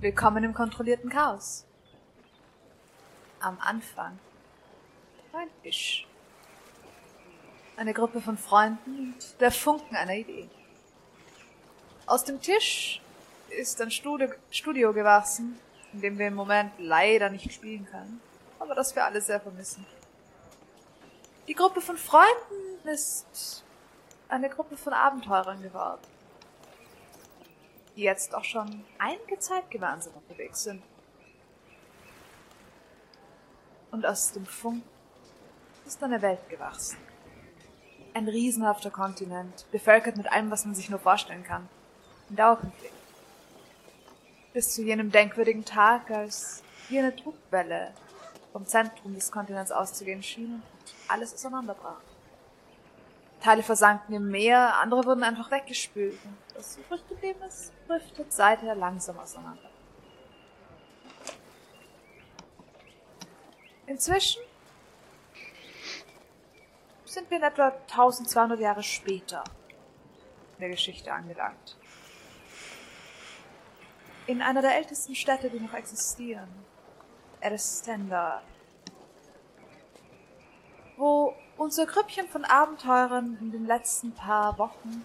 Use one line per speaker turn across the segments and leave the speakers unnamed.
Willkommen im kontrollierten Chaos. Am Anfang war ein Tisch. Eine Gruppe von Freunden und der Funken einer Idee. Aus dem Tisch ist ein Studio, Studio gewachsen, in dem wir im Moment leider nicht spielen können, aber das wir alle sehr vermissen. Die Gruppe von Freunden ist eine Gruppe von Abenteurern geworden, die jetzt auch schon einige Zeit gemeinsam unterwegs sind. Und aus dem Funk ist eine Welt gewachsen. Ein riesenhafter Kontinent, bevölkert mit allem, was man sich nur vorstellen kann. Ein Dauerkonflikt. Bis zu jenem denkwürdigen Tag, als wie eine Druckwelle vom Zentrum des Kontinents auszugehen schien und alles auseinanderbrach. Teile versanken im Meer, andere wurden einfach weggespült und das übrig geblieben ist, driftet seither langsam auseinander. Inzwischen sind wir in etwa 1200 Jahre später in der Geschichte angelangt. In einer der ältesten Städte, die noch existieren, Erstenda, wo unser Grüppchen von Abenteurern in den letzten paar Wochen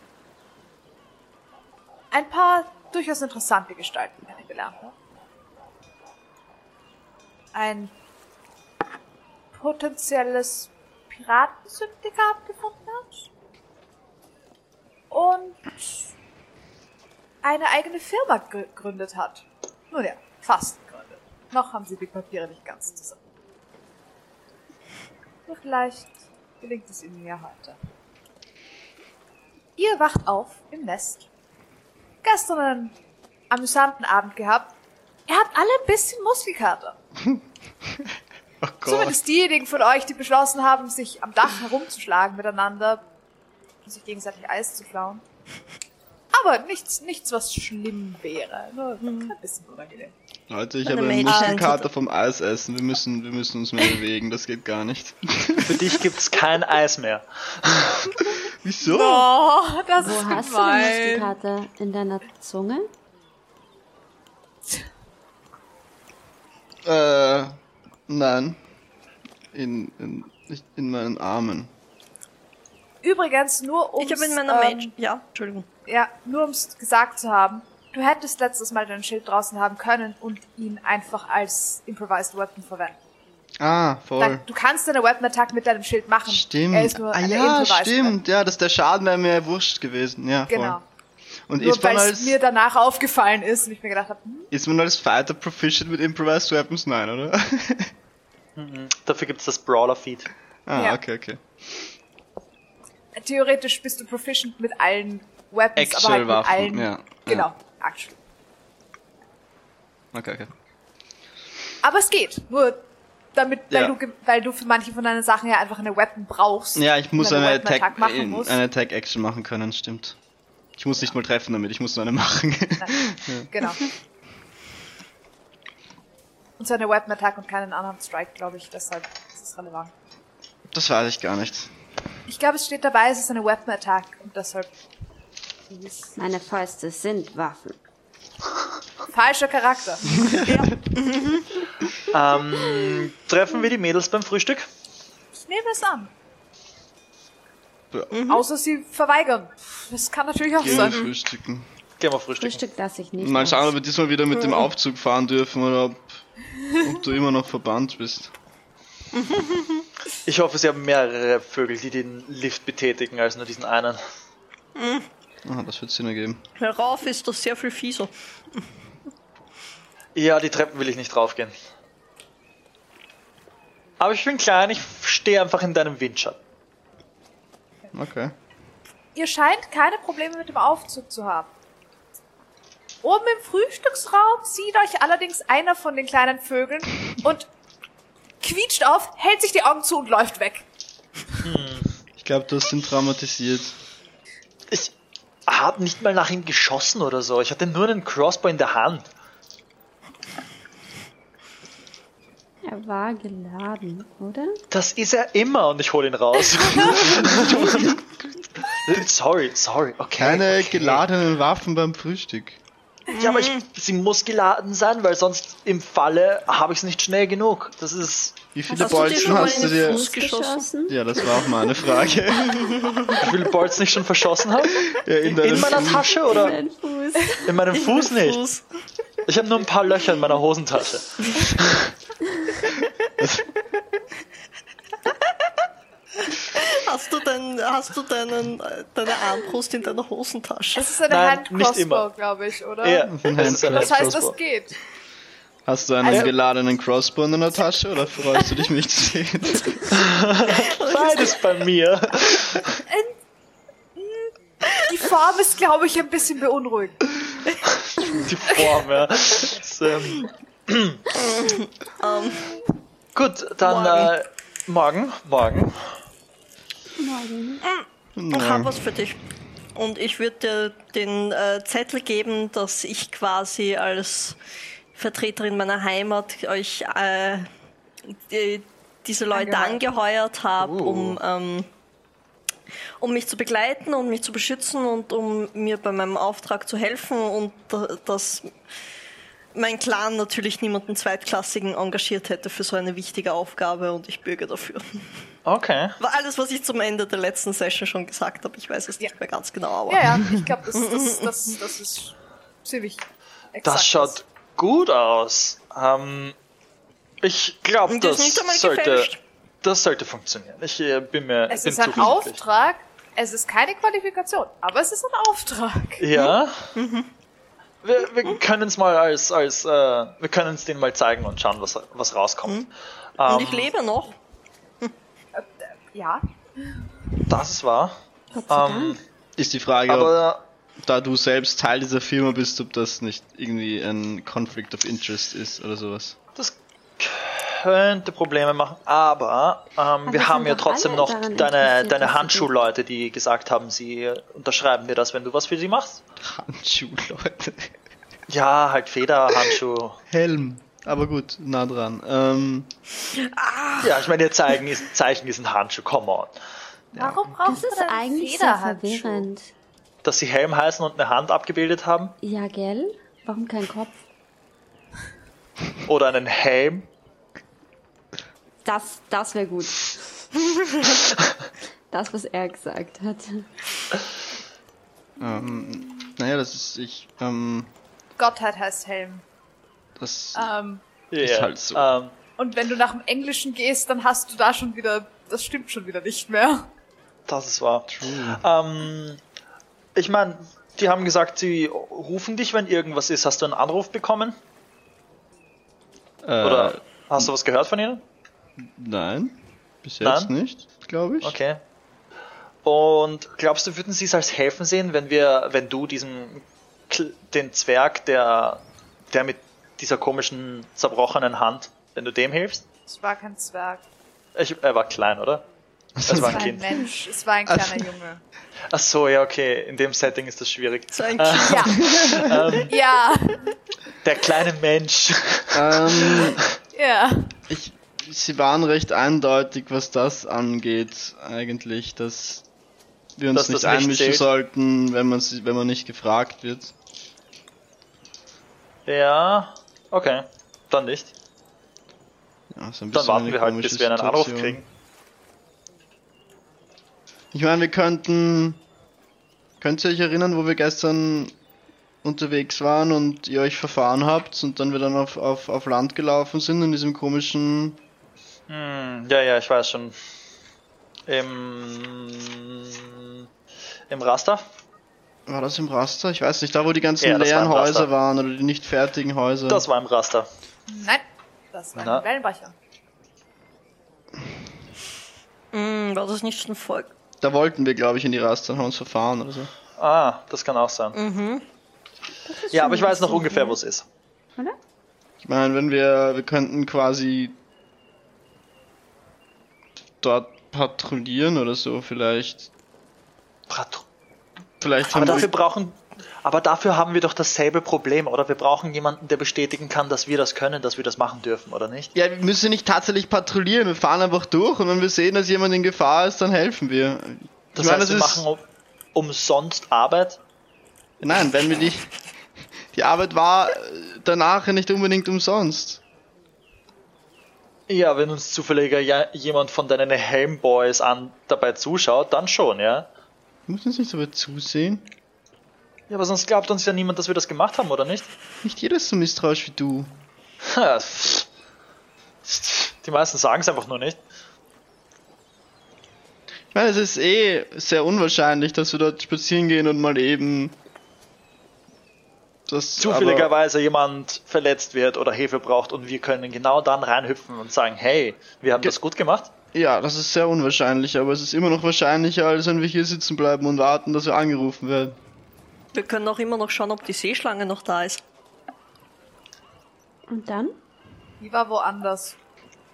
ein paar durchaus interessante Gestalten kennengelernt hat. Ein potenzielles Piratensyndikat gefunden hat. Und eine eigene Firma gegründet hat. Nun ja, fast gegründet. Noch haben sie die Papiere nicht ganz zusammen. Vielleicht gelingt es ihnen ja heute. Ihr wacht auf im Nest. Gestern einen amüsanten Abend gehabt. Ihr habt alle ein bisschen Muskelkater.
Oh
Zumindest diejenigen von euch, die beschlossen haben, sich am Dach herumzuschlagen miteinander und sich gegenseitig Eis zu klauen. Aber nichts, nichts, was schlimm wäre. Nur ein bisschen unangenehm.
Leute, ich
Meine
habe einen. Muskelkater vom Eis essen. Wir müssen, wir müssen uns mehr bewegen. Das geht gar nicht.
Für dich gibt's kein Eis mehr.
Wieso?
Oh, das
Wo
ist
hast du
gemein.
die Muskelkater? In deiner Zunge?
Äh, nein. In, in, nicht in meinen Armen.
Übrigens, nur um
Ich habe in meiner Mage. Ja, Entschuldigung.
Ja, nur um es gesagt zu haben. Du hättest letztes Mal dein Schild draußen haben können und ihn einfach als Improvised Weapon verwenden.
Ah, voll.
Dann, du kannst deine Weapon Attack mit deinem Schild machen.
Stimmt.
Er ist nur
ah ja, stimmt. Ja, das der Schaden wäre mir wurscht gewesen. Ja, voll.
Genau.
Und
Nur
ist
weil es mir danach aufgefallen ist und ich mir gedacht habe, hm,
ist man als Fighter proficient mit Improvised Weapons? Nein, oder?
Dafür gibt's das Brawler-Feed.
ah,
Ja.
okay, okay.
theoretisch bist du proficient mit allen Weapons, aber halt mit
Actual-Waffen,
allen.
ja.
Genau, actual.
Okay, okay.
Aber es geht. Nur damit, weil,
Ja.
du, weil du für manche von deinen Sachen ja einfach eine Weapon brauchst.
Ja, ich muss eine
Weapon
Attack,
machen
eine Attack Action machen können, stimmt. Ich muss nicht mal treffen damit, ich muss nur eine machen.
Genau. Und so eine Weapon Attack und keinen Unarmed Strike, glaube ich, deshalb ist es relevant.
das weiß ich gar nicht.
Ich glaube, es steht dabei, es ist eine Weapon Attack und deshalb.
Meine Fäuste sind Waffen.
Falscher Charakter.
Ähm, treffen wir die Mädels beim Frühstück?
Ich nehme es an.
Ja.
Außer sie verweigern. Das kann natürlich auch
Gehen wir
sein.
frühstücken.
Gehen wir frühstücken.
Frühstück lasse ich nicht.
Mal schauen, ob wir diesmal wieder mit dem Aufzug fahren dürfen oder ob, ob du immer noch verbannt bist.
Ich hoffe, sie haben mehrere Vögel, die den Lift betätigen, als nur diesen einen.
Ah, das wird Sinn ergeben.
Herauf ist das sehr viel fieser.
Ja, die Treppen will ich nicht raufgehen. Aber ich bin klein, ich stehe einfach in deinem Windschatten.
Okay.
Ihr scheint keine Probleme mit dem Aufzug zu haben. Oben im Frühstücksraum sieht euch allerdings einer von den kleinen Vögeln und quietscht auf, hält sich die Augen zu und läuft weg.
Ich glaube, du hast ihn traumatisiert.
Ich habe nicht mal nach ihm geschossen oder so. Ich hatte nur einen Crossbow in der Hand.
Er war geladen, oder?
Das ist er immer und ich hole ihn raus. sorry, sorry, okay.
Keine
okay.
geladenen Waffen beim Frühstück.
Ja, aber ich, sie muss geladen sein, weil sonst im Falle habe ich es nicht schnell genug. Das ist.
Wie viele
Hast du dir
Bolzen
schon mal
hast
in
du dir?
Fuß geschossen?
Ja, das war auch meine Frage.
Wie viele Bolts nicht schon verschossen habe?
Ja, in,
In meiner
Fuß.
Tasche oder
Dein Fuß.
in meinem Fuß nicht?
Fuß.
Ich habe nur ein paar Löcher in meiner Hosentasche.
Hast du, denn, hast du deinen, deine Armbrust in deiner Hosentasche?
Es ist eine
Nein, nicht immer.
Hand-Crossbow, glaube ich, oder?
Ja, das ist
Das heißt, das geht.
Hast du einen
Also-
geladenen Crossbow in deiner Tasche oder freust du dich, mich zu sehen?
Beides bei mir.
Die Form ist, glaube ich, ein bisschen beunruhigend.
Die Form, ja. Das, ähm, Gut, dann
Morgen.
äh, morgen, morgen.
Ich habe was für dich. Und ich würde dir den äh, Zettel geben, dass ich quasi als Vertreterin meiner Heimat euch äh, die, diese Leute
Angeheuert.
habe,
Uh.
um, ähm, um mich zu begleiten und mich zu beschützen und um mir bei meinem Auftrag zu helfen und da- dass mein Clan natürlich niemanden Zweitklassigen engagiert hätte für so eine wichtige Aufgabe und ich bürge dafür.
Okay.
War alles, was ich zum Ende der letzten Session schon gesagt habe. Ich weiß es nicht mehr ganz genau, aber.
Ja, ja, ich glaube, das, das, das, das ist ziemlich exakt.
Das schaut gut aus. Ähm, ich glaube, das sollte,
gefälscht.
das sollte funktionieren. Ich äh, bin mir
Es
bin
ist ein. Auftrag, es ist keine Qualifikation, aber es ist ein Auftrag.
Ja. Wir, wir können es mal als, als äh, wir können es denen mal zeigen und schauen, was, was rauskommt.
Und
Ähm,
ich lebe noch.
Ja.
Das ist wahr. Ähm.
Ist die Frage, ob,
aber
da du selbst Teil dieser Firma bist, ob das nicht irgendwie ein Conflict of Interest ist oder sowas.
das könnte Probleme machen. Aber ähm, wir haben ja trotzdem noch deine, deine Handschuhleute, die gesagt haben, sie unterschreiben dir das, wenn du was für sie machst.
Handschuh, Leute.
Ja, halt Federhandschuh.
Helm. Aber gut, nah dran. Ähm,
Ja, ich meine, ihr Zeichen ist, Zeichen ist ein Handschuh, come on.
Warum brauchst
Das ist
du denn
eigentlich
Federhandschuh?
verwirrend.
Dass sie Helm heißen und eine Hand abgebildet haben?
Ja, gell? Warum kein Kopf?
Oder einen Helm?
Das, das wäre gut. das, was er gesagt hat.
ähm, naja, das ist ich. Ähm,
Gottheit heißt Helm.
das
Ähm,
Ist halt so.
Ähm,
und wenn du nach dem Englischen gehst, dann hast du da schon wieder, das stimmt schon wieder nicht mehr.
das ist wahr. Ähm, ich meine, die haben gesagt, sie rufen dich, wenn irgendwas ist. Hast du einen Anruf bekommen?
äh,
Oder hast du was gehört von ihnen?
Nein, bis jetzt
Nein?
nicht, glaube ich.
Okay. Und glaubst du, würden sie es als helfen sehen, wenn wir, wenn du diesen Kl- den Zwerg, der, der mit dieser komischen zerbrochenen Hand, wenn du dem hilfst?
Es war kein Zwerg.
Ich, er war klein, oder? Es war
Es war
ein Kind.
Mensch. Es war ein kleiner Junge.
Ach so, ja, okay. In dem Setting ist das schwierig.
So ein
Äh,
Kind.
Ja. ja.
der kleine Mensch.
Ähm,
Ja.
ich, sie waren recht eindeutig, was das angeht, eigentlich, dass wir uns
Dass das
nicht
nicht
einmischen
zählt?
sollten, wenn man, sie- wenn man nicht gefragt wird.
Ja, okay. Dann nicht.
Ja,
Dann warten wir halt, bis wir einen Anruf
Situation.
kriegen.
Ich meine, wir könnten. Könnt ihr euch erinnern, wo wir gestern unterwegs waren und ihr euch verfahren habt und dann wir dann auf, auf, auf Land gelaufen sind in diesem komischen.
Hm, ja, ja, ich weiß schon. Im, im Raster?
War das im Raster? Ich weiß nicht, da wo die ganzen
Ja, war
leeren
im Raster.
Häuser waren oder die nicht fertigen Häuser.
Das war im Raster.
Nein. Das war
Na?
ein Wellenbrecher.
Hm, war das nicht schon voll?
Da wollten wir, glaube ich, in die Raster und haben uns verfahren oder so.
Ah, das kann auch sein.
Mhm.
Ja, aber ich weiß noch ungefähr, wo es ist.
Oder?
Ich meine, wenn wir, wir könnten quasi dort patrouillieren oder so, vielleicht.
Patro-
Vielleicht
Aber
haben
dafür
wir,
brauchen, aber dafür haben wir doch dasselbe Problem, oder? Wir brauchen jemanden, der bestätigen kann, dass wir das können, dass wir das machen dürfen, oder nicht?
ja, wir müssen nicht tatsächlich patrouillieren, wir fahren einfach durch und wenn wir sehen, dass jemand in Gefahr ist, dann helfen wir.
Das
ich meine,
heißt, wir
das ist,
machen um, umsonst Arbeit.
Nein, wenn wir dich. Die Arbeit war danach nicht unbedingt umsonst.
Ja, wenn uns zufälliger jemand von deinen Helmboys an dabei zuschaut, dann schon, ja.
Müssen uns nicht dabei zusehen.
Ja, aber sonst glaubt uns ja niemand, dass wir das gemacht haben, oder nicht?
Nicht jeder ist so misstrauisch wie du.
Ha, Die meisten sagen es einfach nur nicht.
Ich meine, es ist eh sehr unwahrscheinlich, dass wir dort spazieren gehen und mal eben das
Zufälligerweise jemand verletzt wird oder Hilfe braucht und wir können genau dann reinhüpfen und sagen, hey, wir haben das gut gemacht.
Ja, das ist sehr unwahrscheinlich, aber es ist immer noch wahrscheinlicher, als wenn wir hier sitzen bleiben und warten, dass wir angerufen werden.
Wir können auch immer noch schauen, ob die Seeschlange noch da ist.
Und dann?
Die war woanders.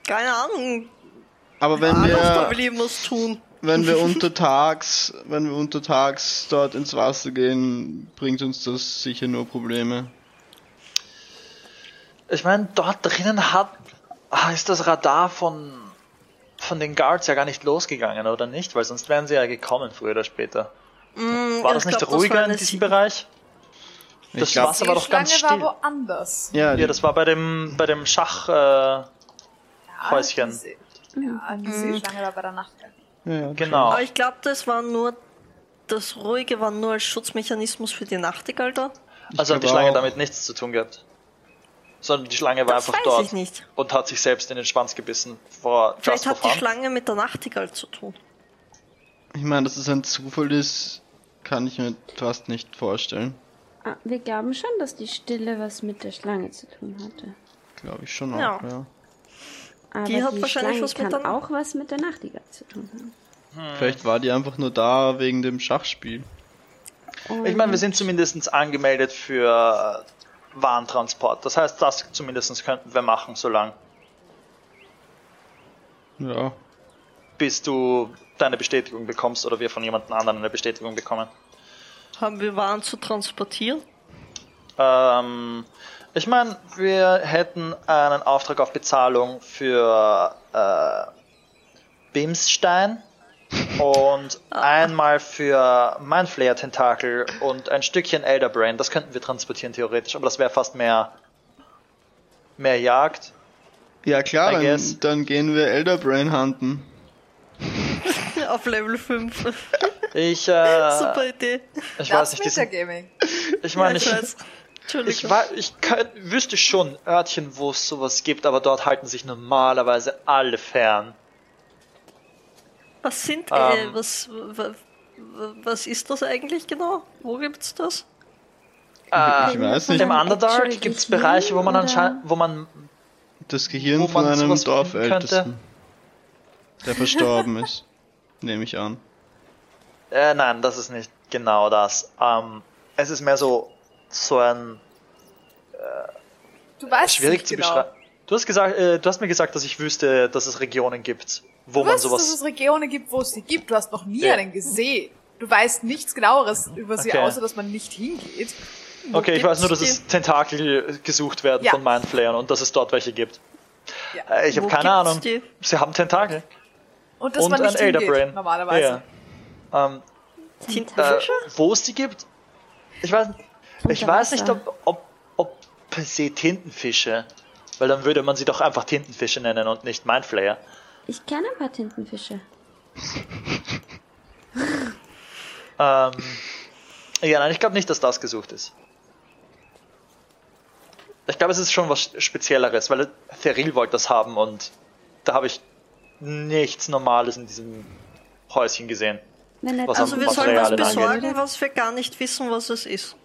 Keine Ahnung.
Aber wenn
da
wir,
was tun.
Wenn wir untertags, wenn wir untertags dort ins Wasser gehen, bringt uns das sicher nur Probleme.
Ich meine, dort drinnen hat ist das Radar von von den Guards ja gar nicht losgegangen, oder nicht? Weil sonst wären sie ja gekommen, früher oder später.
Mm,
War das nicht
glaub, das
ruhiger
war
in diesem
Sie-
Bereich?
Ich
Das
glaub-
Wasser war doch ganz
Seeschlange
still.
war woanders.
Ja,
Ja, das war bei dem bei dem Schach. Äh,
Ja,
Häuschen.
die See- Ja, die Seeschlange war bei der Nacht.
Ja,
genau.
Aber ich glaube, das war nur. Das Ruhige war nur als Schutzmechanismus für die Nachtigall da.
Also hat die Schlange
auch.
damit nichts zu tun gehabt. Sondern die Schlange war
Das
einfach
weiß
dort
ich nicht.
und hat sich selbst in den Schwanz gebissen. Vor
Vielleicht hat die. Schlange mit der Nachtigall zu tun.
Ich meine, dass es ein Zufall ist, kann ich mir fast nicht vorstellen.
Ah, wir glauben schon, dass die Stille was mit der Schlange zu tun hatte.
Glaube ich schon auch,
Ja.
ja.
Aber
Die hat wahrscheinlich
Schlange
was mit
kann
der-
auch was mit der Nachtigall zu tun haben.
Vielleicht war die einfach nur da wegen dem Schachspiel.
Ich meine, wir sind zumindest angemeldet für äh, Warentransport. Das heißt, das zumindest könnten wir machen, solange
Ja.
bis du deine Bestätigung bekommst oder wir von jemand anderen eine Bestätigung bekommen.
Haben wir Waren zu transportieren?
Ähm, ich meine, wir hätten einen Auftrag auf Bezahlung für äh, Bimsstein und einmal für Mindflayer-Tentakel und ein Stückchen Elderbrain. Das könnten wir transportieren theoretisch, aber das wäre fast mehr mehr Jagd.
Ja klar, dann, dann gehen wir Elderbrain hunten.
Auf Level 5.
Ich, äh,
Super Idee.
ich weiß
Das
nicht, diesen, ich meine,
Ja, ich
ich,
weiß.
Ich, war, ich könnt, wüsste schon Örtchen, wo es sowas gibt, aber dort halten sich normalerweise alle fern.
was sind, äh,
Ähm.
was, wa- wa- was ist das eigentlich genau? Wo gibt's das?
Äh,
Ich weiß nicht.
Im Underdark
Actually
gibt es
Gehirn
Bereiche, wo man anscheinend, wo man,
Das Gehirn von einem Dorfältesten. Der verstorben ist. Nehme ich an.
äh, nein, das ist nicht genau das. Ähm, es ist mehr so, so ein,
Du weißt
schwierig
nicht
zu
genau.
beschreiben. Du hast gesagt, äh, du hast mir gesagt, dass ich wüsste, dass es Regionen gibt, wo
Du
man
weißt, dass
sowas,
es Regionen gibt, wo es sie gibt. Du hast noch nie
Ja.
einen gesehen. Du weißt nichts genaueres über sie,
Okay.
außer dass man nicht hingeht. Wo
okay, ich weiß nur, dass es Tentakel gesucht werden
Ja.
von Mindflayern und dass es dort welche gibt.
Ja.
Äh, ich habe keine Ahnung.
die?
Sie haben Tentakel.
Und dass
und
man
ein
nicht hingeht,
Elderbrain.
normalerweise.
Ja. Ähm, äh,
Tintenfische?
wo es die gibt? Ich weiß, ich weiß nicht, ob, ob, ob per se Tintenfische, weil dann würde man sie doch einfach Tintenfische nennen und nicht Mindflayer.
Ich kenne ein paar Tintenfische.
Ähm, ja, nein, ich glaube nicht, dass das gesucht ist. Ich glaube, es ist schon was Spezielleres, weil Theril wollte das haben und da habe ich nichts Normales in diesem Häuschen gesehen.
Also wir sollen was besorgen, was wir gar nicht wissen, was es ist.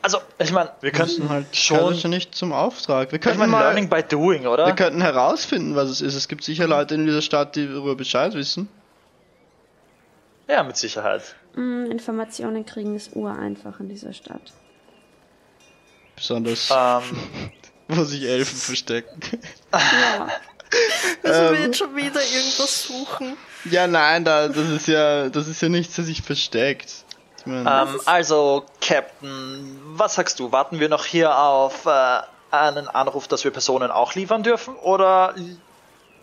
Also, ich meine, wir
Wir müssen
könnten
halt
schon,
nicht zum Auftrag. Wir
ich
könnten
meine,
mal,
Learning by Doing, oder?
wir könnten herausfinden, was es ist. Es gibt sicher Leute in dieser Stadt, die darüber Bescheid wissen.
Ja, mit Sicherheit.
Mm, Informationen kriegen ist ureinfach in dieser Stadt.
Besonders,
Ähm,
wo sich Elfen verstecken.
Ja.
Müssen
Ähm.
wir jetzt schon wieder irgendwas suchen?
Ja, nein, da, das ist ja, das ist ja nichts, das sich versteckt.
Ähm, also, Captain, was sagst du? Warten wir noch hier auf äh, einen Anruf, dass wir Personen auch liefern dürfen? Oder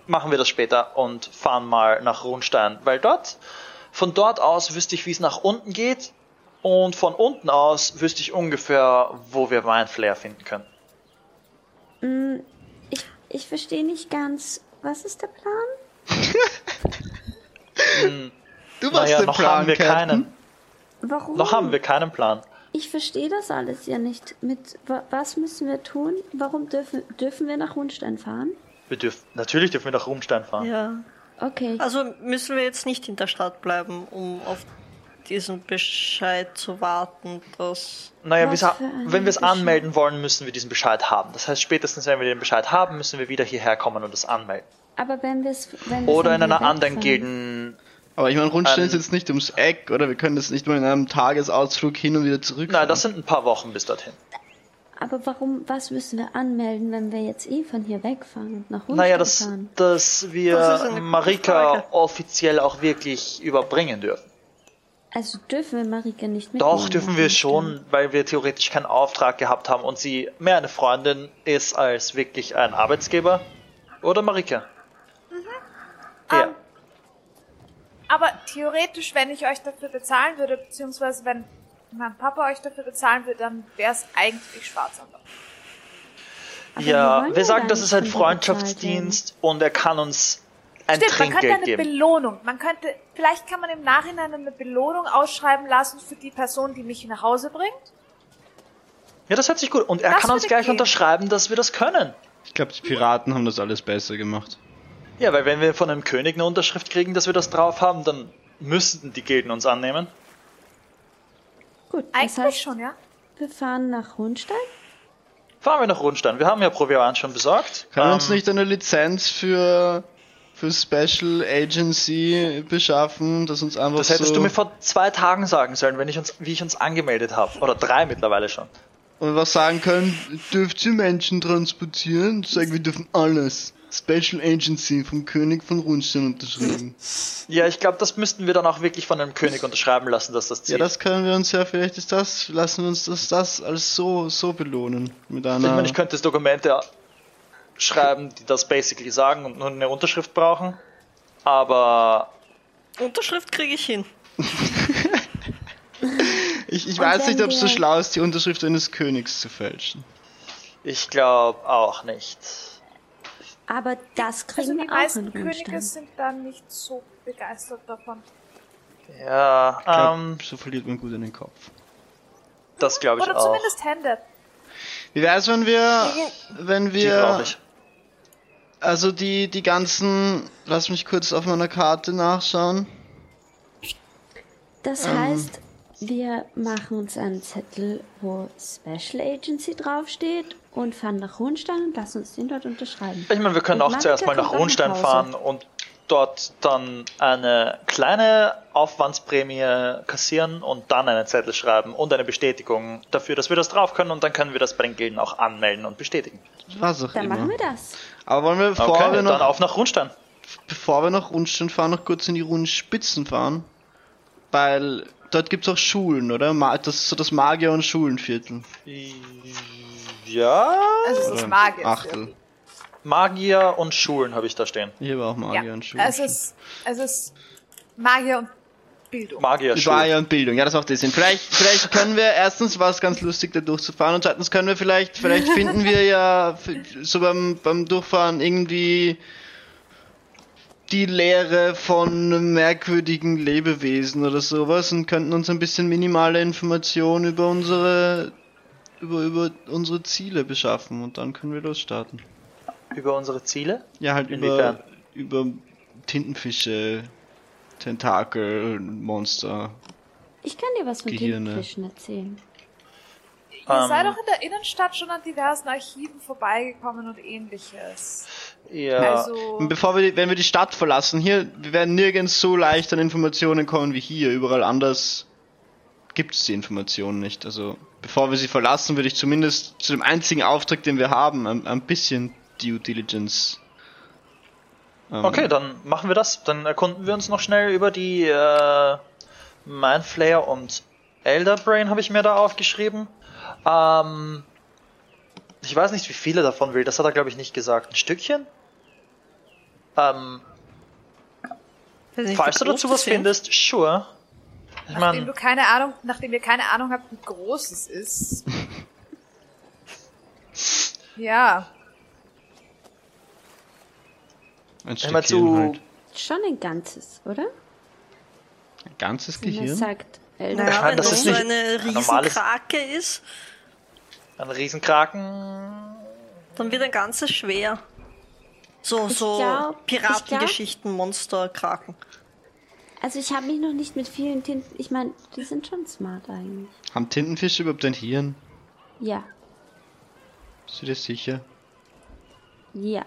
machen wir das später und fahren mal nach Runstein? Weil dort, von dort aus wüsste ich, wie es nach unten geht. Und von unten aus wüsste ich ungefähr, wo wir Mindflayer finden können.
Mm, Ich, ich verstehe nicht ganz. Was ist der Plan?
Du machst
Naja,
den
noch
Plan,
haben wir
Captain.
keinen.
Warum?
Noch haben wir keinen Plan.
Ich verstehe das alles ja nicht. Mit wa was müssen wir tun? Warum dürfen dürfen wir nach Rundstein fahren?
Wir dürfen, natürlich dürfen wir nach Rumstein fahren.
Ja.
Okay.
Also müssen wir jetzt nicht in der Stadt bleiben, um auf diesen Bescheid zu warten, dass.
Naja, wenn wir es anmelden wollen, müssen wir diesen Bescheid haben. Das heißt, spätestens wenn wir den Bescheid haben, müssen wir wieder hierher kommen und das anmelden.
Aber wenn wir es
Oder in einer anderen Gilden.
Aber ich meine, Rundstein
Ähm,
ist jetzt nicht ums Eck, oder? Wir können das nicht mal in einem Tagesausflug hin und wieder zurück.
Nein, das sind ein paar Wochen bis dorthin.
Aber warum? Was müssen wir anmelden, wenn wir jetzt eh von hier wegfahren und nach Rundstein
Naja, das,
fahren?
dass wir
Das
Marika offiziell auch wirklich überbringen dürfen.
Also dürfen wir Marika nicht mitnehmen?
Doch, dürfen wir schon, weil wir theoretisch keinen Auftrag gehabt haben und sie mehr eine Freundin ist als wirklich ein Arbeitsgeber. Oder Marika? Ja.
Ähm, aber theoretisch, wenn ich euch dafür bezahlen würde, beziehungsweise wenn mein Papa euch dafür bezahlen würde, dann wäre es eigentlich Schwarzarbeit.
Wir
ja, wir
ja
sagen, das ist ein Freundschaftsdienst und er kann uns ein
Stimmt, man könnte
Trinkgeld
eine
geben.
Belohnung. Man könnte, vielleicht kann man im Nachhinein eine Belohnung ausschreiben lassen für die Person, die mich nach Hause bringt.
Ja, das hört sich gut. Und er
Das
kann uns gleich
gehen.
unterschreiben, dass wir das können.
Ich glaube, die Piraten haben das alles besser gemacht.
Ja, weil wenn wir von einem König eine Unterschrift kriegen, dass wir das drauf haben, dann müssten die Gilden uns annehmen.
Gut, das
Eigentlich
heißt,
schon, ja.
wir fahren nach Rundstein?
Fahren wir nach Rundstein. Wir haben ja Proviant schon besorgt.
Kann
Ähm,
uns nicht eine Lizenz für, für Special Agency beschaffen, dass uns einfach
Das hättest
so...
du mir vor zwei Tagen sagen sollen, wenn ich uns, wie ich uns angemeldet habe. Oder drei mittlerweile schon.
und was sagen können, dürft ihr Menschen transportieren? Sagen, wir dürfen alles. Special Agency vom König von Rundstein unterschrieben.
Ja, ich glaube, das müssten wir dann auch wirklich von einem König unterschreiben lassen, dass das
Ja,
Ziel
das können wir uns ja, vielleicht ist das, lassen wir uns das, das als so, so belohnen. Mit
Ich
einer,
meine, ich könnte jetzt Dokumente schreiben, die das basically sagen und nur eine Unterschrift brauchen. Aber
Unterschrift kriege ich hin.
ich, ich
Und
weiß nicht, ob es so schlau ist, die Unterschrift eines Königs zu fälschen.
ich glaube auch nicht.
Aber das kriegen
Also die
wir auch
meisten Könige sind dann nicht so begeistert davon.
Ja,
glaub,
ähm,
so verliert man gut in den Kopf.
das glaube ich
Oder
auch.
zumindest Hände.
Wie wär's, wenn wir, wenn
Die
wir,
ich.
also die, die ganzen, lass mich kurz auf meiner Karte nachschauen.
Das
Ähm.
heißt, wir machen uns einen Zettel, wo Special Agency draufsteht und fahren nach Rundstein und lassen uns den dort unterschreiben.
Ich meine, wir können
Und
auch zuerst mal nach Rundstein
Hause.
fahren und dort dann eine kleine Aufwandsprämie kassieren und dann einen Zettel schreiben und eine Bestätigung dafür, dass wir das drauf können und dann können wir das bei den Gilden auch anmelden und bestätigen.
Was auch
Dann
immer.
machen wir das.
Aber wollen wir, bevor
Okay,
wir
dann
noch,
auf nach Rundstein.
bevor wir nach Rundstein fahren, noch kurz in die Rundspitzen fahren? Weil dort gibt's auch Schulen, oder? Das ist so das Magier- und Schulenviertel.
Ja.
Also es ist Magier.
Achtel.
Magier und Schulen habe ich da stehen.
Hier war auch Magier
Ja,
und Schulen.
es ist, es ist Magier und Bildung.
Magier, Schulen.
Magier und Bildung, ja, das macht das Sinn. Vielleicht, vielleicht können wir erstens war es ganz lustig, da durchzufahren und zweitens können wir vielleicht, vielleicht finden wir ja so beim, beim Durchfahren irgendwie die Lehre von merkwürdigen Lebewesen oder sowas und könnten uns ein bisschen minimale Informationen über unsere über, über unsere Ziele beschaffen und dann können wir losstarten.
Über unsere Ziele?
Ja, halt
Inwiefern?
über, über Tintenfische, Tentakel, Monster.
Ich kann dir was von
Gehirne.
Tintenfischen erzählen.
Ihr
Ähm.
seid doch in der Innenstadt schon an diversen Archiven vorbeigekommen und ähnliches.
Ja.
Also,
Und bevor wir, wenn wir die Stadt verlassen, hier, wir werden nirgends so leicht an Informationen kommen wie hier. Überall anders gibt es die Informationen nicht. Also, bevor wir sie verlassen, würde ich zumindest zu dem einzigen Auftrag, den wir haben, ein, ein bisschen Due Diligence. ähm,
Okay, dann machen wir das. Dann erkunden wir uns noch schnell über die äh, Mindflayer und Elder Brain habe ich mir da aufgeschrieben. Ähm, ich weiß nicht, wie viele davon will. Das hat er, glaube ich, nicht gesagt. Ein Stückchen? Ähm, falls du dazu was findest, sure. Ich
Nachdem
meine,
du keine Ahnung, nachdem ihr keine Ahnung habt, wie groß es ist. ja,
Ein
mein,
Stückchen
zu,
halt.
Schon ein ganzes, oder?
Ein ganzes
Wenn
Gehirn?
sagt
Naja,
Nein,
wenn
das
das
ist
so
nicht
eine
ein
Riesenkrake ist,
ein Riesenkraken.
dann wird ein ganzes schwer. So,
Ich
so Piratengeschichten, Monster, Kraken.
Also ich habe mich noch nicht mit vielen Tinten. Ich meine, die sind schon smart eigentlich.
Haben Tintenfische überhaupt ein Hirn?
Ja,
Bist du dir sicher?
ja.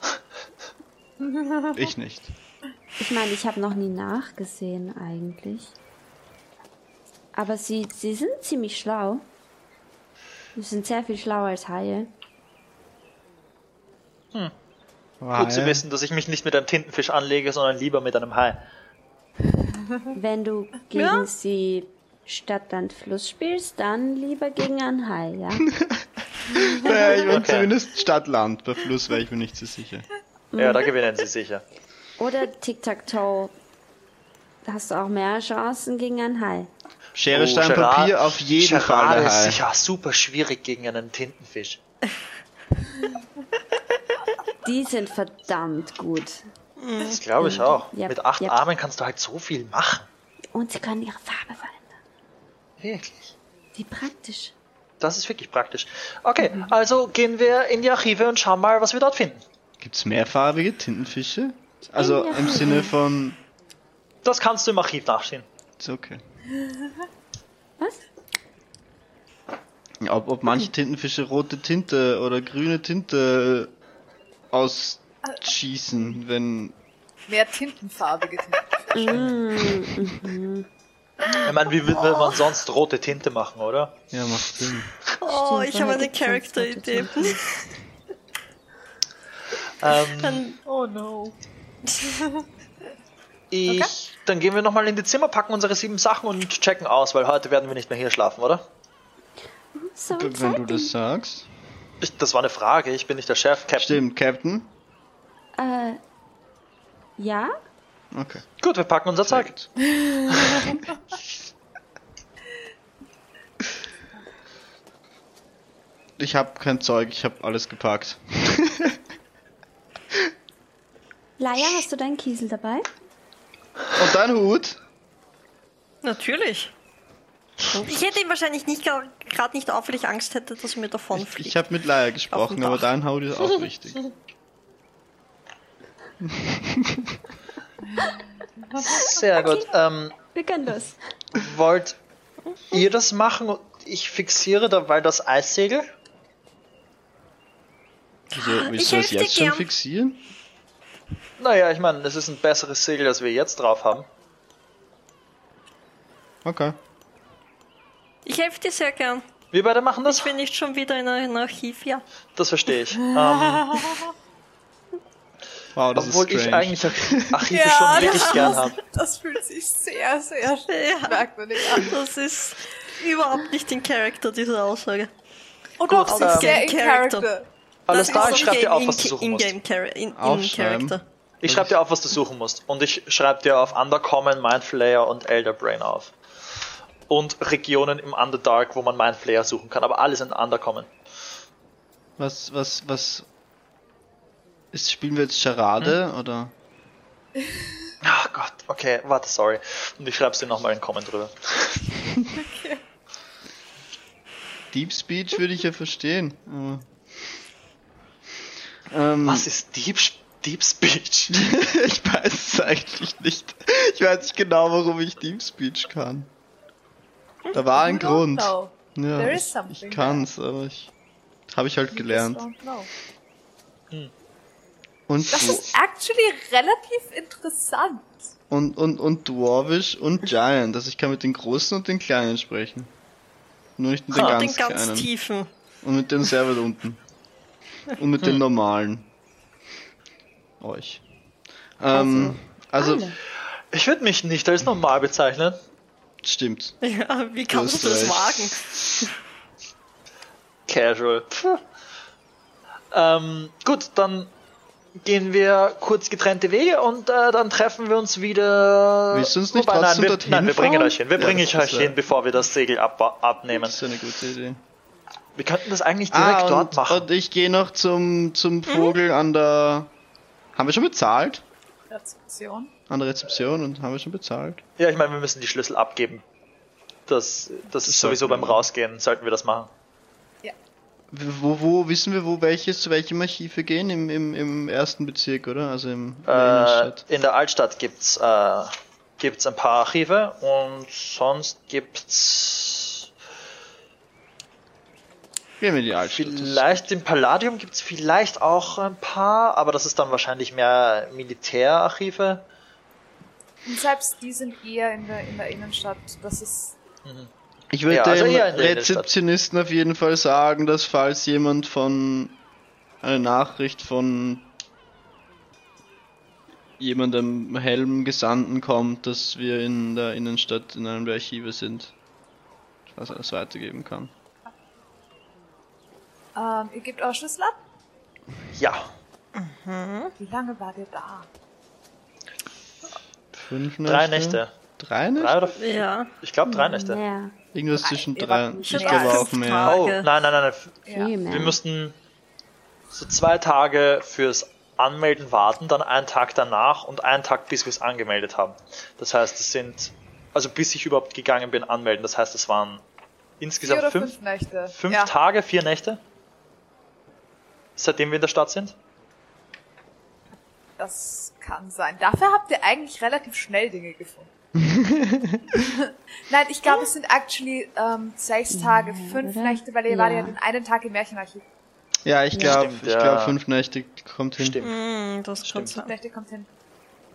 Ich nicht.
Ich meine, ich habe noch nie nachgesehen eigentlich. Aber sie, sie sind ziemlich schlau. Sie sind sehr viel schlauer als Haie.
Gut zu wissen, dass ich mich nicht mit einem Tintenfisch anlege, sondern lieber mit einem Hai.
Wenn du gegen
Ja.
sie Stadt, Land, Fluss spielst, dann lieber gegen einen Hai, ja?
Naja, ich bin
Okay.
zumindest Stadt-Land. Bei Fluss wäre ich mir nicht so sicher.
Ja, da gewinnen sie sicher.
Oder Tic-Tac-Toe. Da hast du auch mehr Chancen gegen einen Hai.
Schere,
Oh,
Stein,
Gerard-
Papier, auf jeden
Gerard
Fall der
ist
Hai.
sicher super schwierig gegen einen Tintenfisch.
Die sind verdammt gut.
Das glaube ich auch.
Ja,
Mit acht
ja.
Armen kannst du halt so viel machen.
Und sie können ihre Farbe verändern.
Wirklich.
Wie praktisch.
Das ist wirklich praktisch. Okay, also gehen wir in die Archive und schauen mal, was wir dort finden.
Gibt's mehrfarbige Tintenfische? Also im Sinne von.
Das kannst du im Archiv nachsehen.
Ist okay.
Was?
Ob, ob manche Tintenfische rote Tinte oder grüne Tinte ausschießen, wenn.
mehr tintenfarbige Tinten.
Ich meine, wie will man sonst rote Tinte machen, oder?
Ja, macht Sinn.
Oh,
Stimmt,
ich habe eine Charakter-Idee.
Ähm,
oh no.
ich, Dann gehen wir nochmal in die Zimmer, packen unsere sieben Sachen und checken aus, weil heute werden wir nicht mehr hier schlafen, oder?
So
Wenn du das sagst.
Ich, das war eine Frage, ich bin nicht der Chef, Captain.
Stimmt, Captain.
Äh, ja?
Okay.
Gut, wir packen unser Zeug.
Ich habe kein Zeug, ich habe alles gepackt.
Laia, hast du deinen Kiesel dabei?
Und dein Hut?
Natürlich. Ich hätte ihn wahrscheinlich nicht gerade nicht auf, weil ich Angst hätte, dass er mir davon
Ich,
fliegt.
ich habe mit Laia gesprochen, aber dein Hut ist auch wichtig.
Sehr gut. Ähm,
Wir können los.
wollt ihr das machen und ich fixiere dabei das Eissegel?
Wieso, willst
Ich
du das jetzt schon
gern.
fixieren?
Naja, ich meine, es ist ein besseres Segel, als wir jetzt drauf haben.
Okay.
Ich helfe dir sehr gern.
Wir beide machen das?
Ich bin nicht schon wieder in einem Archiv, ja.
Das verstehe ich. Ähm,
Wow, das
obwohl
ist
ich
strange.
eigentlich Arch- Archive schon wirklich gern habe.
das fühlt sich sehr, sehr
Ja.
merkwürdig an.
Das ist überhaupt nicht in Charakter, diese Aussage.
Oh doch, sie ist sehr in Character.
Alles
Das
da,
ist
ich schreibe dir auf, was du suchen musst.
in, in.
Ich schreibe dir auf, was du suchen musst. Und ich schreibe dir auf Undercommon, Mindflayer und Elder Brain auf. Und Regionen im Underdark, wo man Mindflayer suchen kann. Aber alles in Undercommon.
Was, was, was. Ist, spielen wir jetzt Charade
Hm?
oder?
Ach Gott, okay, warte, sorry. Und ich schreib's dir nochmal in Comment drüber.
Deep Speech würde ich ja verstehen. Ähm,
Was ist Deep, Deep Speech?
ich weiß es eigentlich nicht. Ich weiß nicht genau, warum ich Deep Speech kann. Da war ein
You
Grund.
know.
Ja,
There is
ich,
something
ich kann's, aber ich habe ich halt
You
gelernt.
know.
Und,
Das ist actually relativ interessant.
und, und, und Dwarvish und Giant. Also ich kann mit den Großen und den Kleinen sprechen. Nur nicht mit den
Ah,
ganz,
den ganz
Kleinen.
tiefen.
Und mit den sehr weit unten. Und mit den normalen. Euch. Ähm, also,
Alle.
Ich würde mich nicht als normal bezeichnen.
Stimmt.
Ja, wie kannst du das wagen?
Casual. Ähm, gut, dann gehen wir kurz getrennte Wege und äh, dann treffen wir uns wieder.
Willst du uns nicht
Wobei, nein, wir,
dorthin
nein, wir bringen euch hin. Wir
Ja,
bringen euch
ist,
hin, bevor wir das Segel ab, abnehmen.
Das ist eine gute Idee.
Wir könnten das eigentlich direkt
Ah,
dort
und,
machen.
und ich gehe noch zum, zum Vogel an der. Haben wir schon bezahlt?
Rezeption.
An der Rezeption und haben wir schon bezahlt?
Ja, ich meine, wir müssen die Schlüssel abgeben. Das, das ist sowieso beim
wir.
Rausgehen, sollten wir das machen.
Wo, wo wissen wir, wo welches zu welchem Archiv wir gehen? Im, im, im ersten Bezirk, oder? Also im in der
Äh, in der Altstadt gibt's, äh, gibt's ein paar Archive und sonst gibt's
Gehen wir in die Altstadt.
Vielleicht im Palladium gibt's vielleicht auch ein paar, aber das ist dann wahrscheinlich mehr Militärarchive.
Und selbst die sind eher in der, in der Innenstadt. Das ist.
Ich würde
Ja, also
dem. Rezeptionisten auf jeden Fall sagen, dass falls jemand von eine Nachricht von jemandem Helm Gesandten kommt, dass wir in der Innenstadt in einem der Archive sind, was er das weitergeben kann.
Ähm, ihr gebt eure Schlüssel ab.
Ja,
Wie lange war der da?
Fünf Nächte?
drei Nächte.
Drei Nächte?
Drei oder vier?
Ja.
Ich glaube drei Nächte.
Mehr.
Irgendwas
Drei.
zwischen
Ihr
drei. Ich glaube auch mehr.
Tage.
Oh, nein, nein, nein.
Ja.
Viel mehr.
Wir mussten so zwei Tage fürs Anmelden warten, dann einen Tag danach und einen Tag, bis wir es angemeldet haben. Das heißt, es sind, also bis ich überhaupt gegangen bin, anmelden. Das heißt, es waren
Vier
insgesamt
oder
fünf,
fünf Nächte.
fünf
ja.
Tage, vier Nächte, seitdem wir in der Stadt sind.
Das kann sein. Dafür habt ihr eigentlich relativ schnell Dinge gefunden. Nein, ich glaube, es sind actually ähm, sechs Tage, fünf? Nächte, weil ihr wart ja
Ja.
den einen Tag im Märchenarchiv.
Ja, ich glaube,
Stimmt,
ich
ja.
glaube fünf Nächte kommt hin.
Stimmt.
Hm, das
Stimmt.
Fünf. Nächte kommt hin.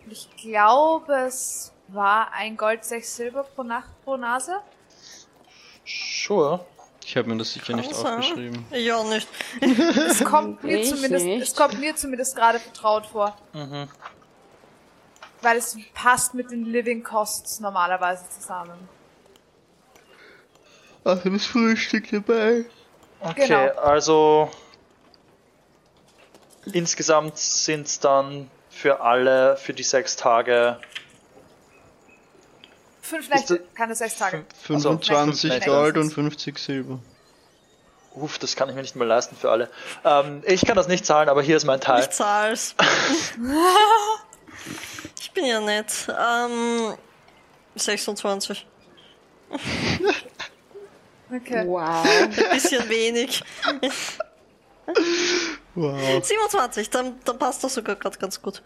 Und ich glaube, es war ein Gold, sechs Silber pro Nacht pro Nase.
Sure.
Ich habe mir das sicher nicht
Kann sein.
aufgeschrieben.
Ja, nicht.
Es kommt mir
Ich
zumindest,
nicht.
es kommt mir zumindest gerade vertraut vor.
Mhm.
Weil es passt mit den Living Costs normalerweise zusammen.
Ach, das Frühstück dabei.
Okay,
Genau.
also insgesamt sind es dann für alle, für die sechs Tage
Fünf Nächte,
das-
keine sechs Tage.
Also,
25
fünf
Gold und 50 Silber.
Uff, das kann ich mir nicht mehr leisten für alle. Ähm, ich kann das nicht zahlen, aber hier ist mein Teil.
Ich zahl's. ich bin ja nett. Ähm, 26.
Okay.
Wow.
Ein bisschen wenig.
Wow.
27, dann, dann passt das sogar gerade ganz gut.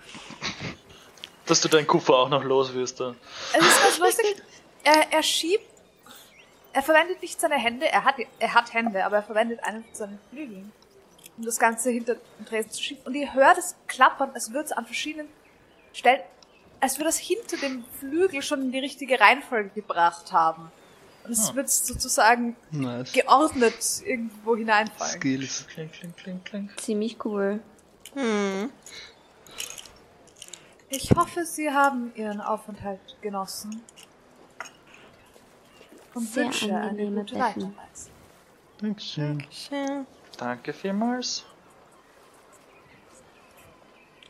Dass du deinen Kuffer auch noch los wirst. Da.
Es ist ganz lustig. Er, er schiebt. Er verwendet nicht seine Hände. Er hat, er hat Hände, aber er verwendet einen von seinen Flügeln, um das Ganze hinter den Tresen zu schieben. Und ihr hört es klappern, als würde es an verschiedenen Stellen, als würde es hinter dem Flügel schon in die richtige Reihenfolge gebracht haben. Und es wird sozusagen
Nice.
geordnet irgendwo hineinfallen.
Skills.
Kling, kling, kling, kling.
Ziemlich cool.
Hm.
Ich hoffe, Sie haben Ihren Aufenthalt genossen. Und
Sehr
wünsche eine
angenehme
gute
Betten.
Weiterreise.
Dankeschön.
Schön.
Danke vielmals.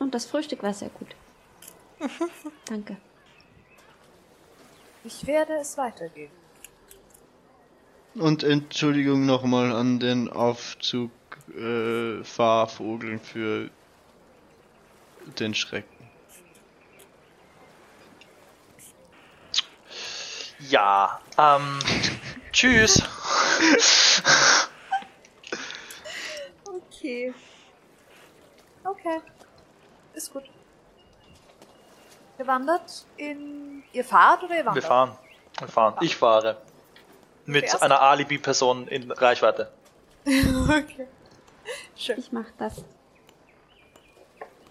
Und das Frühstück war sehr gut. Danke.
Ich werde es weitergeben.
Und Entschuldigung nochmal an den Aufzug äh, für den Schrecken.
Ja, ähm, tschüss.
Okay. Okay. Ist gut. Ihr wandert in. Ihr fahrt oder ihr wandert?
Wir fahren. Wir fahren. Ich fahre. Mit
Fährst?
einer Alibi-Person in Reichweite.
okay. Schön.
Ich mach das.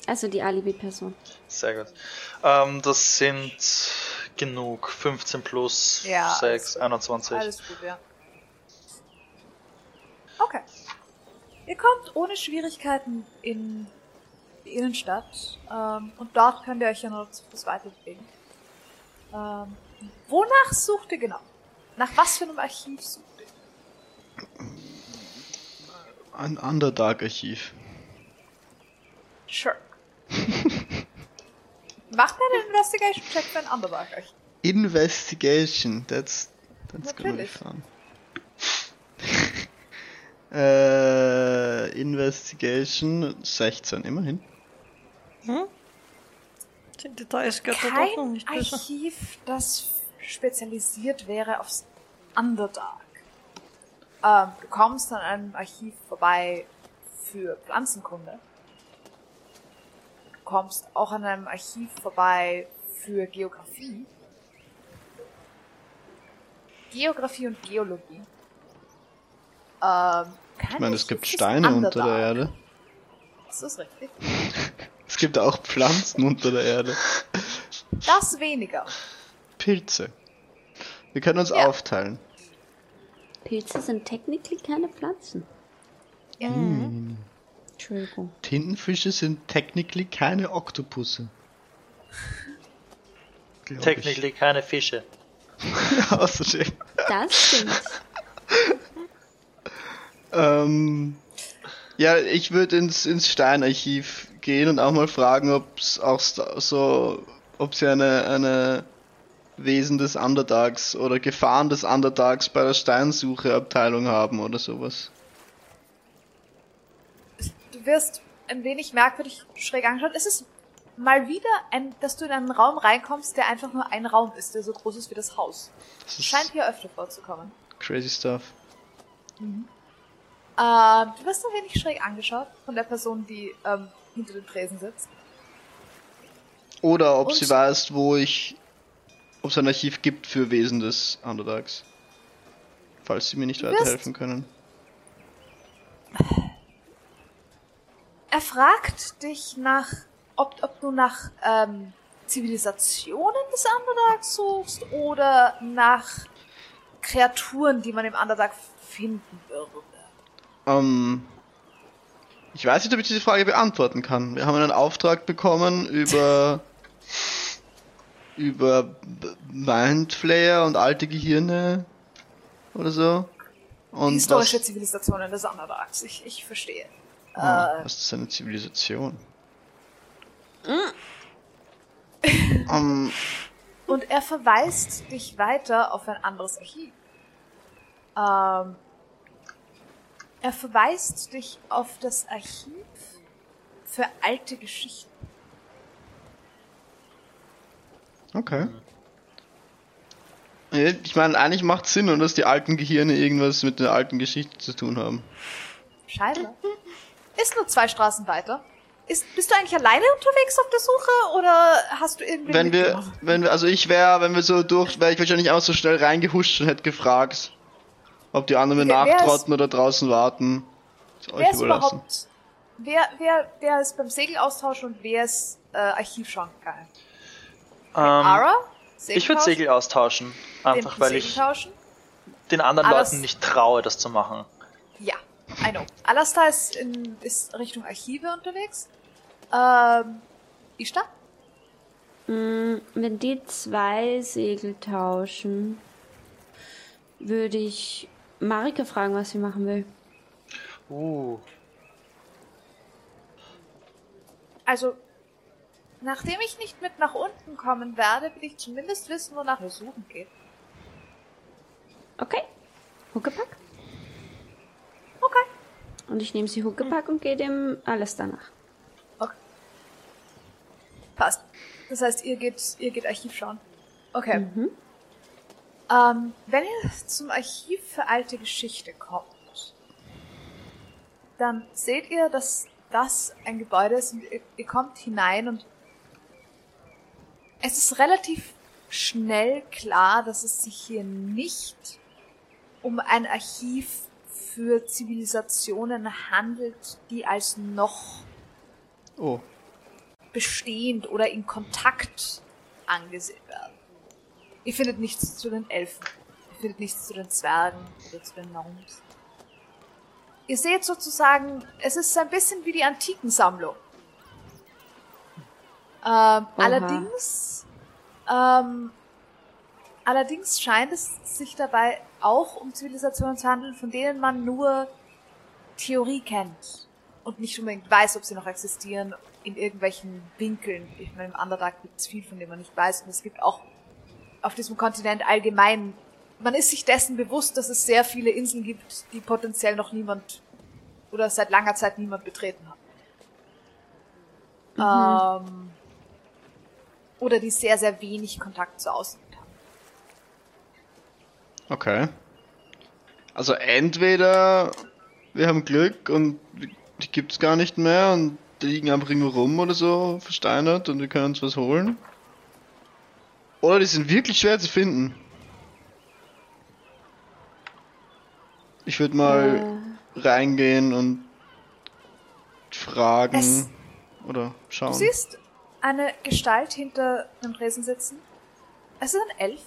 Also die Alibi-Person.
Sehr gut. Ähm, das sind genug. 15 plus
Ja,
6, 21.
Alles gut, ja. Okay. Ihr kommt ohne Schwierigkeiten in die Innenstadt ähm, und dort könnt ihr euch ja noch zu Fuß weiterbewegen. Ähm, wonach sucht ihr genau? Nach was für einem Archiv sucht ihr?
Ein Underdark-Archiv.
Sure. Macht mir den Investigation-Check für ein Underdark.
Investigation, that's, that's gonna be
Natürlich.
fun. äh, Investigation 16, immerhin.
Die Details gehört da doch noch
Kein
nicht besser.
Archiv, das spezialisiert wäre aufs Underdark. Ähm, du kommst an einem Archiv vorbei für Pflanzenkunde. Du kommst auch an einem Archiv vorbei für Geografie. Geografie und Geologie. Ähm,
Ich meine, es gibt Steine unter der Erde.
Das ist richtig.
Es gibt auch Pflanzen unter der Erde.
Das weniger.
Pilze. Wir können uns
Ja.
aufteilen.
Pilze sind technically keine Pflanzen.
Ja.
Entschuldigung.
Tintenfische sind technically keine Oktopusse.
Technically keine Fische.
Ich. Außerdem.
Das stimmt.
Ähm, ja, ich würde ins, ins Steinarchiv gehen und auch mal fragen, ob es auch so, ob sie eine, eine Wesen des Underdarks oder Gefahren des Underdarks bei der Steinsuche-Abteilung haben oder sowas.
Du wirst ein wenig merkwürdig schräg angeschaut. Es ist mal wieder ein, dass du in einen Raum reinkommst, der einfach nur ein Raum ist, der so groß ist wie das Haus.
Das
Scheint hier öfter vorzukommen.
crazy stuff.
Ähm, du wirst ein wenig schräg angeschaut von der Person, die ähm, hinter dem Tresen sitzt.
Oder ob
Und-
sie weiß, wo ich, ob es ein Archiv gibt für Wesen des Underdarks. Falls sie mir nicht weiterhelfen können.
Er fragt dich nach, ob, ob du nach ähm, Zivilisationen des Underdarks suchst oder nach Kreaturen, die man im Underdark finden würde.
Ähm, ich weiß nicht, ob ich diese Frage beantworten kann. Wir haben einen Auftrag bekommen über über Mindflayer und alte Gehirne oder so. Und
Historische
was,
Zivilisationen des Underdarks. Ich, ich verstehe.
Ah,
Äh,
was ist eine Zivilisation?
Mm.
ähm,
Und er verweist dich weiter auf ein anderes Archiv. Ähm, er verweist dich auf das Archiv für alte Geschichten.
okay. Ich meine, eigentlich macht Sinn, und dass die alten Gehirne irgendwas mit der alten Geschichte zu tun haben.
Scheinbar. Ist nur zwei Straßen weiter. Ist, bist du eigentlich alleine unterwegs auf der Suche oder hast du irgendwie
Wenn wir, wenn wir, also ich wäre, wenn wir so durch, wäre ich wahrscheinlich auch so schnell reingehuscht und hätte gefragt, ob die anderen mir
wer ist-
nachtrotten oder draußen warten. Ist euch
wer ist
überlassen.
überhaupt wer wer wer ist beim Segelaustausch und wer ist äh, Archiv schauen gegangen?
Ähm,
Ara?
ich würde Segel austauschen. Einfach
Den
weil
Segel
ich
tauschen?
den anderen Leuten nicht traue, das zu machen.
I know. Alastar ist, in, ist Richtung Archive unterwegs. Ähm, Ishtar?
Mm, Wenn die zwei Segel tauschen, würde ich Marika fragen, was sie machen will.
Uh.
Also, nachdem ich nicht mit nach unten kommen werde, will ich zumindest wissen, wonach wir suchen geht.
Okay. Huckepack.
Okay.
Und ich nehme sie Huckepack und gehe dem alles danach.
Okay. Passt. Das heißt, ihr geht, ihr geht Archiv schauen. Okay.
Mhm.
Ähm, wenn ihr zum Archiv für alte Geschichte kommt, dann seht ihr, dass das ein Gebäude ist und ihr, ihr kommt hinein und es ist relativ schnell klar, dass es sich hier nicht um ein Archiv für Zivilisationen handelt, die als noch
Oh,
bestehend oder in Kontakt angesehen werden. Ihr findet nichts zu den Elfen. Ihr findet nichts zu den Zwergen oder zu den Gnomes. Ihr seht sozusagen, es ist ein bisschen wie die Antikensammlung. Ähm, allerdings, ähm, allerdings scheint es sich dabei auch um Zivilisationen zu handeln, von denen man nur Theorie kennt. und nicht unbedingt weiß, ob sie noch existieren, in irgendwelchen Winkeln. Ich meine, im Underdark gibt es viel, von dem man nicht weiß. Und es gibt auch auf diesem Kontinent allgemein, man ist sich dessen bewusst, dass es sehr viele Inseln gibt, die potenziell noch niemand oder seit langer Zeit niemand betreten hat. Ähm, oder die sehr, sehr wenig Kontakt zur Außenwelt haben.
Okay. Also entweder wir haben Glück und die gibt's gar nicht mehr und die liegen einfach irgendwo rum oder so, versteinert und wir können uns was holen. Oder die sind wirklich schwer zu finden. Ich würde mal reingehen und fragen
Es-
oder schauen.
Du siehst eine Gestalt hinter einem Tresen sitzen. Es ist ein Elf.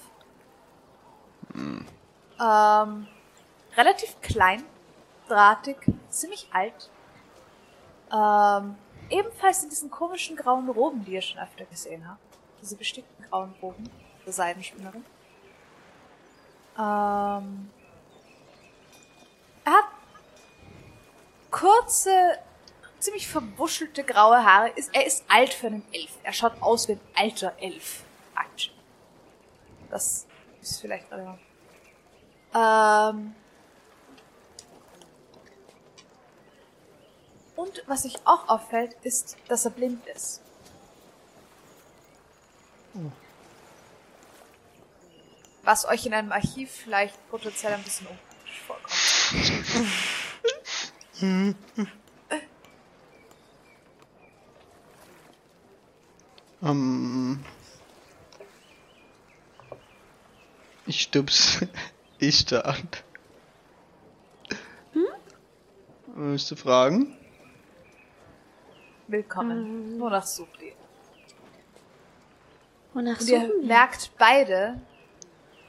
Ähm, relativ klein, drahtig, ziemlich alt. Ähm, ebenfalls in diesen komischen grauen Roben, die ihr schon öfter gesehen habt. Diese bestickten grauen Roben der Seidenspinnerin. Ähm, er hat kurze, ziemlich verwuschelte graue Haare. Er ist alt für einen Elf. Er schaut aus wie ein alter Elf. Actually. Das ist vielleicht relevant. Ähm. Und was sich auch auffällt, ist, dass er blind ist. Was euch in einem Archiv vielleicht potenziell ein bisschen unpraktisch vorkommt.
Ähm, ich stups ich da an. Hm? Willst du fragen?
Willkommen. Wonach sucht ihr?
Wonach
Und ihr merkt beide,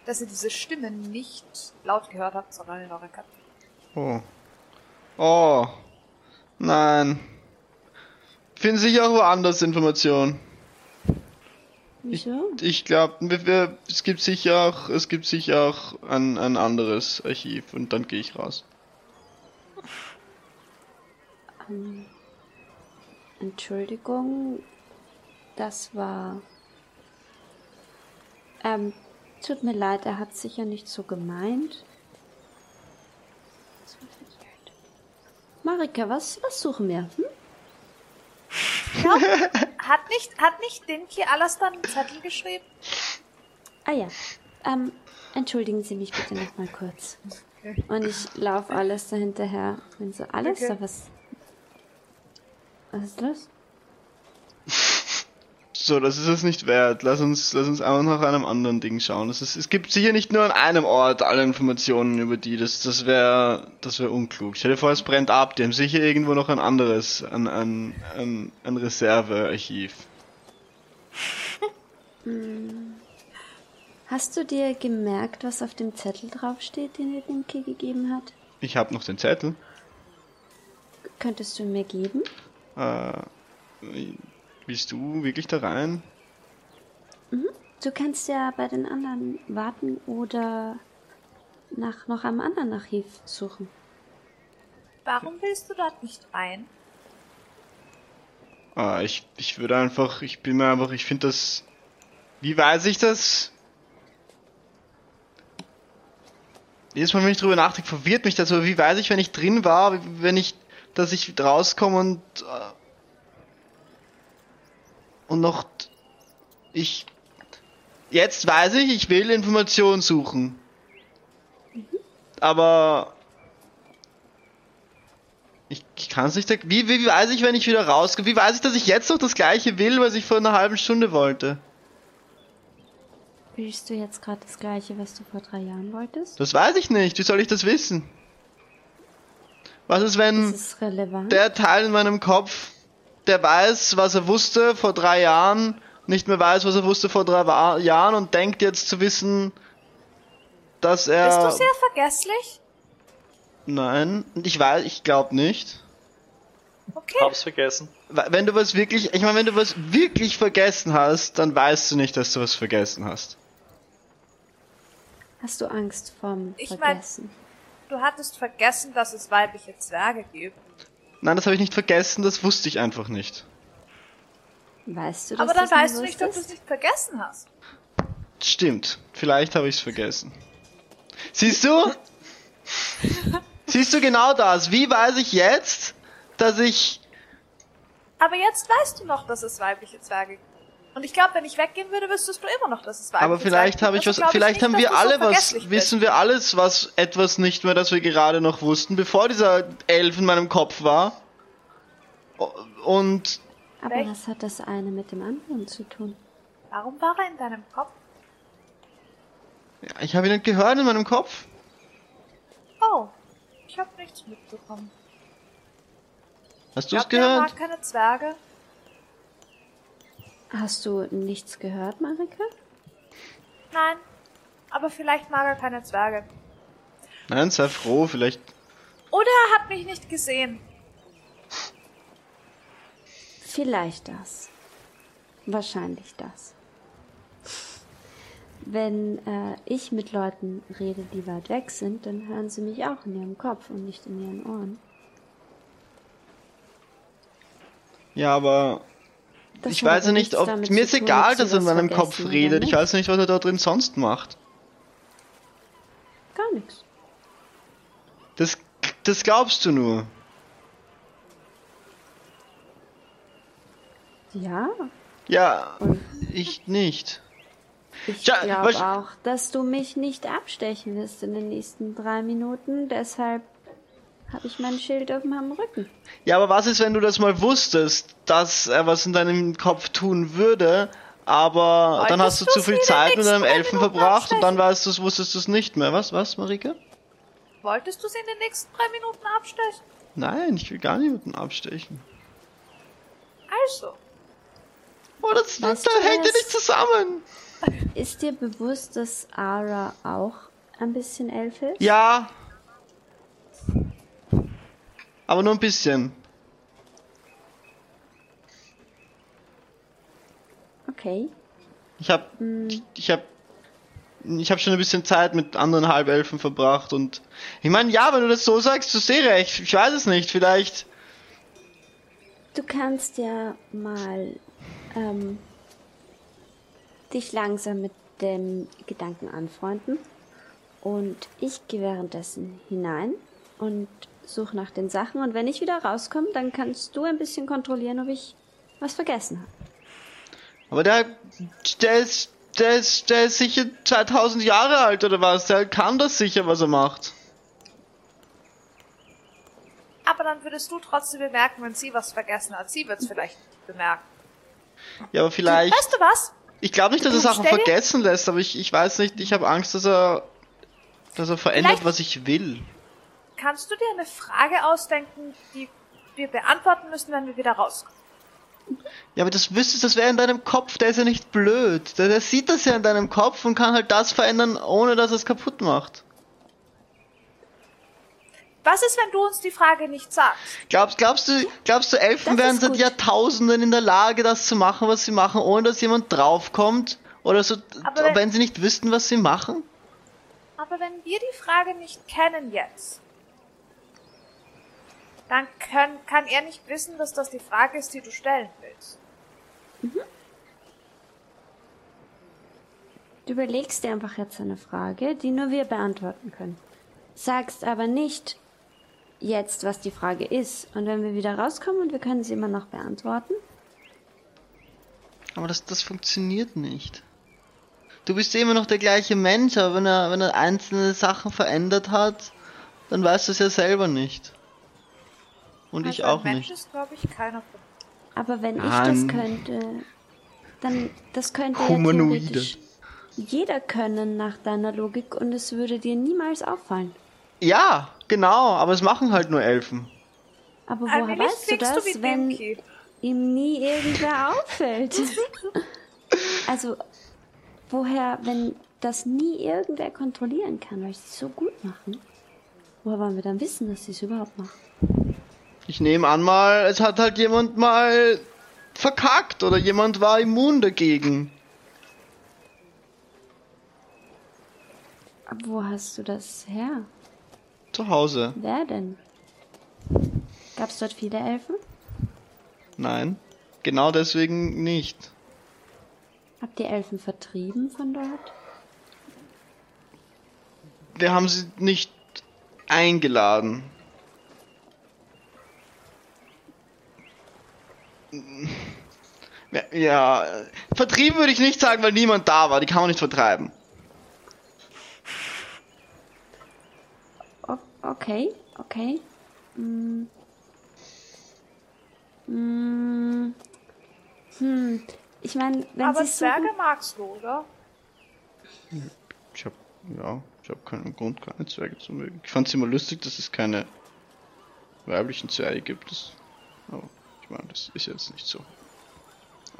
dass ihr diese Stimme nicht laut gehört habt, sondern in eurer Köpfe.
Oh. Oh. Nein. Finden sich auch woanders Informationen.
Wieso?
Ich glaube, es gibt sicher auch, es gibt sicher auch ein, ein anderes Archiv und dann gehe ich raus.
Entschuldigung, das war. Ähm, tut mir leid, er hat sicher nicht so gemeint. Marika, was, was suchen wir? Hm?
Hat nicht, hat nicht Dinky Alastan einen Zettel geschrieben?
Ah ja. Ähm, entschuldigen Sie mich bitte noch mal kurz. Und ich laufe alles da hinterher. Wenn so alles,
Okay.
da was. Was ist los?
So, das ist es nicht wert. Lass uns, lass uns einfach nach einem anderen Ding schauen. Es, ist, es gibt sicher nicht nur an einem Ort alle Informationen über die. Das, das wäre, das wäre unklug. Stell dir vor, es brennt ab. Die haben sicher irgendwo noch ein anderes, ein, ein, ein, ein Reservearchiv.
Hast du dir gemerkt, was auf dem Zettel draufsteht, den dir Dinky gegeben hat?
Ich habe noch den Zettel.
Könntest du mir geben?
Äh, willst du wirklich da rein?
Du kannst ja bei den anderen warten oder nach noch einem anderen Archiv suchen.
Warum willst du dort nicht rein?
Ah, ich, ich würde einfach, ich bin mir einfach, ich finde das. Wie weiß ich das? Jedes Mal, wenn ich drüber nachdenke, verwirrt mich das, aber wie weiß ich, wenn ich drin war, wie- wenn ich, dass ich rauskomme und. Äh, und noch. Ich. Jetzt weiß ich, ich will Informationen suchen. Aber. Ich, ich kann es nicht. Wie, wie, wie weiß ich, wenn ich wieder rauskomme? Wie weiß ich, dass ich jetzt noch das gleiche will, was ich vor einer halben Stunde wollte?
Willst du jetzt gerade das gleiche, was du vor drei Jahren wolltest?
Das weiß ich nicht. Wie soll ich das wissen? Was ist, wenn
Das ist relevant.
der Teil in meinem Kopf, der weiß, was er wusste vor drei Jahren, nicht mehr weiß, was er wusste vor drei Wa Jahren und denkt jetzt zu wissen, dass er.
Bist du sehr vergesslich?
Nein, ich weiß, ich glaube nicht.
Okay.
Hab's vergessen.
Wenn du was wirklich, ich meine, wenn du was wirklich vergessen hast, dann weißt du nicht, dass du was vergessen hast.
Hast du Angst vorm
Ich mein-
Vergessen?
Du hattest vergessen, dass es weibliche Zwerge gibt.
Nein, das habe ich nicht vergessen, das wusste ich einfach nicht.
Weißt du das?
Aber dann weißt du nicht, ob du es nicht vergessen hast.
Stimmt. Vielleicht habe ich es vergessen. Siehst du? Siehst du genau das? Wie weiß ich jetzt, dass ich.
Aber jetzt weißt du noch, dass es weibliche Zwerge gibt. Und ich glaube, wenn ich weggehen würde, wüsstest du immer noch, dass es weibliche
Aber vielleicht habe ich was.
Also glaub
Vielleicht
nicht,
haben wir
du so
alle was. Wissen wir alles, was etwas nicht mehr, das wir gerade noch wussten, bevor dieser Elf in meinem Kopf war. Und
Aber
Echt?
was hat das eine mit dem anderen zu tun?
Warum war er in deinem Kopf?
ja, ich habe ihn nicht gehört in meinem Kopf.
Oh, ich habe nichts mitbekommen.
Hast du es
ihr, er
gehört?
mag keine Zwerge?
Hast du nichts gehört, Marika?
Nein. Aber vielleicht mag er keine Zwerge.
Nein, sei froh, vielleicht.
Oder er hat mich nicht gesehen.
Vielleicht das. Wahrscheinlich das. Wenn äh, ich mit Leuten rede, die weit weg sind, dann hören sie mich auch in ihrem Kopf und nicht in ihren Ohren.
Ja, aber
Das
ich weiß ja nicht, ob mir ist egal, dass er in meinem Kopf redet. Ich weiß nicht, was er da drin sonst macht.
Gar nichts.
Das, das glaubst du nur.
Ja,
Ja,
und
ich nicht.
ich glaube auch, dass du mich nicht abstechen wirst in den nächsten drei Minuten. Deshalb habe ich mein Schild auf meinem Rücken.
Ja, aber was ist, wenn du das mal wusstest, dass er was in deinem Kopf tun würde, aber dann hast du
Wolltest
zu viel Zeit mit deinem Elfen verbracht und dann weißt du's, wusstest du es nicht mehr. Was, was, Marike?
Wolltest du sie in den nächsten drei Minuten abstechen?
Nein, ich will gar niemanden abstechen.
Also.
Oh, das, das,
Weißt
da
du
hängt ja nicht zusammen.
Ist dir bewusst, dass Ara auch ein bisschen elf ist?
Ja. Aber nur ein bisschen.
Okay.
Ich hab, ich hab, ich hab schon ein bisschen Zeit mit anderen Halbelfen verbracht und ich meine, ja, wenn du das so sagst, du sehr recht. Ich weiß es nicht, vielleicht.
Du kannst ja mal ähm, dich langsam mit dem Gedanken anfreunden. Und ich gehe währenddessen hinein und suche nach den Sachen. Und wenn ich wieder rauskomme, dann kannst du ein bisschen kontrollieren, ob ich was vergessen habe.
Aber der, der ist, der ist, der ist sicher 2000 Jahre alt oder was? Der kann das sicher, was er macht.
Aber dann würdest du trotzdem bemerken, wenn sie was vergessen hat. Sie wird's vielleicht nicht bemerken.
Ja, aber vielleicht.
Weißt du was?
Ich glaube nicht, dass er Sachen vergessen lässt, aber ich, ich weiß nicht, ich habe Angst, dass er, dass er verändert,
Vielleicht-
was ich will.
Kannst du dir eine Frage ausdenken, die wir beantworten müssen, wenn wir wieder rauskommen?
Ja, aber das wüsstest, das wäre in deinem Kopf, der ist ja nicht blöd. Der, der sieht das ja in deinem Kopf und kann halt das verändern, ohne dass es kaputt macht.
Was ist, wenn du uns die Frage nicht sagst?
Glaubst, glaubst du, glaubst du, Elfen
Das
wären seit
gut.
Jahrtausenden in der Lage, das zu machen, was sie machen, ohne dass jemand draufkommt? Oder so, wenn,
wenn-
sie nicht wüssten, was sie machen?
Aber wenn wir die Frage nicht kennen jetzt, dann können, kann er nicht wissen, dass das die Frage ist, die du stellen willst.
Du überlegst dir einfach jetzt eine Frage, die nur wir beantworten können. Sagst aber nicht jetzt, was die Frage ist. Und wenn wir wieder rauskommen und wir können sie immer noch beantworten,
Aber das, das funktioniert nicht. Du bist immer noch der gleiche Mensch, aber wenn er, wenn er einzelne Sachen verändert hat, dann weißt du es ja selber nicht. Und ich
Also
auch
ein Mensch
nicht.
ist, ich, keiner von
aber wenn ich
Nein.
das könnte, dann das könnte ja
Humanoide.
theoretisch jeder können nach deiner Logik und es würde dir niemals auffallen.
Ja, genau, aber es machen halt nur Elfen.
Aber woher
Allmählich
weißt du das,
wie
wenn ihm nie irgendwer auffällt? also, woher, wenn das nie irgendwer kontrollieren kann, weil sie es so gut machen, woher wollen wir dann wissen, dass sie es überhaupt machen?
Ich nehme an mal, es hat halt jemand mal verkackt oder jemand war immun dagegen.
Wo hast du das her?
Zu Hause.
Wer denn? Gab es dort viele Elfen?
Nein, genau deswegen nicht.
Habt ihr Elfen vertrieben von dort?
Wir haben sie nicht eingeladen. Ja, vertrieben würde ich nicht sagen, weil niemand da war. Die kann man nicht vertreiben.
Okay, okay. Mm. Hm. Ich meine, wenn
Aber
sie
Zwerge
gut
magst du, oder?
Ich hab, ja, ich habe keinen Grund, keine Zwerge zu mögen. Ich fand es immer lustig, dass es keine weiblichen Zwerge gibt. Das, aber ich meine, das ist jetzt nicht so.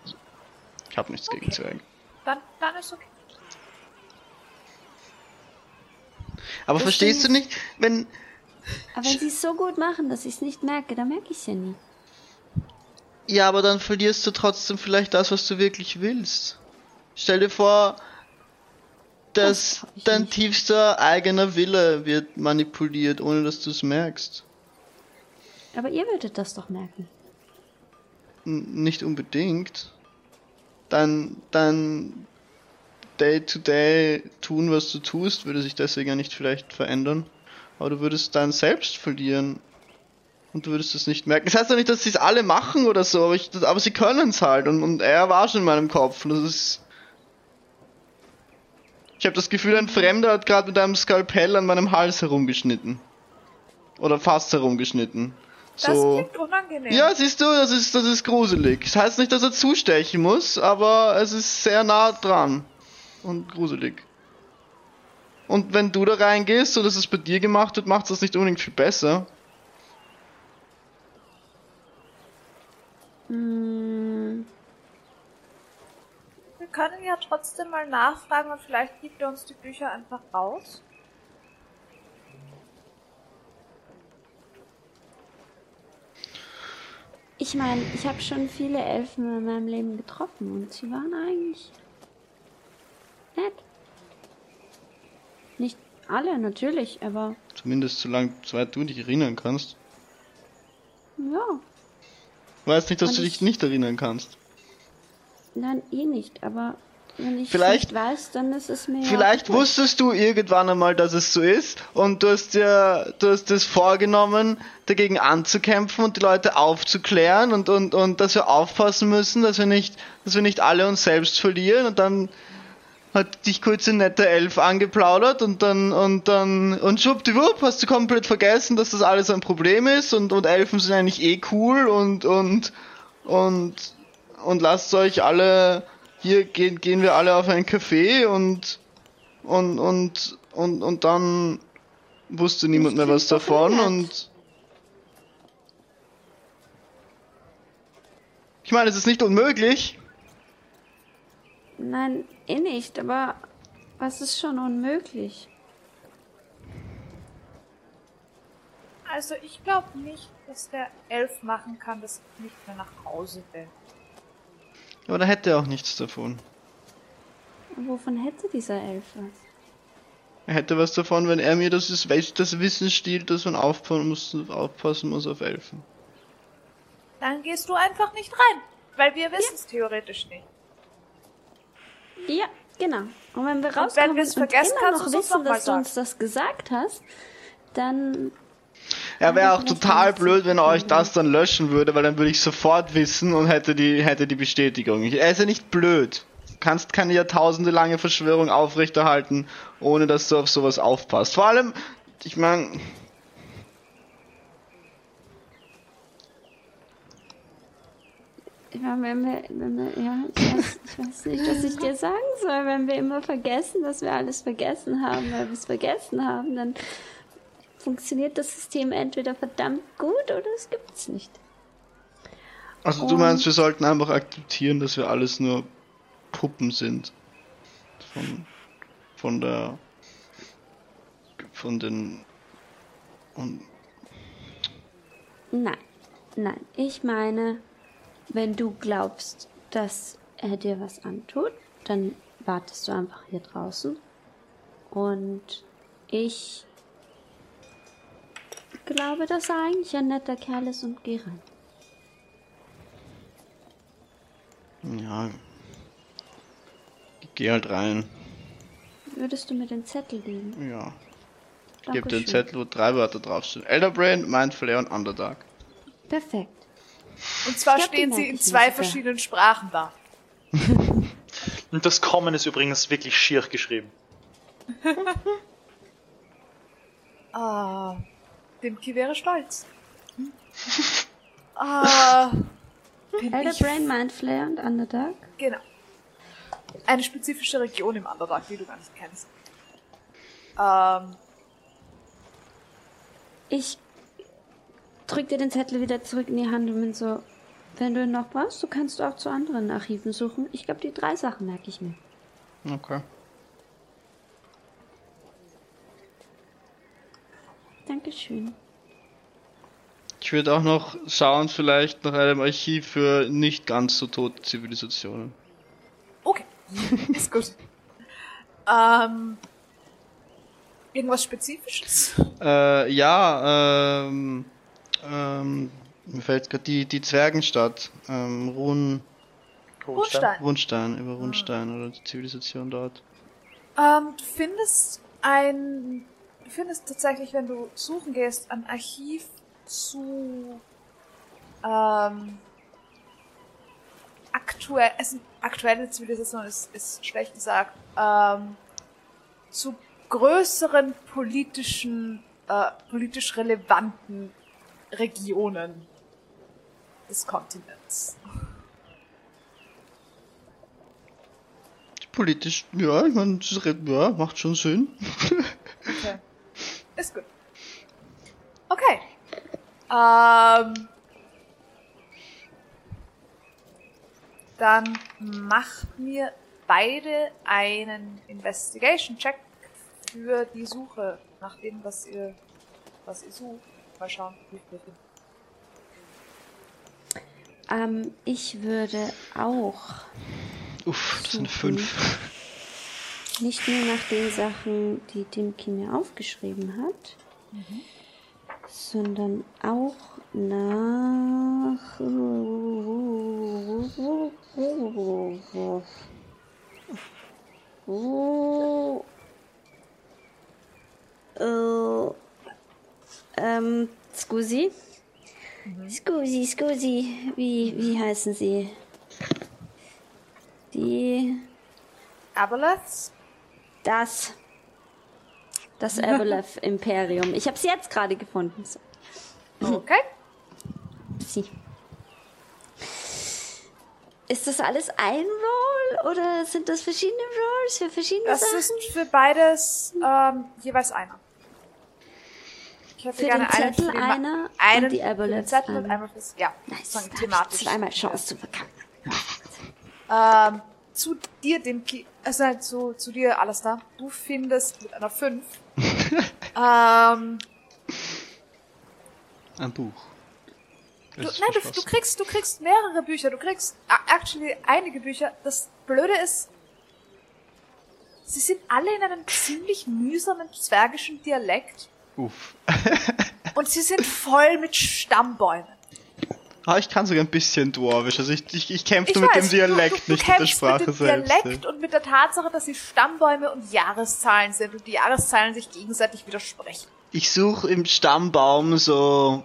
Also, ich habe nichts gegen
Okay.
Zwerge.
Dann, dann ist okay.
Aber
Das
verstehst du nicht, wenn
Aber wenn sie es so gut machen, dass ich es nicht merke, dann merke ich es ja nie.
Ja, aber dann verlierst du trotzdem vielleicht das, was du wirklich willst. Stell dir vor,
Das
dass
ich
dein
nicht.
tiefster eigener Wille wird manipuliert, ohne dass du es merkst.
Aber ihr würdet das doch merken.
Nicht unbedingt. Dein, dein Day-to-Day tun, was du tust, würde sich deswegen ja nicht vielleicht verändern. Aber du würdest dein Selbst verlieren. Und du würdest es nicht merken. Das heißt ja nicht, dass sie es alle machen oder so, aber, ich, aber sie können es halt. Und, und er war schon in meinem Kopf. Und das ist. Ich habe das Gefühl, ein Fremder hat gerade mit einem Skalpell an meinem Hals herumgeschnitten. Oder fast herumgeschnitten.
Das
So.
klingt unangenehm.
Ja, siehst du, das ist, das ist gruselig. Das heißt nicht, dass er zustechen muss, aber es ist sehr nah dran. Und gruselig. Und wenn du da reingehst, so dass es bei dir gemacht wird, macht das nicht unbedingt viel besser.
Mm,
Wir können ja trotzdem mal nachfragen und vielleicht gibt er uns die Bücher einfach raus.
Ich meine, ich habe schon viele Elfen in meinem Leben getroffen und sie waren eigentlich nett. Nicht alle, natürlich, aber
Zumindest solange soweit du dich erinnern kannst.
ja,
weiß nicht, dass
Und
du
ich-
dich nicht erinnern kannst.
dann eh nicht, aber wenn ich
Vielleicht-
nicht weiß, dann ist es mir
Vielleicht wusstest du irgendwann einmal, dass es so ist und du hast dir, du hast es vorgenommen, dagegen anzukämpfen und die Leute aufzuklären und, und, und dass wir aufpassen müssen, dass wir nicht, dass wir nicht alle uns selbst verlieren und dann hat dich kurz ein netter Elf angeplaudert und dann, und dann, und schwuppdiwupp hast du komplett vergessen, dass das alles ein Problem ist und, und Elfen sind eigentlich eh cool und, und, und, und lasst euch alle, hier gehen, gehen wir alle auf ein Café und, und, und, und, und dann wusste niemand mehr was davon und ich meine, es ist nicht unmöglich.
Nein, eh nicht, aber was ist schon unmöglich?
Also ich glaube nicht, dass der Elf machen kann, dass ich nicht mehr nach Hause will.
Aber da hätte er auch nichts davon.
Und wovon hätte dieser Elf was?
Er hätte was davon, wenn er mir das, ist, das Wissen stiehlt, dass man aufpassen muss, aufpassen muss auf Elfen.
Dann gehst du einfach nicht rein, weil wir wissen es theoretisch nicht.
Ja, genau. Und wenn wir
wenn
rauskommen und
vergessen,
immer
kannst
noch wissen, dass du uns das gesagt hast, dann
Er wäre auch total blöd, wenn er euch das dann löschen würde, weil dann würde ich sofort wissen und hätte die, hätte die Bestätigung. Er ist ja nicht blöd. Du kannst keine jahrtausende lange Verschwörung aufrechterhalten, ohne dass du auf sowas aufpasst. Vor allem, ich meine,
Ja, wenn wir, wenn wir, ja, ich weiß, ich weiß nicht, was ich dir sagen soll. Wenn wir immer vergessen, dass wir alles vergessen haben, weil wir es vergessen haben, dann funktioniert das System entweder verdammt gut oder es gibt's nicht.
also du meinst, wir sollten einfach akzeptieren, dass wir alles nur Puppen sind. Von, von der, von den, und,
Nein, nein. Ich meine, wenn du glaubst, dass er dir was antut, dann wartest du einfach hier draußen. Und ich glaube, dass er eigentlich ein netter Kerl ist und geh rein.
Ja. Geh halt rein.
Würdest du mir den Zettel geben?
Ja. Ich gebe den. Zettel, wo drei Wörter draufstehen. Elderbrain, Mindflayer und Underdark.
Perfekt.
Und zwar
glaub,
stehen sie in zwei verschiedenen Sprachen da.
Und das Kommen ist übrigens wirklich schier geschrieben.
Ah, Dimki wäre stolz. Hm? Ah, bin
Elder
ich,
Brain, Mindflayer und Underdark.
genau. Eine spezifische Region im Underdark, die du gar nicht kennst. Ähm,
Ich drück dir den Zettel wieder zurück in die Hand und bin so, wenn du ihn noch brauchst, du kannst auch zu anderen Archiven suchen. Ich glaube, die drei Sachen merke ich mir.
Okay.
Dankeschön.
Ich würde auch noch schauen, vielleicht nach einem Archiv für nicht ganz so tote Zivilisationen.
okay, ist gut. Ähm, irgendwas Spezifisches?
Äh, ja, ähm, ähm, mir fällt gerade die, die Zwergenstadt, ähm, Run,
Rundstein.
Rundstein, über Rundstein oder die Zivilisation dort.
Ähm, du findest ein, du findest tatsächlich, wenn du suchen gehst, ein Archiv zu ähm, aktuell, es sind aktuelle Zivilisation ist, ist schlecht gesagt, ähm, zu größeren politischen, äh, politisch relevanten Regionen des Kontinents.
Politisch, ja, ich meine, das ist re- ja, macht schon Sinn.
Okay. Ist gut. Okay. Ähm. Dann macht mir beide einen Investigation-Check für die Suche nach dem, was ihr, was ihr sucht. Mal schauen, wie viel finden.
Ähm, ich würde auch
Uff, das sind fünf.
Nicht nur nach den Sachen, die Dimki mir aufgeschrieben hat, sondern auch nach. Äh, ähm, Scusi? Scusi, Scusi, wie, wie heißen Sie? Die.
Aboleths?
Das. Das Aboleth Imperium. Ich habe es jetzt gerade gefunden. So,
Okay.
Sie. Ist das alles ein Roll oder sind das verschiedene Rolls für verschiedene
Das
Sachen?
ist für beides ähm, jeweils einer. Ich hätte
Für
gerne
den
einen
Zettel
Ma-
einer und
einen
die
für den
Aboleths
Zettel und einmal fürs ja,
nice, ich
thematisch.
zweimal Chance zu verkacken.
Ähm, zu dir, dem Ki also halt zu, zu dir, Alastair, du findest mit einer 5 ähm,
Ein Buch.
du, nein, du, du kriegst, du kriegst mehrere Bücher, du kriegst a- actually einige Bücher. Das Blöde ist, sie sind alle in einem ziemlich mühsamen zwergischen Dialekt
Uff.
und sie sind voll mit Stammbäumen.
Ah, ich kann sogar ein bisschen Dwarvisch. Also ich, ich, ich kämpfe
Ich
nur mit
weiß,
dem Dialekt,
du, du, du
nicht mit der Sprache
mit dem
selbst.
Dialekt und mit der Tatsache, dass sie Stammbäume und Jahreszahlen sind und die Jahreszahlen sich gegenseitig widersprechen.
Ich suche im Stammbaum so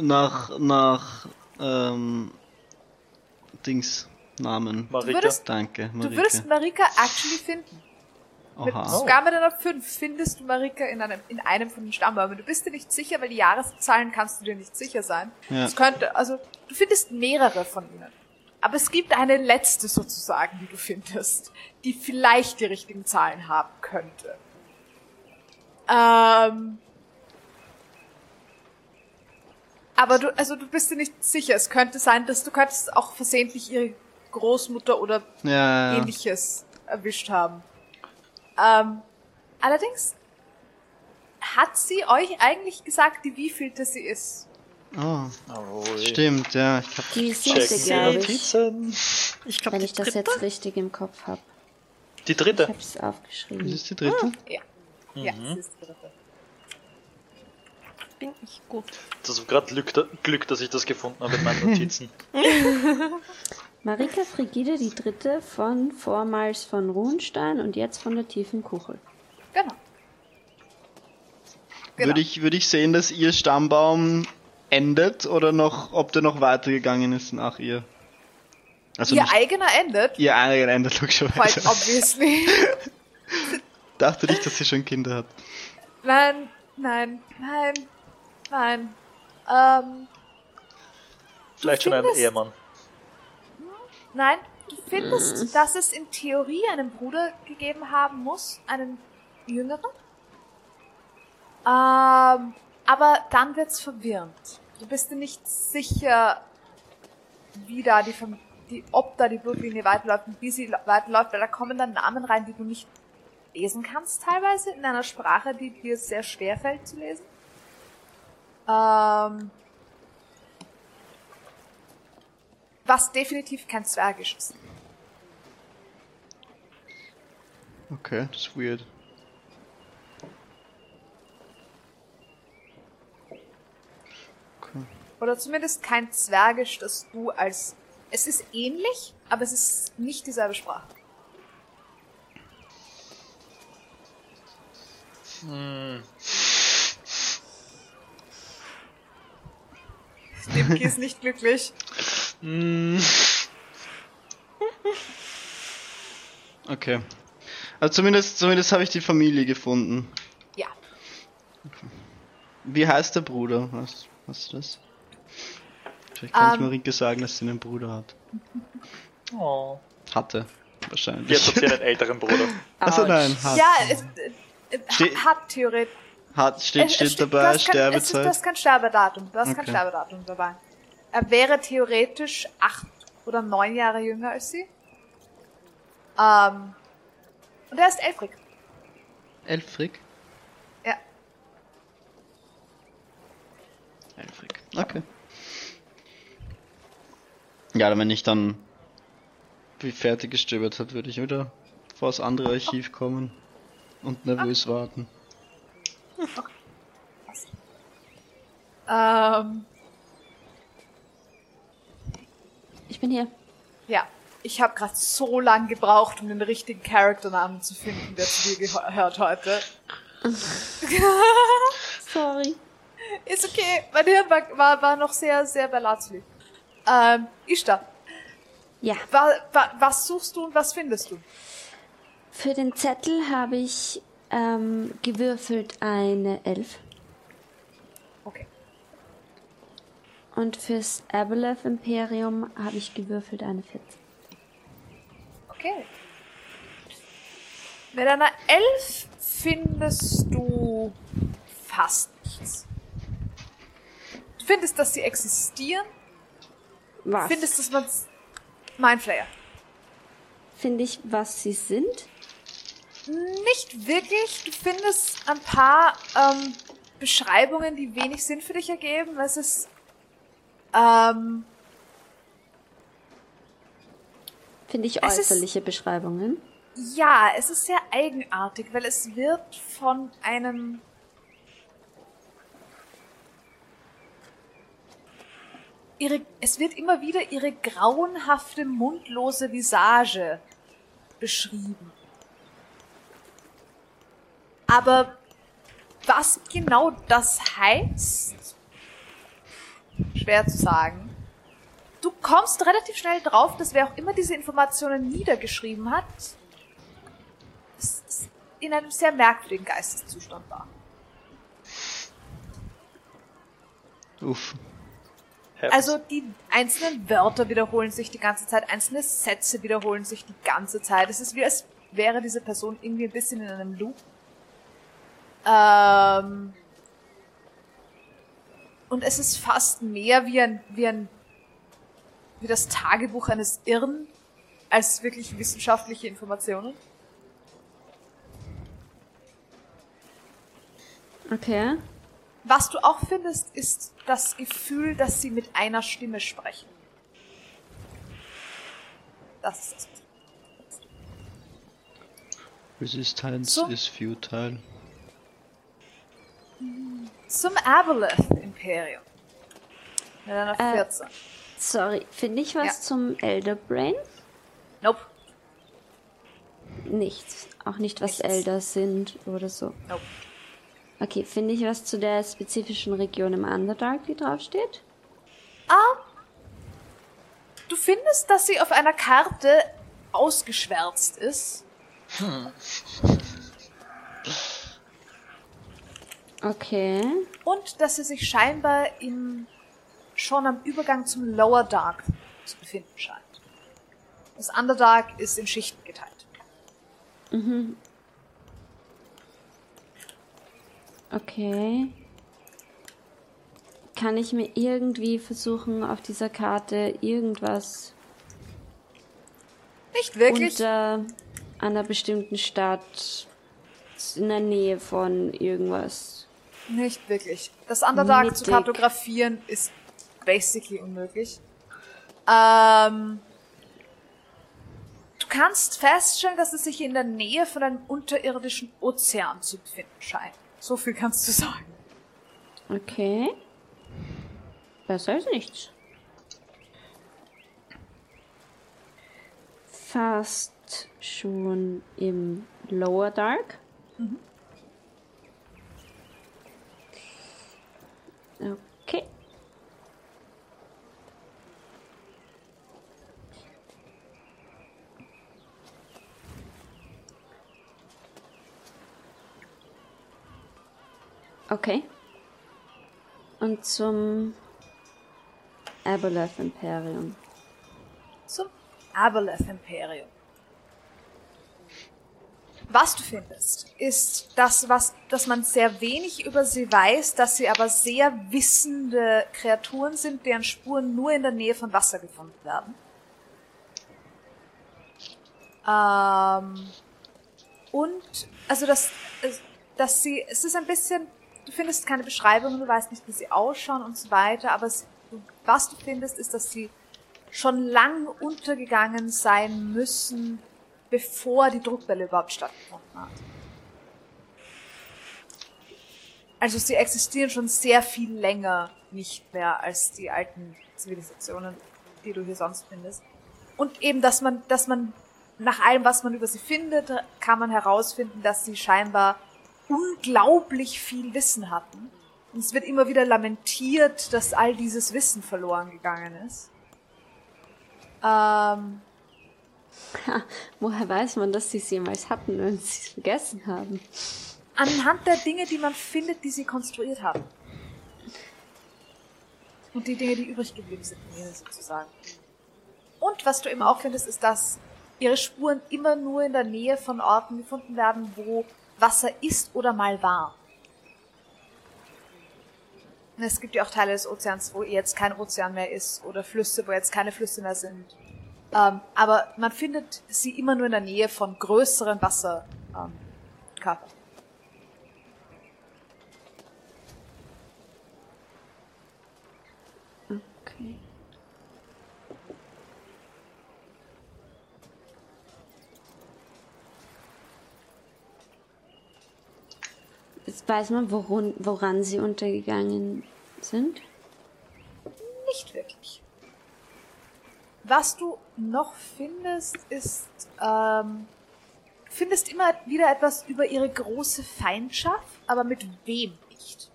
nach nach ähm, Dings Namen.
Marika.
würdest-
Danke,
Du
Marike.
würdest Marika actually finden. Mit, sogar mit einer 5 findest du Marika in einem, in einem von den Stammbäumen. Du bist dir nicht sicher, weil die Jahreszahlen kannst du dir nicht sicher sein.
Ja.
Es könnte, also, du findest mehrere von ihnen. Aber es gibt eine letzte sozusagen, die du findest, die vielleicht die richtigen Zahlen haben könnte. Ähm, aber du, also du bist dir nicht sicher. Es könnte sein, dass du könntest auch versehentlich ihre Großmutter oder
Ja, ja, ja.
ähnliches erwischt haben. Ähm, allerdings hat sie euch eigentlich gesagt, die wievielte sie ist.
Oh,
Oh,
stimmt, ja. Ich hab,
Die siebte, glaube ich.
Notizen.
Ich glaube,
Wenn
die
ich das
dritte?
jetzt richtig im Kopf habe.
Die
Ich
dritte.
habe es aufgeschrieben.
das ist die dritte?
Ja. Ja, sie ist die dritte.
bin ich gut.
Das ist gerade Glück, Glück, dass ich das gefunden habe in meinen Notizen.
Marika Frigide, die dritte von vormals von Runstein und jetzt von der tiefen Kuchel.
Genau. Genau.
Würde ich, würde ich sehen, dass ihr Stammbaum endet oder noch, ob der noch weitergegangen ist nach ihr? Also
Ihr
nicht,
eigener endet.
ihr eigener endet
Quite
logischerweise.
obviously.
Dachte nicht, dass sie schon Kinder hat.
Nein, nein, nein, nein. Ähm,
Vielleicht schon ein Ehemann.
Nein, du findest, dass es in Theorie einen Bruder gegeben haben muss, einen jüngeren. Ähm, aber dann wird's verwirrend. Du bist dir nicht sicher, wie da die, Fam- die ob da die Blutlinie weiterläuft und wie sie weiterläuft, weil da kommen dann Namen rein, die du nicht lesen kannst teilweise in einer Sprache, die dir sehr schwer fällt zu lesen. Ähm, was definitiv kein Zwergisch ist.
Okay, das ist weird. Okay.
Oder zumindest kein Zwergisch, das du als... Es ist ähnlich, aber es ist nicht dieselbe Sprache. Dimki ist nicht glücklich.
Okay. Also zumindest, zumindest habe ich die Familie gefunden.
Ja.
Wie heißt der Bruder? Was, was ist das? Vielleicht kann ich
Ähm.
Marike sagen, dass sie einen Bruder hat.
Oh.
Hatte. Wahrscheinlich.
Jetzt hat sie einen älteren Bruder.
Achso, nein. Hat.
Ja, es, äh,
Ste-
hat theoretisch...
hat steht,
es-
steht
es-
dabei,
kein, es ist, du hast kein Sterbedatum. Du hast kein
Okay.
Sterbedatum dabei. Er wäre theoretisch acht oder neun Jahre jünger als sie. Ähm, und er ist elfrig.
Elfrig?
Ja.
Elfrig. Okay. Ja, wenn ich dann wie fertig gestöbert hat, würde ich wieder vor das andere Archiv kommen und nervös warten.
Ähm,
Ich bin hier.
ja. Ich habe gerade so lang gebraucht, um den richtigen Charakternamen zu finden, der zu dir gehört heute.
Sorry.
Ist okay. Mein Hirn war, war, war noch sehr, sehr bei Lazuli. Ähm, Ishtar,
Ja.
wa, wa, was suchst du und was findest du?
Für den Zettel habe ich ähm, gewürfelt eine Elf.
Okay.
Und fürs Abeloth Imperium habe ich gewürfelt eine 14.
Okay. Mit einer Elf findest du fast nichts. Du findest, dass sie existieren,
Was?
findest, dass man Mindflayer.
Finde ich, was sie sind?
Nicht wirklich. Du findest ein paar ähm, Beschreibungen, die wenig Sinn für dich ergeben. Es ist ähm,
Finde ich
Es ist-
äußerliche Beschreibungen.
Ja, es ist sehr eigenartig, weil es wird von einem ihre, es wird immer wieder ihre grauenhafte, mundlose Visage beschrieben. Aber was genau das heißt, schwer zu sagen. Du kommst relativ schnell drauf, dass wer auch immer diese Informationen niedergeschrieben hat, in einem sehr merkwürdigen Geisteszustand war.
Uff.
Also die einzelnen Wörter wiederholen sich die ganze Zeit, einzelne Sätze wiederholen sich die ganze Zeit. Es ist wie als wäre diese Person irgendwie ein bisschen in einem Loop. Ähm und es ist fast mehr wie ein, wie ein, wie das Tagebuch eines Irren als wirklich wissenschaftliche Informationen.
Okay.
Was du auch findest, ist das Gefühl, dass sie mit einer Stimme sprechen. Das ist das.
Resistance
So.
is futile.
zum Aboleth-Imperium. Mit einer
Äh.
14.
Sorry, finde ich was
Ja.
zum Elder Brain?
Nope.
Nichts. Auch nicht, was
Nichts.
Elder sind oder so.
Nope.
Okay, finde ich was zu der spezifischen Region im Underdark, die draufsteht?
Ah, du findest, dass sie auf einer Karte ausgeschwärzt ist.
Okay.
Und dass sie sich scheinbar im, schon am Übergang zum Lower Dark zu befinden scheint. Das Underdark ist in Schichten geteilt.
Okay. Kann ich mir irgendwie versuchen, auf dieser Karte irgendwas
Nicht wirklich.
unter einer bestimmten Stadt in der Nähe von irgendwas?
Nicht wirklich. Das Underdark zu
Mittig.
kartografieren ist basically unmöglich. Ähm, du kannst feststellen, dass es sich in der Nähe von einem unterirdischen Ozean zu befinden scheint. So viel kannst du sagen.
Okay. Besser als nichts. Fast schon im Lower Dark. Okay. Okay. Und zum Aboleth Imperium.
Zum Aboleth Imperium. Was du findest, ist das, was, dass man sehr wenig über sie weiß, dass sie aber sehr wissende Kreaturen sind, deren Spuren nur in der Nähe von Wasser gefunden werden. Ähm, und, also das, dass sie, es ist ein bisschen, du findest keine Beschreibung, du weißt nicht, wie sie ausschauen und so weiter, aber es, was du findest, ist, dass sie schon lang untergegangen sein müssen, bevor die Druckwelle überhaupt stattgefunden hat. Also sie existieren schon sehr viel länger nicht mehr als die alten Zivilisationen, die du hier sonst findest. Und eben, dass man, dass man nach allem, was man über sie findet, kann man herausfinden, dass sie scheinbar unglaublich viel Wissen hatten. Und es wird immer wieder lamentiert, dass all dieses Wissen verloren gegangen ist. Ähm,
Ha, woher weiß man, dass sie es jemals hatten, wenn sie es vergessen haben?
anhand der Dinge, die man findet, die sie konstruiert haben. Und die Dinge, die übrig geblieben sind sozusagen. Und was du eben auch findest, ist, dass ihre Spuren immer nur in der Nähe von Orten gefunden werden, wo Wasser ist oder mal war. Es gibt ja auch Teile des Ozeans, wo jetzt kein Ozean mehr ist oder Flüsse, wo jetzt keine Flüsse mehr sind. Ähm, aber man findet sie immer nur in der Nähe von größeren Wasserkörpern. Ähm.
Okay. Jetzt weiß man, woran, woran sie untergegangen sind.
Nicht wirklich. Was du noch findest, ist, ähm, findest immer wieder etwas über ihre große Feindschaft, aber mit wem nicht.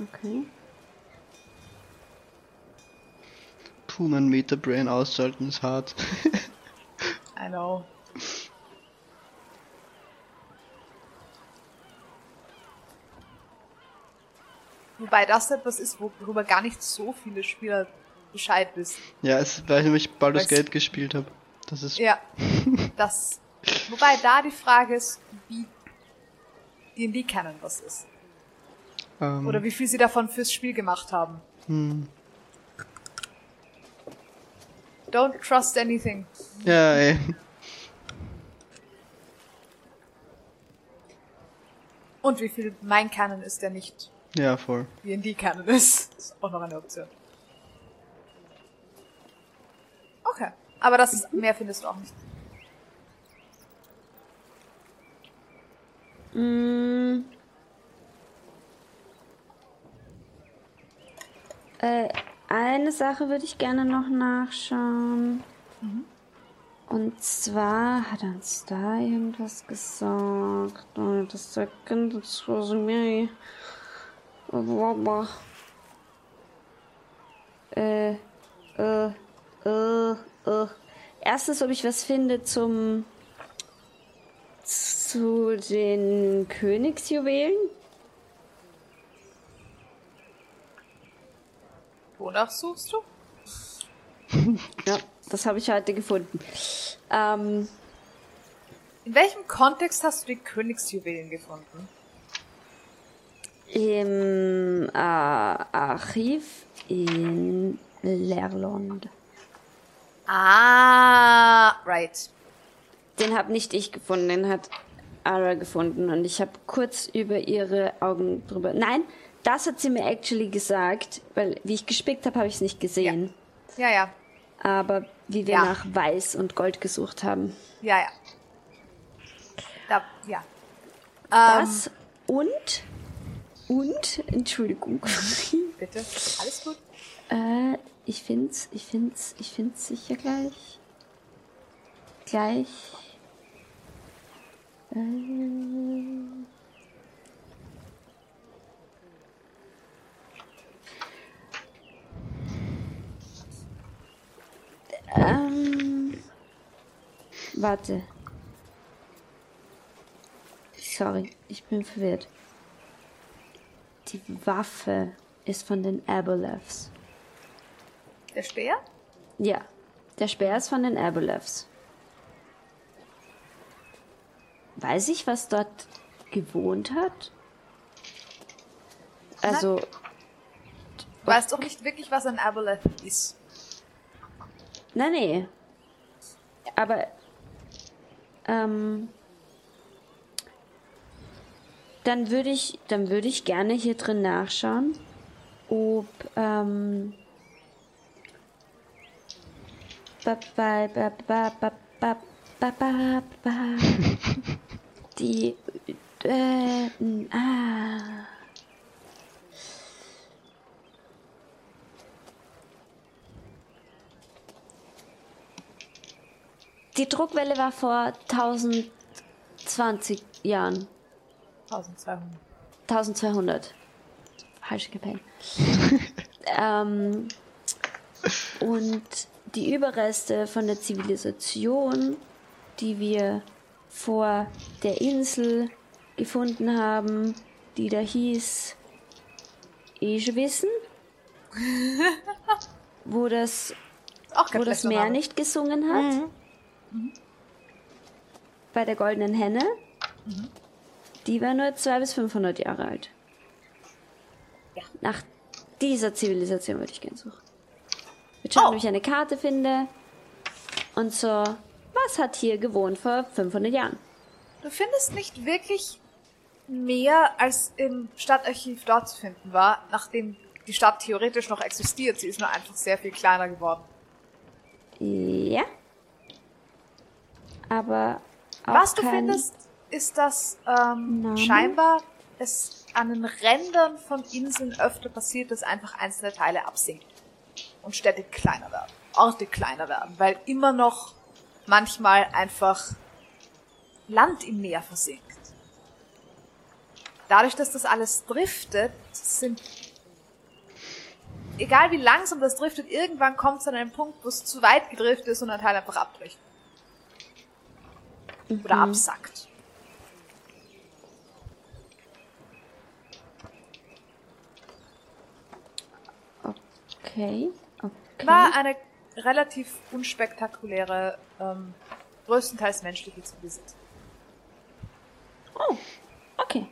Okay.
Puh, mein Metabrain ausschalten ist hart.
I know. Wobei das etwas ist, worüber gar nicht so viele Spieler Bescheid wissen.
ja, es, weil ich nämlich Baldur's Gate gespielt habe. Das ist
Ja, das. Wobei da die Frage ist, wie D&D kennen was ist.
ähm,
Oder wie viel sie davon fürs Spiel gemacht haben.
hm,
Don't trust anything.
ja, ey.
Und wie viel mein Canon ist, der nicht
ja, voll.
D&D Cannabis ist auch noch eine Option. Okay. Aber das ist, mehr findest du auch nicht.
Mm. Äh, eine Sache würde ich gerne noch nachschauen. Mhm. Und zwar hat uns da irgendwas gesagt. Und das Second Rosemary me. Äh, äh, äh, äh. Erstens, ob ich was finde zum zu den Königsjuwelen.
Wonach suchst du?
Ja, das habe ich heute gefunden. Ähm,
In welchem Kontext hast du die Königsjuwelen gefunden?
Im äh, Archiv in Lerlond.
Ah, right.
Den habe nicht ich gefunden, den hat Ara gefunden und ich habe kurz über ihre Augen drüber. Nein, das hat sie mir actually gesagt, weil wie ich gespickt habe, habe ich es nicht gesehen.
Ja, ja.
Aber wie wir
Ja.
nach Weiß und Gold gesucht haben.
Ja, ja. Da, ja. Ähm,
Das und und Entschuldigung.
bitte. Alles gut.
Äh, ich find's, ich find's, ich find's sicher gleich. Gleich. Äh. Ähm. Warte. Sorry, ich bin verwirrt. Die Waffe ist von den Aboleths.
Der Speer?
Ja, der Speer ist von den Aboleths. Weiß ich, was dort gewohnt hat? Also,
Du weißt doch nicht wirklich, was ein Aboleth ist.
nein, nee. Aber, ähm, dann würde ich, dann würde ich gerne hier drin nachschauen, ob ähm, die äh, ah. Die Druckwelle war vor 1020 Jahren.
1200.
1200. Falsch gepennt. ähm, und die Überreste von der Zivilisation, die wir vor der Insel gefunden haben, die da hieß Ich wissen, wo das, wo das Meer
Name.
nicht gesungen hat. Bei der goldenen Henne. Die war nur 200 bis 500 Jahre alt.
Ja.
Nach dieser Zivilisation würde ich gern suchen. Jetzt schauen,
Oh.
ob ich eine Karte finde. Und so, was hat hier gewohnt vor 500 Jahren?
Du findest nicht wirklich mehr, als im Stadtarchiv dort zu finden war, nachdem die Stadt theoretisch noch existiert. Sie ist nur einfach sehr viel kleiner geworden.
Ja. Aber auch
Was du
kein-
findest, ist, dass ähm, scheinbar es an den Rändern von Inseln öfter passiert, dass einfach einzelne Teile absinken und Städte kleiner werden, Orte kleiner werden, weil immer noch manchmal einfach Land im Meer versinkt. Dadurch, dass das alles driftet, sind egal wie langsam das driftet, irgendwann kommt es an einen Punkt, wo es zu weit gedriftet ist und ein Teil einfach abbricht. Oder absackt.
Okay. Okay.
War eine relativ unspektakuläre, ähm, größtenteils menschliche Zivilisation,
Oh, okay.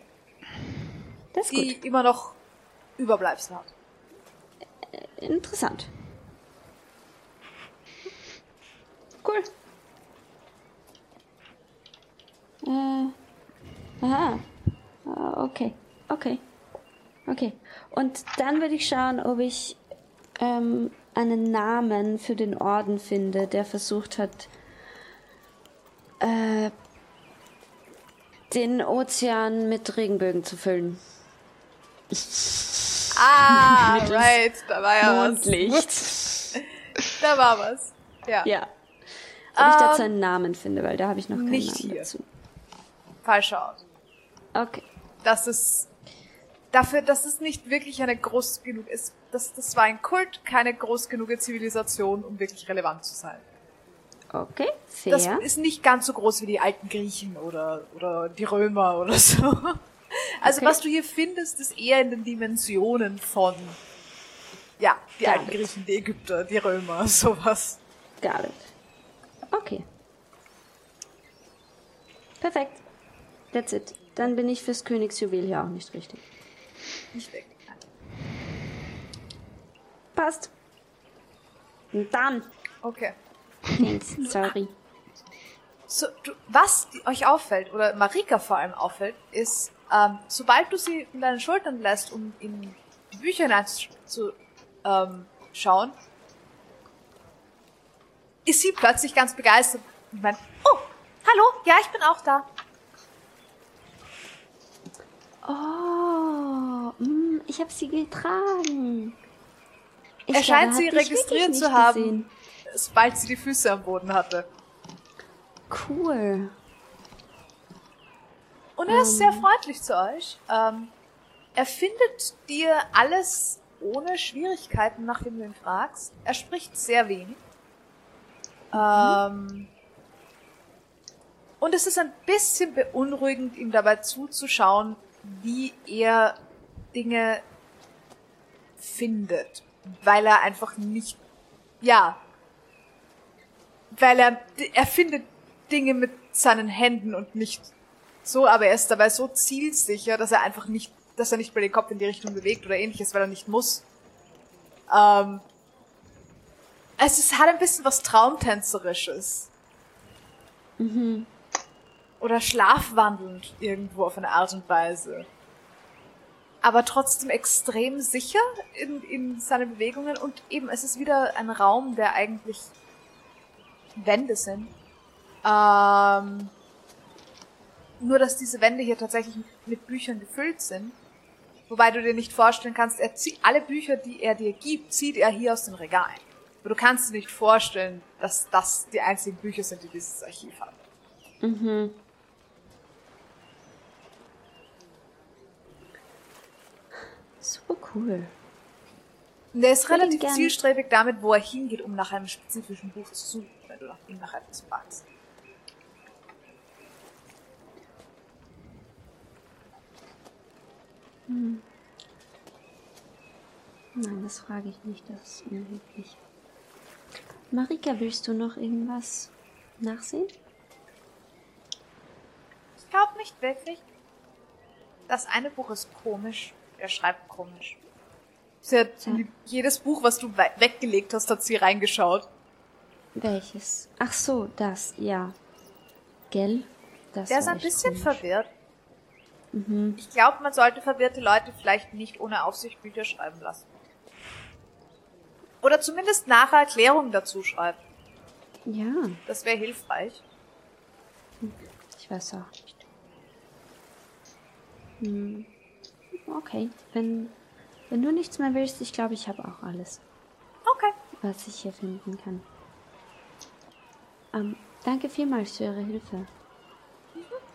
Das ist
die
gut.
immer noch Überbleibsel hat.
Interessant. Cool. Äh. Aha. Ah, Okay. Okay. Okay. Und dann würde ich schauen, ob ich ähm, einen Namen für den Orden finde, der versucht hat, äh, den Ozean mit Regenbögen zu füllen.
Ah, right, da war ja was.
Mondlicht.
Da war was. Ja,
Ja. Ob ich dazu
Ähm,
einen Namen finde, weil da habe ich noch keinen
nicht
Namen
hier.
dazu.
falscher Ort.
Okay.
Das ist dafür, dass es nicht wirklich eine groß genug ist. Das, das war ein Kult, keine groß genug Zivilisation, um wirklich relevant zu sein.
Okay,
Das
fair.
ist nicht ganz so groß wie die alten Griechen oder, oder die Römer oder so. Also
Okay.
was du hier findest, ist eher in den Dimensionen von, ja, die
Got
alten
it.
Griechen, die Ägypter, die Römer, sowas.
Got it. Okay. Perfekt. That's it. Dann bin ich fürs Königsjuwel hier auch nicht richtig.
Nicht weg. Nein.
Passt. Und dann.
Okay.
Thanks. Sorry.
So, du, was euch auffällt, oder Marika vor allem auffällt, ist, ähm, sobald du sie in deinen Schultern lässt, um in die Bücher hineinzuschauen, ähm, schauen, ist sie plötzlich ganz begeistert und meint, oh, hallo, ja, ich bin auch da.
Oh, mm, ich habe sie getragen. Ich
Er scheint sie registriert zu haben,
gesehen.
sobald sie die Füße am Boden hatte.
Cool.
Und er ist sehr freundlich zu euch. Ähm, er findet dir alles ohne Schwierigkeiten, nachdem du ihn fragst. Er spricht sehr wenig. Ähm, und es ist ein bisschen beunruhigend, ihm dabei zuzuschauen, wie er Dinge findet. Weil er einfach nicht, ja, weil er, er findet Dinge mit seinen Händen und nicht so, aber er ist dabei so zielsicher, dass er einfach nicht, dass er nicht mal den Kopf in die Richtung bewegt oder ähnliches, weil er nicht muss. Ähm, es ist, hat ein bisschen was Traumtänzerisches. Oder schlafwandelnd irgendwo auf eine Art und Weise. Aber trotzdem extrem sicher in, in seinen Bewegungen und eben, es ist wieder ein Raum, der eigentlich Wände sind. Ähm, nur, dass diese Wände hier tatsächlich mit Büchern gefüllt sind. Wobei du dir nicht vorstellen kannst, er zieht, alle Bücher, die er dir gibt, zieht er hier aus den Regalen. Aber du kannst dir nicht vorstellen, dass das die einzigen Bücher sind, die dieses Archiv hat.
Mhm. Super cool.
Und er ist relativ zielstrebig damit, wo er hingeht, um nach einem spezifischen Buch zu suchen, wenn du nach ihm nach etwas fragst.
Nein, das frage ich nicht, das ist unhöflich. Marika, willst du noch irgendwas nachsehen?
Ich glaube nicht wirklich. Das eine Buch ist komisch. Er schreibt komisch. Sie hat die- jedes Buch, was du we- weggelegt hast, hat sie reingeschaut.
Welches? Ach so, das, ja. Gell? Das
Der ist ein bisschen
komisch.
verwirrt. Ich glaube, man sollte verwirrte Leute vielleicht nicht ohne Aufsicht Bücher schreiben lassen. Oder zumindest nachher Erklärungen dazu schreiben.
Ja,
Das wäre hilfreich.
ich weiß auch nicht. Hm. Okay, wenn, wenn du nichts mehr willst, ich glaube, ich habe auch alles,
Okay.
was ich hier finden kann. Ähm, danke vielmals für Ihre Hilfe.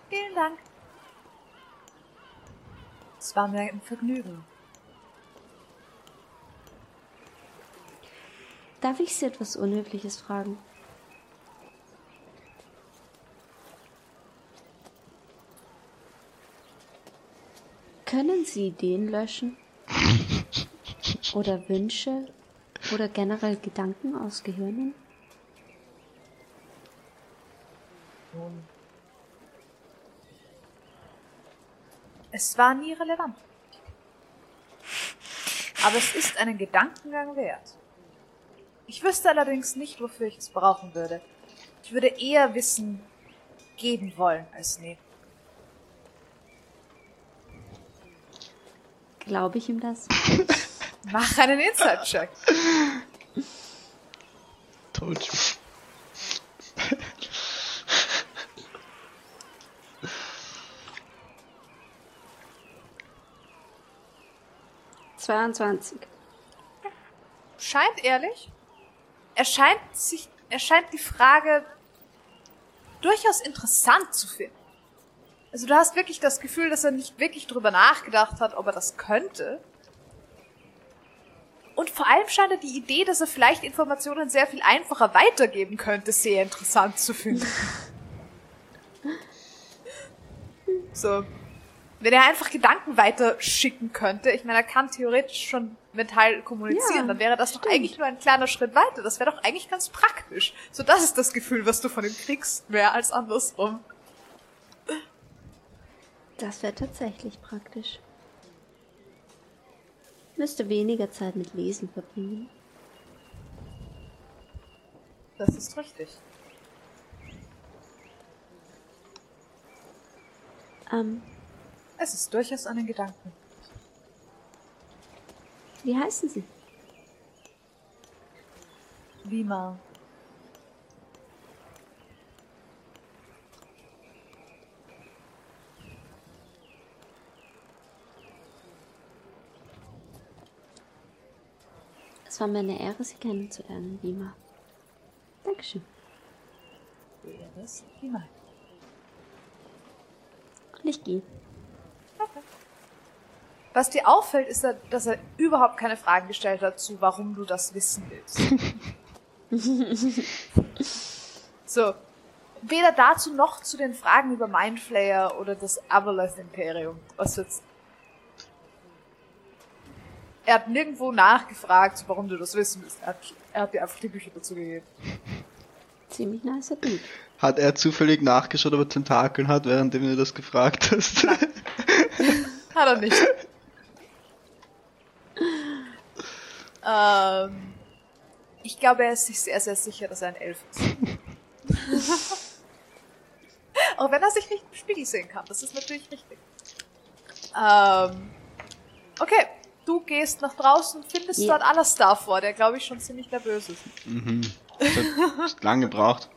Vielen Dank. Es war mir ein Vergnügen.
Darf ich Sie etwas Unhöfliches fragen? Können Sie Ideen löschen? Oder Wünsche? Oder generell Gedanken aus Gehirnen?
Es war nie relevant. Aber es ist einen Gedankengang wert. Ich wüsste allerdings nicht, wofür ich es brauchen würde. Ich würde eher Wissen geben wollen als nehmen.
Glaube ich ihm das?
Mach einen Inside-Check.
Told you.
Zweiundzwanzig.
Scheint ehrlich. Er scheint sich, er scheint die Frage durchaus interessant zu finden. Also du hast wirklich das Gefühl, dass er nicht wirklich drüber nachgedacht hat, ob er das könnte. Und vor allem scheint er die Idee, dass er vielleicht Informationen sehr viel einfacher weitergeben könnte, sehr interessant zu finden. so. Wenn er einfach Gedanken weiterschicken könnte, ich meine, er kann theoretisch schon mental kommunizieren,
Ja,
dann wäre das doch
stimmt.
eigentlich nur ein kleiner Schritt weiter. Das wäre doch eigentlich ganz praktisch. So, das ist das Gefühl, was du von ihm kriegst, mehr als andersrum.
Das wäre tatsächlich praktisch. Müsste weniger Zeit mit Lesen verbringen.
Das ist richtig.
Ähm,
Es ist durchaus einen Gedanken.
wie heißen Sie?
Lima.
Es war mir eine Ehre, Sie kennenzulernen, Lima. Dankeschön.
Wäre es Lima.
Und ich gehe.
Was dir auffällt, ist, dass er überhaupt keine Fragen gestellt hat zu, warum du das wissen willst. so. Weder dazu noch zu den Fragen über Mindflayer oder das Avaleth Imperium. Was jetzt. Er hat nirgendwo nachgefragt, warum du das wissen willst. Er hat, er hat dir einfach die Bücher dazu gegeben.
Ziemlich nicer Dude.
Hat er zufällig nachgeschaut, ob er Tentakeln hat, währenddem du das gefragt hast?
Hat er nicht. ähm, ich glaube, er ist sich sehr, sehr sicher, dass er ein Elf ist. Auch wenn er sich nicht im Spiegel sehen kann. Das ist natürlich richtig. Ähm, okay, du gehst nach draußen, findest
Ja.
dort Alastar vor, der glaube ich schon ziemlich nervös ist.
mhm. Das hat lang gebraucht.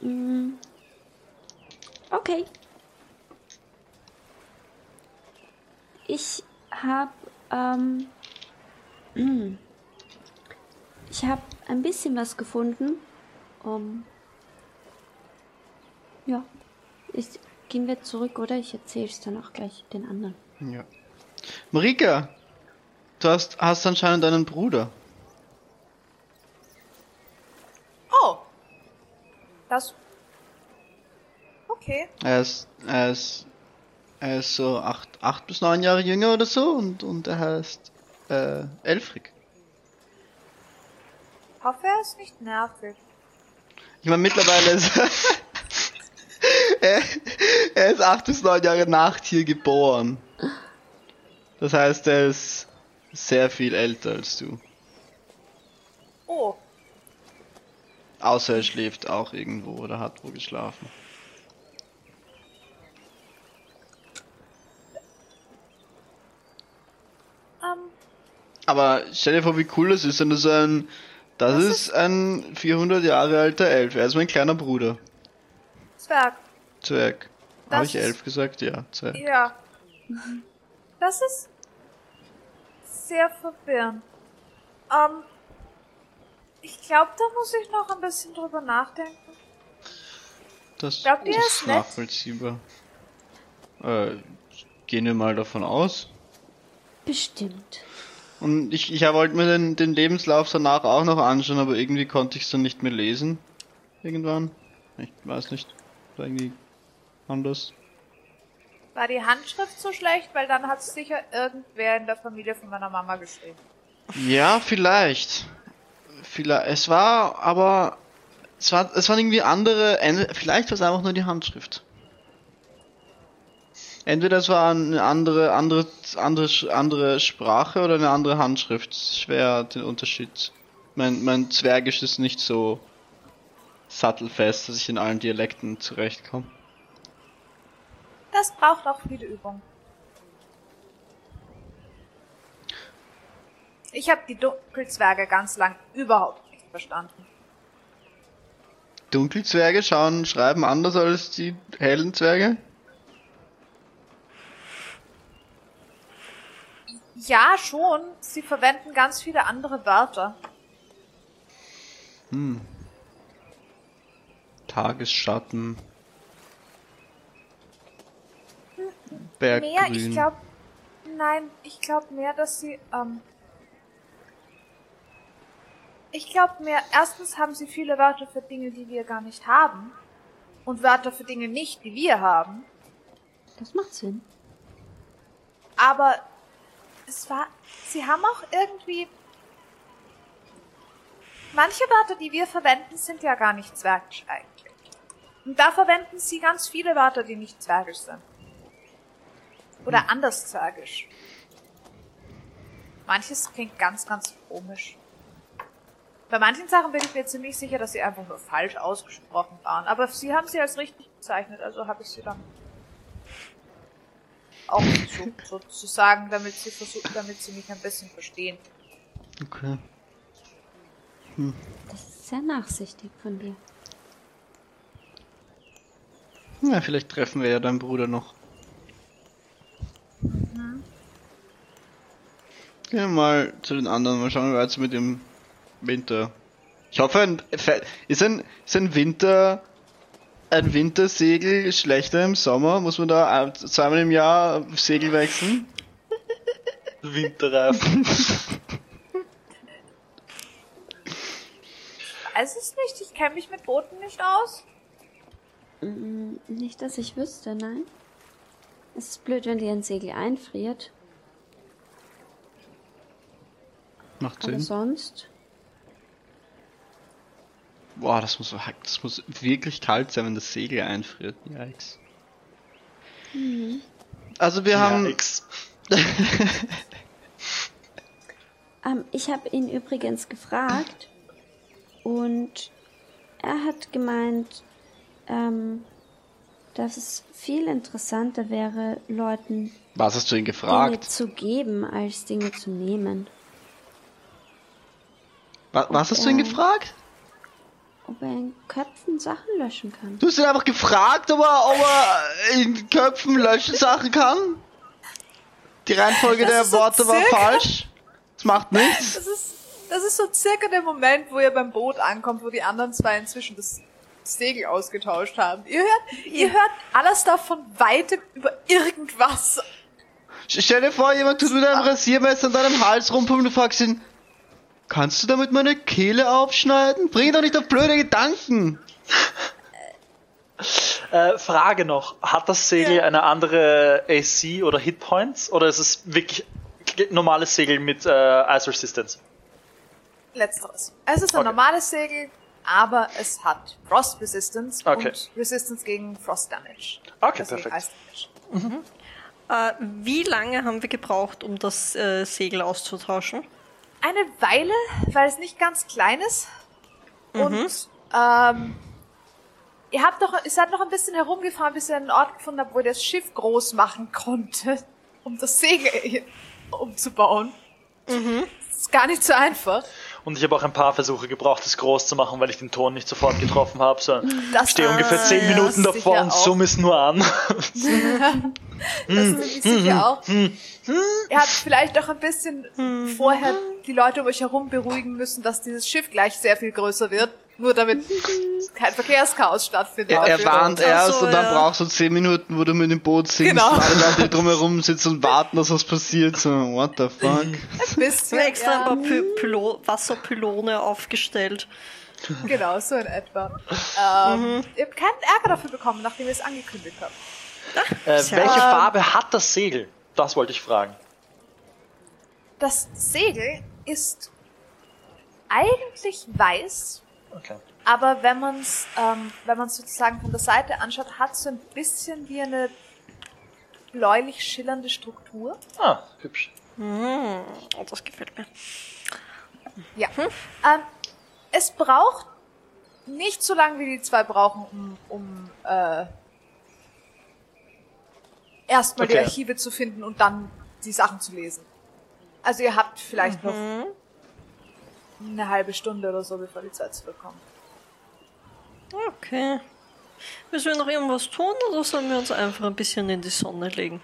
Mm. Okay. Ich hab, ähm, mm. ich hab ein bisschen was gefunden. Um, ja, ich, gehen wir zurück, oder? Ich erzähl's dann auch gleich den anderen.
Ja. Marika, du hast, hast anscheinend einen Bruder.
Oh. Das. Okay.
Er ist, er ist, er ist so acht, acht bis neun Jahre jünger oder so und, und er heißt äh, Elfrig.
Hoffe, er ist nicht nervig.
Ich meine, mittlerweile ist er, er ist acht bis neun Jahre nach hier geboren. Das heißt, er ist sehr viel älter als du.
Oh.
Außer er schläft auch irgendwo oder hat wo geschlafen.
Ähm,
Aber stell dir vor, wie cool das ist, wenn das ein, das,
Das
ist ein 400 Jahre alter Elf. Er ist mein kleiner Bruder.
Zwerg.
Zwerg. Habe ich elf gesagt? Ja, Zwerg.
Ja. Das ist sehr verwirrend. Ähm, ich glaube, da muss ich noch ein bisschen drüber nachdenken.
Das,
Glaubt ihr,
das ist
ist nett?
nachvollziehbar. Äh, gehen wir mal davon aus.
Bestimmt.
Und ich, ich wollte mir den, den Lebenslauf danach auch noch anschauen, aber irgendwie konnte ich es dann nicht mehr lesen. Irgendwann. Ich weiß nicht. War irgendwie anders.
War die Handschrift so schlecht? Weil dann hat sicher irgendwer in der Familie von meiner Mama geschrieben.
Ja, vielleicht. Vielleicht. Es war aber. Es, war, es waren irgendwie andere. Vielleicht war es einfach nur die Handschrift. Entweder es war eine andere, andere, andere, andere Sprache oder eine andere Handschrift. Schwer den Unterschied. Mein, mein Zwergisch ist nicht so sattelfest, dass ich in allen Dialekten zurechtkomme.
Das braucht auch viele Übung. Ich habe die Dunkelzwerge ganz lang überhaupt nicht verstanden.
Dunkelzwerge schauen, schreiben anders als die hellen Zwerge?
Ja, schon. Sie verwenden ganz viele andere Wörter.
Tagesschatten.
Mehr,
Berggrün.
ich glaube. Nein, ich glaube mehr, dass sie. Ähm, ich glaube mehr, erstens haben sie viele Wörter für Dinge, die wir gar nicht haben. Und Wörter für Dinge nicht, die wir haben.
Das macht Sinn.
Aber es war. Sie haben auch irgendwie. Manche Wörter, die wir verwenden, sind ja gar nicht zwergisch eigentlich. Und da verwenden sie ganz viele Wörter, die nicht zwergisch sind. Oder anders zwergisch. Manches klingt ganz, ganz komisch. Bei manchen Sachen bin ich mir ziemlich sicher, dass sie einfach nur falsch ausgesprochen waren. Aber sie haben sie als richtig bezeichnet, also habe ich sie dann auch so, sozusagen, damit sie versuchen, damit sie mich ein bisschen verstehen.
Okay.
Das ist sehr nachsichtig von dir.
Ja, vielleicht treffen wir ja deinen Bruder noch. Gehen wir mal zu den anderen, mal schauen, wie weit es mit dem Winter. Ich hoffe, ein, ist ein, ist ein Winter, ein Wintersegel schlechter im Sommer? Muss man da zweimal im Jahr Segel wechseln?
Winterreifen.
Weiß es nicht, ich kenne mich mit Booten nicht aus.
Mm, Nicht, dass ich wüsste, nein. Es ist blöd, wenn dir ein Segel einfriert.
Macht
Aber
Sinn.
sonst.
Boah, das muss, das muss wirklich kalt sein, wenn das Segel einfriert. Yikes. Also wir haben,
Yikes.
Ähm, ich habe ihn übrigens gefragt und er hat gemeint, ähm, dass es viel interessanter wäre, Leuten
was hast du ihn
Dinge
gefragt?
zu geben, als Dinge zu nehmen.
Was, was hast du ihn gefragt?
Ob er in Köpfen Sachen löschen kann.
Du hast ihn einfach gefragt, ob er, ob er in Köpfen löschen Sachen kann? Die Reihenfolge
Das
der
so
Worte war falsch. Das macht nichts.
Das ist, das ist so circa der Moment, wo ihr beim Boot ankommt, wo die anderen zwei inzwischen das Segel ausgetauscht haben. Ihr hört, ihr hört alles davon weitem über irgendwas.
Stell dir vor, jemand tut mit einem Rasiermesser an deinem Hals rum und du fragst ihn, kannst du damit meine Kehle aufschneiden? Bring doch nicht auf blöde Gedanken.
Äh, Frage noch, hat das Segel eine andere AC oder Hitpoints oder ist es wirklich normales Segel mit äh, Ice Resistance?
Letzteres. Es ist ein
Okay.
normales Segel, aber es hat Frost Resistance
Okay.
und Resistance gegen Frost Damage.
Okay,
Also
perfekt.
Damage.
Äh, wie lange haben wir gebraucht, um das äh, Segel auszutauschen?
Eine Weile, weil es nicht ganz klein ist. Und ähm, ihr habt noch, ihr seid noch ein bisschen herumgefahren, bis ihr einen Ort gefunden habt, wo ihr das Schiff groß machen konnte, um das Segel umzubauen. Das ist gar nicht so einfach.
Und ich habe auch ein paar Versuche gebraucht, es groß zu machen, weil ich den Ton nicht sofort getroffen habe. So,
Das
ich stehe ungefähr
äh,
10
ja,
Minuten davor und zoome es nur an.
Das ist sicher auch. Ihr habt vielleicht auch ein bisschen vorher die Leute um euch herum beruhigen müssen, dass dieses Schiff gleich sehr viel größer wird, nur damit kein Verkehrschaos stattfindet.
Er, er warnt erst
so,
und dann
ja.
brauchst du 10 Minuten, wo du mit dem Boot singst
Genau.
und alle Leute drumherum sitzen und warten, dass was passiert. So, what the fuck?
Ein
Wir
bisschen,
haben extra
ja,
ein paar Py Pylo Wasserpylone aufgestellt.
Genau, so in etwa. Ähm, Ihr habt keinen Ärger dafür bekommen, nachdem ihr es angekündigt habt.
Äh, welche Farbe hat das Segel? Das wollte ich fragen.
Das Segel ist eigentlich weiß,
Okay.
aber wenn man es ähm, wenn man sozusagen von der Seite anschaut, hat es so ein bisschen wie eine bläulich schillernde Struktur.
Ah, hübsch.
Oh, das gefällt mir.
Ja. Ähm, es braucht nicht so lange, wie die zwei brauchen, um, um äh, erstmal die
Okay.
Archive zu finden und dann die Sachen zu lesen. Also ihr habt vielleicht noch eine halbe Stunde oder so, bevor die Zeit zurückkommt.
Okay. Müssen wir noch irgendwas tun oder sollen wir uns einfach ein bisschen in die Sonne legen?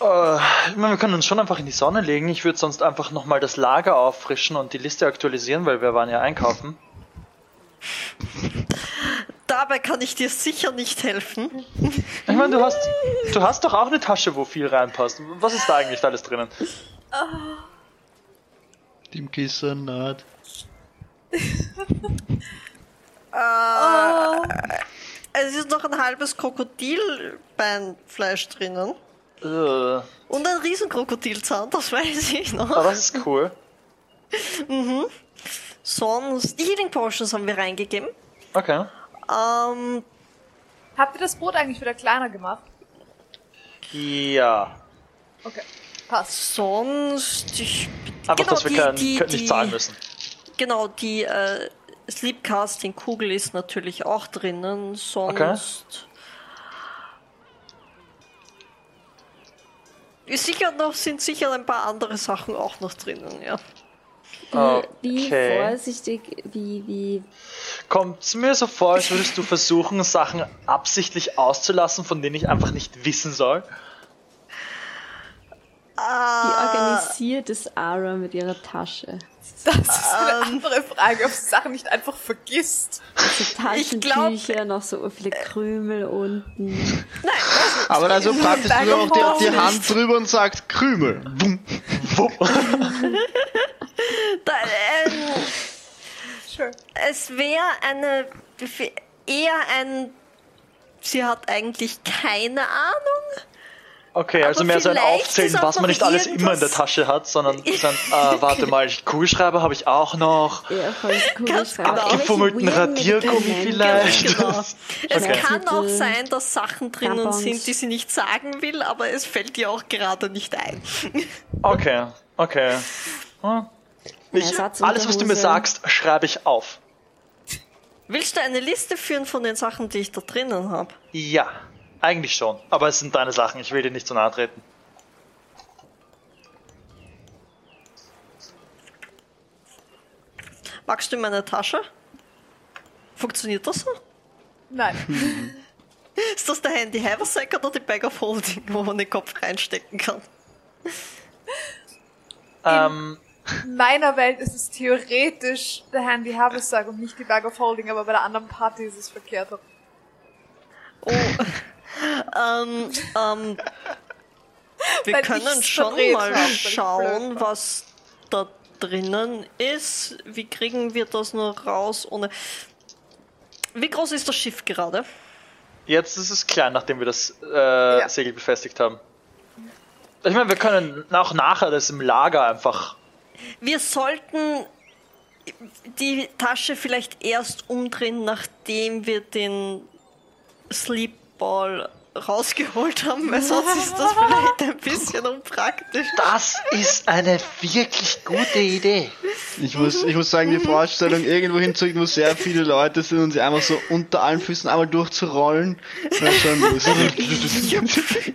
Äh, ich meine, wir können uns schon einfach in die Sonne legen. Ich würde sonst einfach nochmal das Lager auffrischen und die Liste aktualisieren, weil wir waren ja einkaufen.
Dabei kann ich dir sicher nicht helfen.
Ich meine, du hast, du hast doch auch eine Tasche, wo viel reinpasst. Was ist da eigentlich alles drinnen?
Dem Kissen naht.
Es ist noch ein halbes Krokodilbeinfleisch drinnen.
Äh,
Und ein Riesenkrokodilzahn, das weiß ich noch.
aber das ist cool.
Sonst, die Healing Potions haben wir reingegeben.
Okay.
Ähm,
Habt ihr das Boot eigentlich wieder kleiner gemacht?
Ja.
Okay, passt.
sonst, ich,
Einfach,
genau,
dass wir
die,
kein,
die,
nicht
die,
zahlen müssen.
Genau, die äh, Sleepcasting-Kugel ist natürlich auch drinnen. Sonst. Ist sicher noch, sind sicher ein paar andere Sachen auch noch drinnen, ja.
Wie
Okay.
vorsichtig, wie, wie.
Kommt's mir so vor, als würdest du versuchen, Sachen absichtlich auszulassen, von denen ich einfach nicht wissen soll?
Wie
Ah.
organisiert ist Ara mit ihrer Tasche?
Das ist eine andere Frage, ob sie Sachen nicht einfach vergisst.
So
Ich glaub-
Taschentücher, noch so viele Krümel unten.
Aber also praktisch
Bag
du
of
auch die, die
Holding.
Hand drüber und sagt Krümel. Wumm.
Da, ähm,
Sure.
es wäre eine. eher ein. Sie hat eigentlich keine Ahnung.
Okay, also
Aber
mehr so ein Aufzählen, was man nicht alles immer in der Tasche hat, sondern so ein, äh, warte mal, Kugelschreiber habe ich auch noch.
Ja, voll cool.
Ganz genau.
Abgefummelten Radiergummi vielleicht.
Genau. Es
Okay.
kann auch sein, dass Sachen drinnen
Tampons.
sind, die sie nicht sagen will, aber es fällt ihr auch gerade nicht ein.
Okay, okay. Hm. Ich, alles, was du mir sagst, schreibe ich auf.
Willst du eine Liste führen von den Sachen, die ich da drinnen habe?
Ja, eigentlich schon. Aber es sind deine Sachen, ich will dir nicht zu nahe treten.
Magst du in meine Tasche? Funktioniert das so?
Nein.
Ist das der Handy Haversack oder die Bag of Holding, wo man den Kopf reinstecken kann?
Ähm,
In meiner Welt ist es theoretisch der Handy Haversack und nicht die Bag of Holding, aber bei der anderen Party ist es verkehrt.
Oh. Ähm, ähm, wir können schon mal schauen, was da drinnen ist. Wie kriegen wir das nur raus ohne. Wie groß ist das Schiff gerade?
jetzt ist es klein, nachdem wir das äh, Segel befestigt haben. Ich meine, wir können auch nachher das im Lager einfach.
Wir sollten die Tasche vielleicht erst umdrehen, nachdem wir den Sleepball rausgeholt haben, weil sonst ist das vielleicht ein bisschen unpraktisch.
Das ist eine wirklich gute Idee.
Ich muss, ich muss sagen, die Vorstellung, irgendwo hinzugehen, wo sehr viele Leute sind und sie einfach so unter allen Füßen einmal durchzurollen, wäre schon lustig.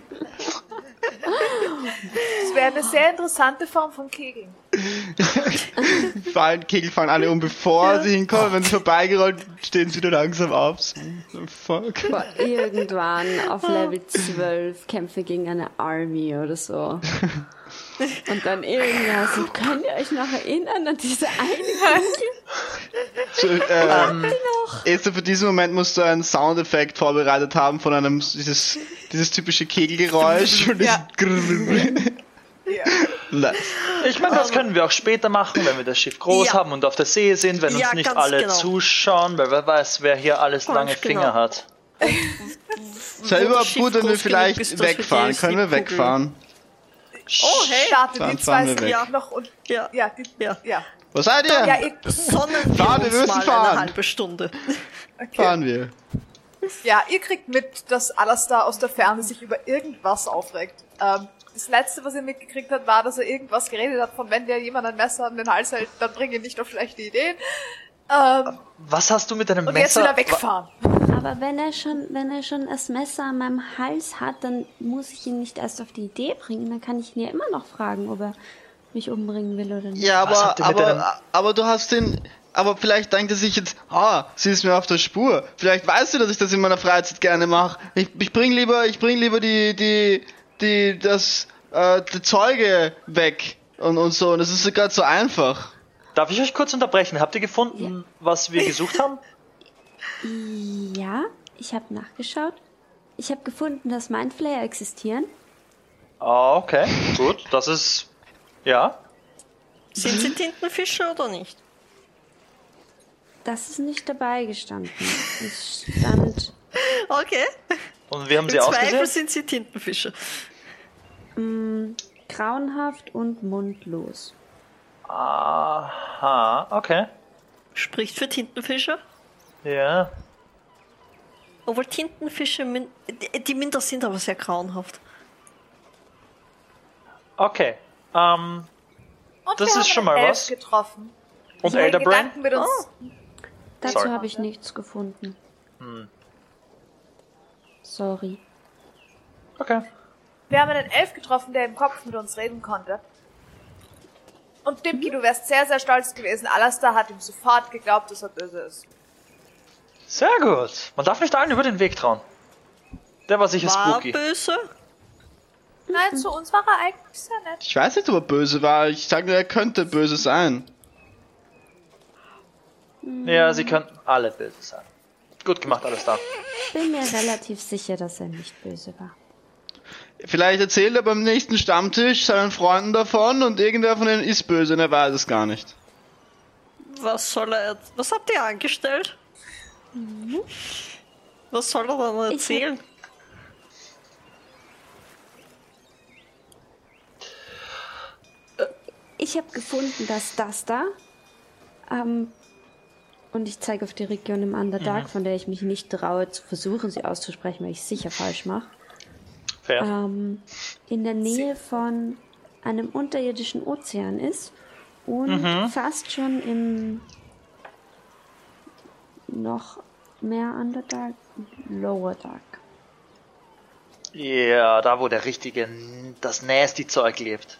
Das wäre eine sehr interessante Form von Kegeln.
Fallen, Kegel fallen alle um, bevor sie hinkommen. Wenn sie vorbeigerollt, stehen sie wieder langsam auf. So, fuck.
Irgendwann auf Level 12 Kämpfe gegen eine Army oder so. Und dann irgendwann so, könnt ihr euch noch erinnern an diese eine
So, äh, Esther, für diesen Moment musst du einen Soundeffekt vorbereitet haben von einem, dieses, dieses typische Kegelgeräusch. Und
Ja.
dieses
Ja.
Nice.
Ich meine, das können wir auch später machen, wenn wir das Schiff groß
Ja.
haben und auf der See sind, wenn uns
Ja,
nicht
ganz
alle
genau.
zuschauen, weil wer weiß, wer hier alles
Ganz
lange
genau.
Finger hat.
Sei überhaupt gut, wenn wir vielleicht wegfahren. Können wir wegfahren?
Oh, hey!
Startet die zwei sind ja noch und
Ja.
ja, die,
Ja.
ja.
Wo seid ihr?
Ja, ihr,
Sonnen wir
Fahren, wir müssen
mal
fahren.
eine halbe Stunde.
Fahren wir.
ja, ihr kriegt mit, dass Alastar aus der Ferne sich über irgendwas aufregt. Ähm, das letzte, was ihr mitgekriegt habt, war, dass er irgendwas geredet hat, von wenn dir jemand ein Messer an den Hals hält, dann bring ihn nicht auf schlechte Ideen. Ähm,
Was hast du mit deinem
und jetzt
Messer?
wieder wegfahren.
Aber wenn er schon, wenn er schon das Messer an meinem Hals hat, dann muss ich ihn nicht erst auf die Idee bringen. Dann kann ich ihn ja immer noch fragen, ob er mich umbringen will oder nicht.
Ja, aber,
deinem-
aber, aber du hast den, aber vielleicht denkt er sich jetzt, ah, sie ist mir auf der Spur. Vielleicht weißt du, dass ich das in meiner Freizeit gerne mache. Ich, ich bring lieber, ich bring lieber die, die, die, das, äh, die Zeuge weg und, und so. Und das ist gerade so einfach.
Darf ich euch kurz unterbrechen? Habt ihr gefunden, was wir gesucht haben?
Ja, ich habe nachgeschaut. Ich habe gefunden, dass Mindflayer existieren.
Ah, okay, gut. Das ist. Ja.
Sind sie Tintenfische oder nicht?
Das ist nicht dabei gestanden. Es stand
Okay.
Und wie haben
Im
sie
Zweifel
ausgesehen?
sind sie Tintenfische.
grauenhaft und mundlos.
Aha, okay.
Spricht für Tintenfische.
Ja.
Obwohl Tintenfische, min die, Minder sind aber sehr grauenhaft.
Okay. Ähm,
Und
Das
wir
ist
haben
schon mal
Elf
was.
getroffen.
und
Die in
Elder Brain?
Gedanken mit uns.
Dazu
Sorry.
habe ich nichts gefunden. Sorry.
Okay.
Wir haben einen Elf getroffen, der im Kopf mit uns reden konnte. Und Dimki, du wärst sehr, sehr stolz gewesen. Alastair hat ihm sofort geglaubt, dass er böse ist.
Sehr gut. Man darf nicht allen über den Weg trauen. Der war sicher
War
spooky.
böse?
Nein, zu uns war er eigentlich sehr nett.
Ich weiß nicht, ob er böse war. Ich sage nur, er könnte böse sein.
Ja, sie könnten alle böse sein. Gut gemacht, alles da.
Bin mir relativ sicher, dass er nicht böse war.
Vielleicht erzählt er beim nächsten Stammtisch seinen Freunden davon und irgendwer von denen ist böse und er weiß es gar nicht.
Was soll er. Was habt ihr angestellt? Was soll er dann erzählen?
Ich habe gefunden, dass das da, ähm, und ich zeige auf die Region im Underdark, von der ich mich nicht traue zu versuchen, sie auszusprechen, weil ich es sicher falsch mache,
Fair.
ähm, in der Nähe von einem unterirdischen Ozean ist und fast schon im noch mehr Underdark, Lower Dark.
Ja, da wo der richtige, das nasty Zeug lebt.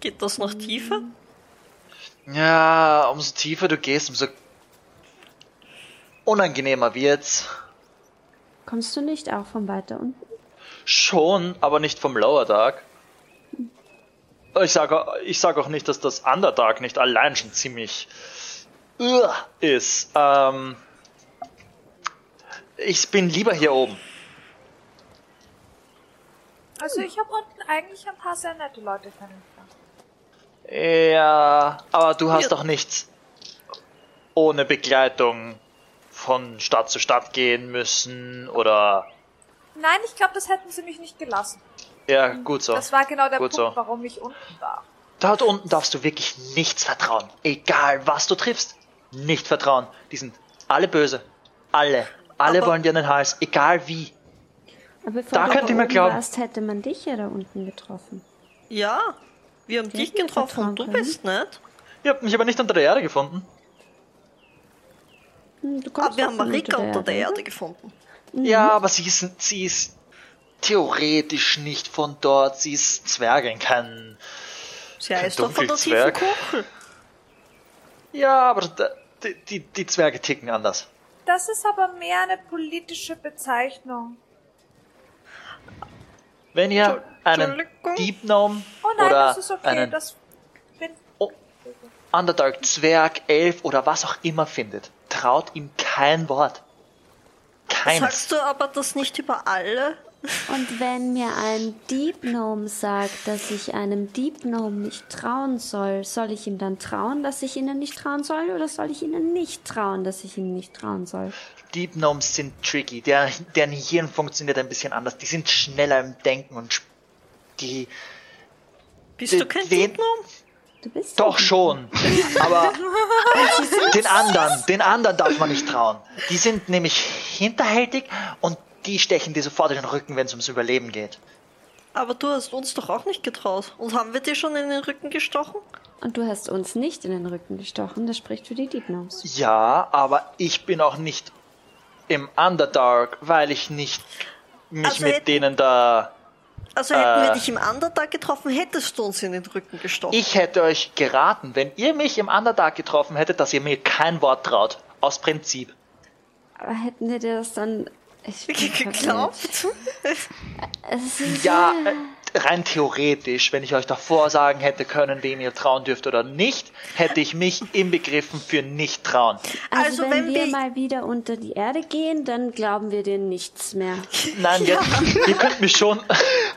Geht das noch tiefer?
Ja, umso tiefer du gehst, umso unangenehmer wird's.
Kommst du nicht auch von weiter unten?
Schon, aber nicht vom Lower Dark. Ich sage ich sag auch nicht, dass das Underdark nicht allein schon ziemlich ist. Ähm, ich bin lieber hier oben.
Also ich habe unten eigentlich ein paar sehr nette Leute kennengelernt.
Ja, aber du hast
Ja.
doch nichts ohne Begleitung von Stadt zu Stadt gehen müssen oder
Nein, ich glaube, das hätten sie mich nicht gelassen.
ja, gut so.
Das war genau der
Gut
Punkt,
so.
warum ich unten war.
Dort unten darfst du wirklich nichts vertrauen. Egal was du triffst. Nicht vertrauen. Die sind alle böse. Alle. Alle
Aber-
wollen dir an den Hals. Egal wie.
Aber bevor
Da
du
könnt ihr mir glauben.
warst, hätte man dich ja da unten getroffen.
Ja. Wir haben
Die
dich
wir
getroffen und du
können.
bist nicht.
Ihr habt mich aber nicht unter der Erde gefunden.
Hm, Du
Aber
kommst
wir
doch
haben Marika unter der
oder?
Erde gefunden.
Ja, aber sie ist, sie ist theoretisch nicht von dort. Sie ist Zwergin, kein...
Sie
Kein
heißt doch von der tiefen
Dunkelzwerg.
Kuchel.
Ja, aber da, die, die, die Zwerge ticken anders.
Das ist aber mehr eine politische Bezeichnung.
Wenn ihr einen. Deep Gnome
Oh nein,
oder
das ist okay.
einen
Das bin
oh, Underdark Zwerg, Elf oder was auch immer findet, traut ihm kein Wort. Keines.
Sagst du aber das nicht über alle?
Und wenn mir ein Deep Gnome sagt, dass ich einem Deep Gnome nicht trauen soll, soll ich ihm dann trauen, dass ich ihnen nicht trauen soll, oder soll ich ihnen nicht trauen, dass ich ihnen nicht trauen soll?
Deep Gnomes sind tricky. Der, deren Hirn funktioniert ein bisschen anders. Die sind schneller im Denken und sp- die
Bist
Den-
du kein
den-
Dietgnome?
Du bist
doch schon. Aber den anderen, den anderen darf man nicht trauen. Die sind nämlich hinterhältig und die stechen dir sofort in den Rücken, wenn es ums Überleben geht.
Aber du hast uns doch auch nicht getraut. Und haben wir dir schon in den Rücken gestochen?
Und du hast uns nicht in den Rücken gestochen, das spricht für die Deep Gnomes.
Ja, aber ich bin auch nicht im Underdark, weil ich nicht mich
Also
mit
hätten-
denen da.
Also hätten wir
Äh.
dich im Underdark getroffen, hättest du uns in den Rücken gestochen.
Ich hätte euch geraten, wenn ihr mich im Underdark getroffen hättet, dass ihr mir kein Wort traut. Aus Prinzip.
Aber hätten wir dir das dann Ich bin
Geglaubt?
Ja, äh, rein theoretisch, wenn ich euch davor sagen hätte können, wem ihr trauen dürft oder nicht, hätte ich mich inbegriffen für nicht trauen.
Also,
Also
wenn,
wenn
wir
wir-
mal wieder unter die Erde gehen, dann glauben wir dir nichts mehr.
Nein, jetzt, ihr könnt mir schon,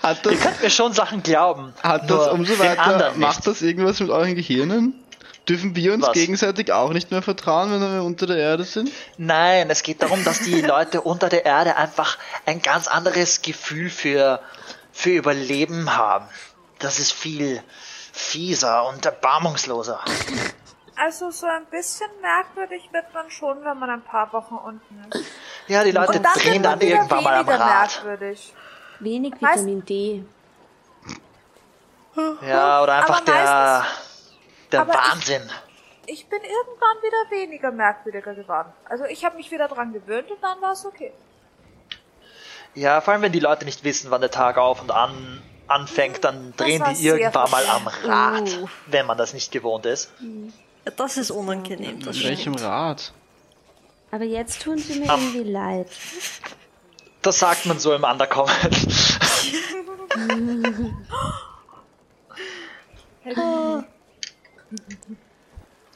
Hat
ihr
das,
könnt mir schon Sachen glauben.
hat das umso weiter, macht das irgendwas mit euren Gehirnen? Dürfen wir uns
Was?
gegenseitig auch nicht mehr vertrauen, wenn wir unter der Erde sind?
Nein, es geht darum, dass die Leute unter der Erde einfach ein ganz anderes Gefühl für, für Überleben haben. Das ist viel fieser und erbarmungsloser.
Also so ein bisschen merkwürdig wird man schon, wenn man ein paar Wochen unten ist.
Ja, die Leute
Und dann
drehen dann irgendwann mal am Rad.
merkwürdig.
Wenig Vitamin D.
Ja, oder einfach
Aber
der, der
aber ich-
Wahnsinn.
Ich bin irgendwann wieder weniger merkwürdiger geworden. Also ich habe mich wieder dran gewöhnt und dann war es okay.
Ja, vor allem wenn die Leute nicht wissen, wann der Tag auf und an anfängt, dann
Das
drehen die irgendwann mal am Rad,
Oh.
wenn man das nicht gewohnt ist.
Das ist unangenehm, das
In
stimmt.
welchem Rad?
Aber jetzt tun sie mir
Ah.
irgendwie leid.
Das sagt man so im Undercover.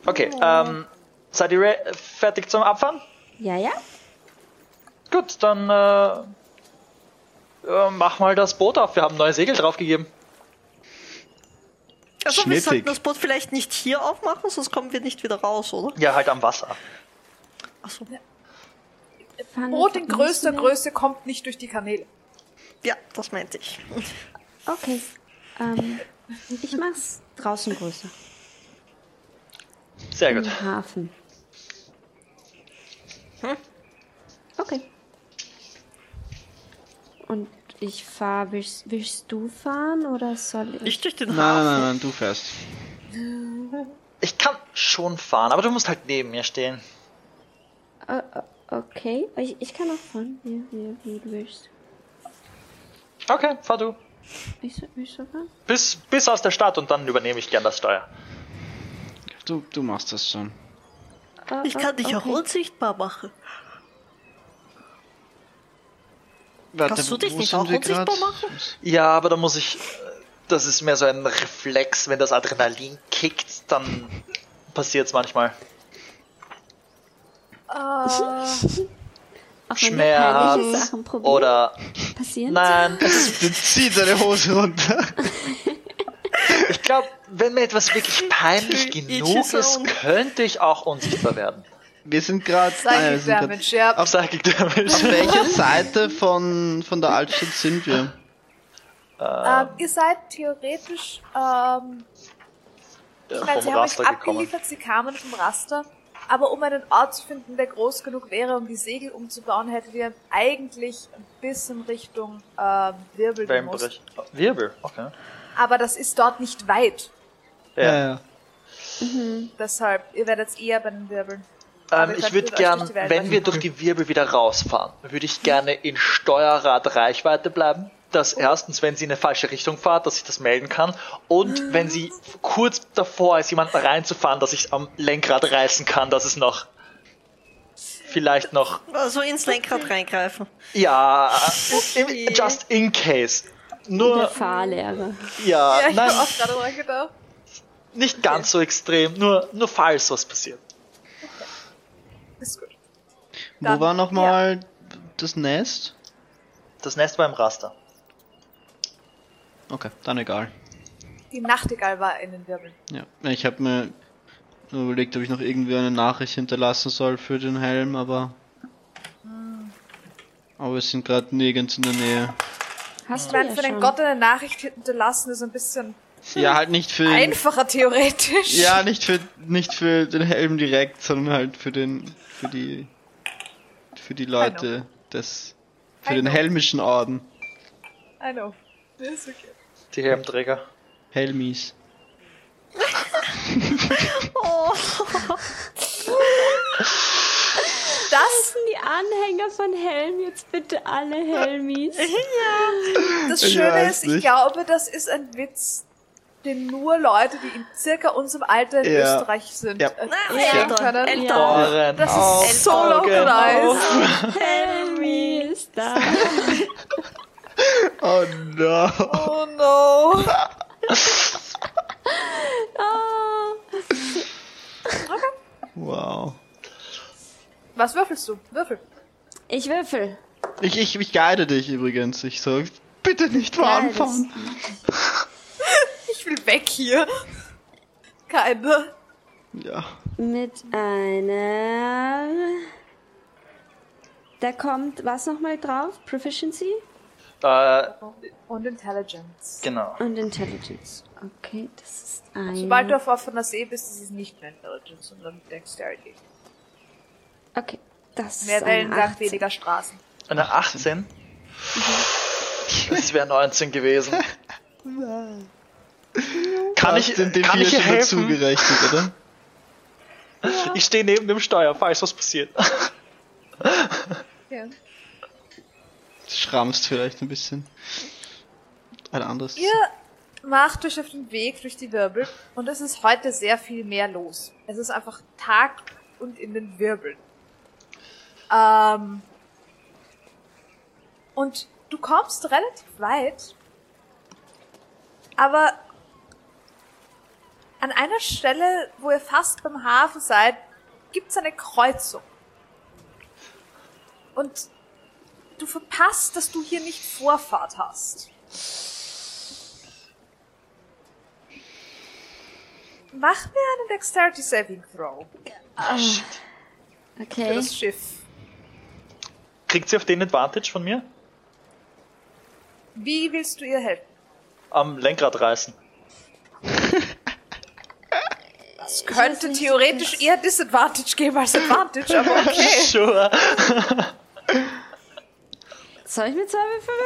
Okay, ähm, seid ihr fertig zum Abfahren?
Ja, ja.
Gut, dann äh, äh, mach mal das Boot auf. Wir haben neue Segel draufgegeben.
Also wir
Schnittig.
sollten das Boot vielleicht nicht hier aufmachen, sonst kommen wir nicht wieder raus, oder?
Ja, halt am Wasser.
Achso.
Brot
wir-
in größter
wir-
Größe kommt nicht durch die Kanäle.
Ja, das meinte ich.
Okay. Ähm, ich mach's draußen größer.
Sehr gut.
Im Hafen. Okay. Und ich fahr, willst, willst du fahren oder soll ich?
Nicht durch den
Nein, nein,
Hafen.
nein, nein, du fährst.
Ich kann schon fahren, aber du musst halt neben mir stehen.
Äh, äh, okay, ich, ich kann auch fahren, wie, wie, wie du willst.
Okay, fahr du.
Ich, ich soll fahren?
Bis, bis aus der Stadt und dann übernehme ich gern das Steuer.
Du, du machst das schon.
Ich kann dich auch
okay.
unsichtbar machen.
Warte,
Kannst du dich nicht auch unsichtbar
grad?
machen?
Ja, aber da muss ich. Das ist mehr so ein Reflex, wenn das Adrenalin kickt, dann passiert's manchmal.
Auch wenn wir peinliche
Schmerz
Sachen probieren,
oder.
passieren.
Nein, es ist,
Du zieh deine Hose runter.
Ich glaube, wenn mir etwas wirklich peinlich genug ist, könnte ich auch unsichtbar werden.
Wir sind gerade
Damage, ja.
Auf.
Auf welcher Seite von, von der Altstadt sind wir?
Ähm, ihr seid theoretisch, ähm, ich meine, sie haben euch
Raster gekommen.
abgeliefert, sie kamen vom Raster, aber um einen Ort zu finden, der groß genug wäre, um die Segel umzubauen, hättet ihr eigentlich ein bisschen Richtung ähm, Wirbel gemusst.
Wirbel, okay.
Aber das ist dort nicht weit,
Ja.
ja.
deshalb, ihr werdet eher bei den Wirbeln.
Ähm, ich würde gern, wenn wir durch die Wirbel wieder rausfahren, würde ich gerne in Steuerrad-Reichweite bleiben. Dass erstens, wenn sie in eine falsche Richtung fahrt, dass ich das melden kann. Und wenn sie kurz davor ist, jemanden reinzufahren, dass ich am Lenkrad reißen kann, dass es noch vielleicht noch,
Also ins Lenkrad reingreifen.
ja, im, just in case.
Der
Nur,
Fahrlehrer.
ja,
Ja, ich
nein,
auch gerade dran gedacht.
nicht ganz so extrem, nur, nur falls was passiert.
Ist gut.
Wo
Dann-
war nochmal das Nest?
Das Nest war im Raster.
Okay, dann egal.
Die Nachtigall war in den Wirbeln.
Ja, ich habe mir überlegt, ob ich noch irgendwie eine Nachricht hinterlassen soll für den Helm, aber. Aber wir sind gerade nirgends in der Nähe.
Hast du ja
für den. Gott eine Nachricht hinterlassen ist ein bisschen
Ja, halt nicht für den,
einfacher theoretisch.
Ja, nicht für nicht für den Helm direkt, sondern halt für den für die für die Leute des für den helmischen Orden.
I know. Ist okay.
Die Helmträger.
Helmis.
Oh,
Das,
sind die Anhänger von Helm jetzt bitte alle Helmis.
das
Ich
Schöne
weiß
ist, ich
nicht.
glaube, das ist ein Witz, den nur Leute, die in circa unserem Alter in
Ja.
Österreich sind,
Ja.
äh, verstehen
Eltern,
können.
Eltern.
Ohren
Das
auf,
ist so
Augen
localized.
auf.
Helmis. da.
Oh no.
Oh no.
Ah.
Wow.
Was würfelst du? Würfel.
Ich würfel.
Ich, ich, ich guide dich übrigens. Ich sag, bitte nicht
Ja,
voranfahren.
Ich will weg hier. Keine.
Ja.
Mit einer. Da kommt was nochmal drauf? Proficiency
Äh,
Und Intelligence.
genau.
und Intelligence. Okay, das ist ein.
Sobald du auf offener See bist, ist es nicht mehr Intelligence, sondern Dexterity.
Okay, das
Mehr
ist eine
Wellengang,
18.
weniger Straßen.
Eine 18? Das wäre 19 gewesen. Kann ich,
den, den
kann ich
dazu
helfen?
gerechnet, oder?
Ich stehe neben dem Steuer, falls was passiert.
Ja.
Du schrammst vielleicht ein bisschen. Ein anderes.
Ihr macht euch auf den Weg durch die Wirbel und es ist heute sehr viel mehr los. Es ist einfach Tag und in den Wirbeln. Ähm, und du kommst relativ weit, aber an einer Stelle, wo ihr fast beim Hafen seid, gibt's eine Kreuzung. Und du verpasst, dass du hier nicht Vorfahrt hast. Mach mir einen Dexterity Saving Throw für
Okay.
das Schiff.
Kriegt sie auf den Advantage von mir?
Wie willst du ihr helfen?
Am Lenkrad reißen.
Es könnte theoretisch eher Disadvantage geben als Advantage, aber okay.
Sure.
Soll ich mit zwei Würfeln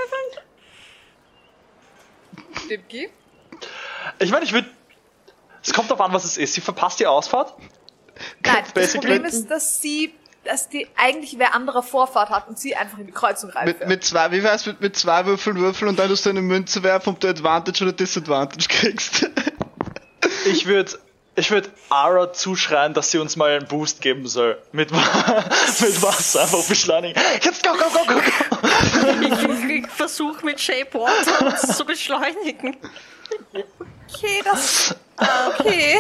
würfeln?
Dimki?
Ich meine, ich würde. Es kommt darauf an, was es ist. Sie verpasst die Ausfahrt.
Nein, das Problem ist, dass sie, dass die eigentlich wer andere Vorfahrt hat und sie einfach in die Kreuzung
Mit,
reinfährt.
mit zwei, wie wär's mit, mit zwei Würfeln würfeln und dann tust du eine Münze werfen, ob du Advantage oder Disadvantage kriegst.
Ich würde. Ich würde Ara zuschreien, dass sie uns mal einen Boost geben soll. Mit, mit Wasser einfach beschleunigen. Jetzt go, go, go, go, go.
Ich, ich versuche mit Shape Water uns zu beschleunigen.
Okay, das. Okay.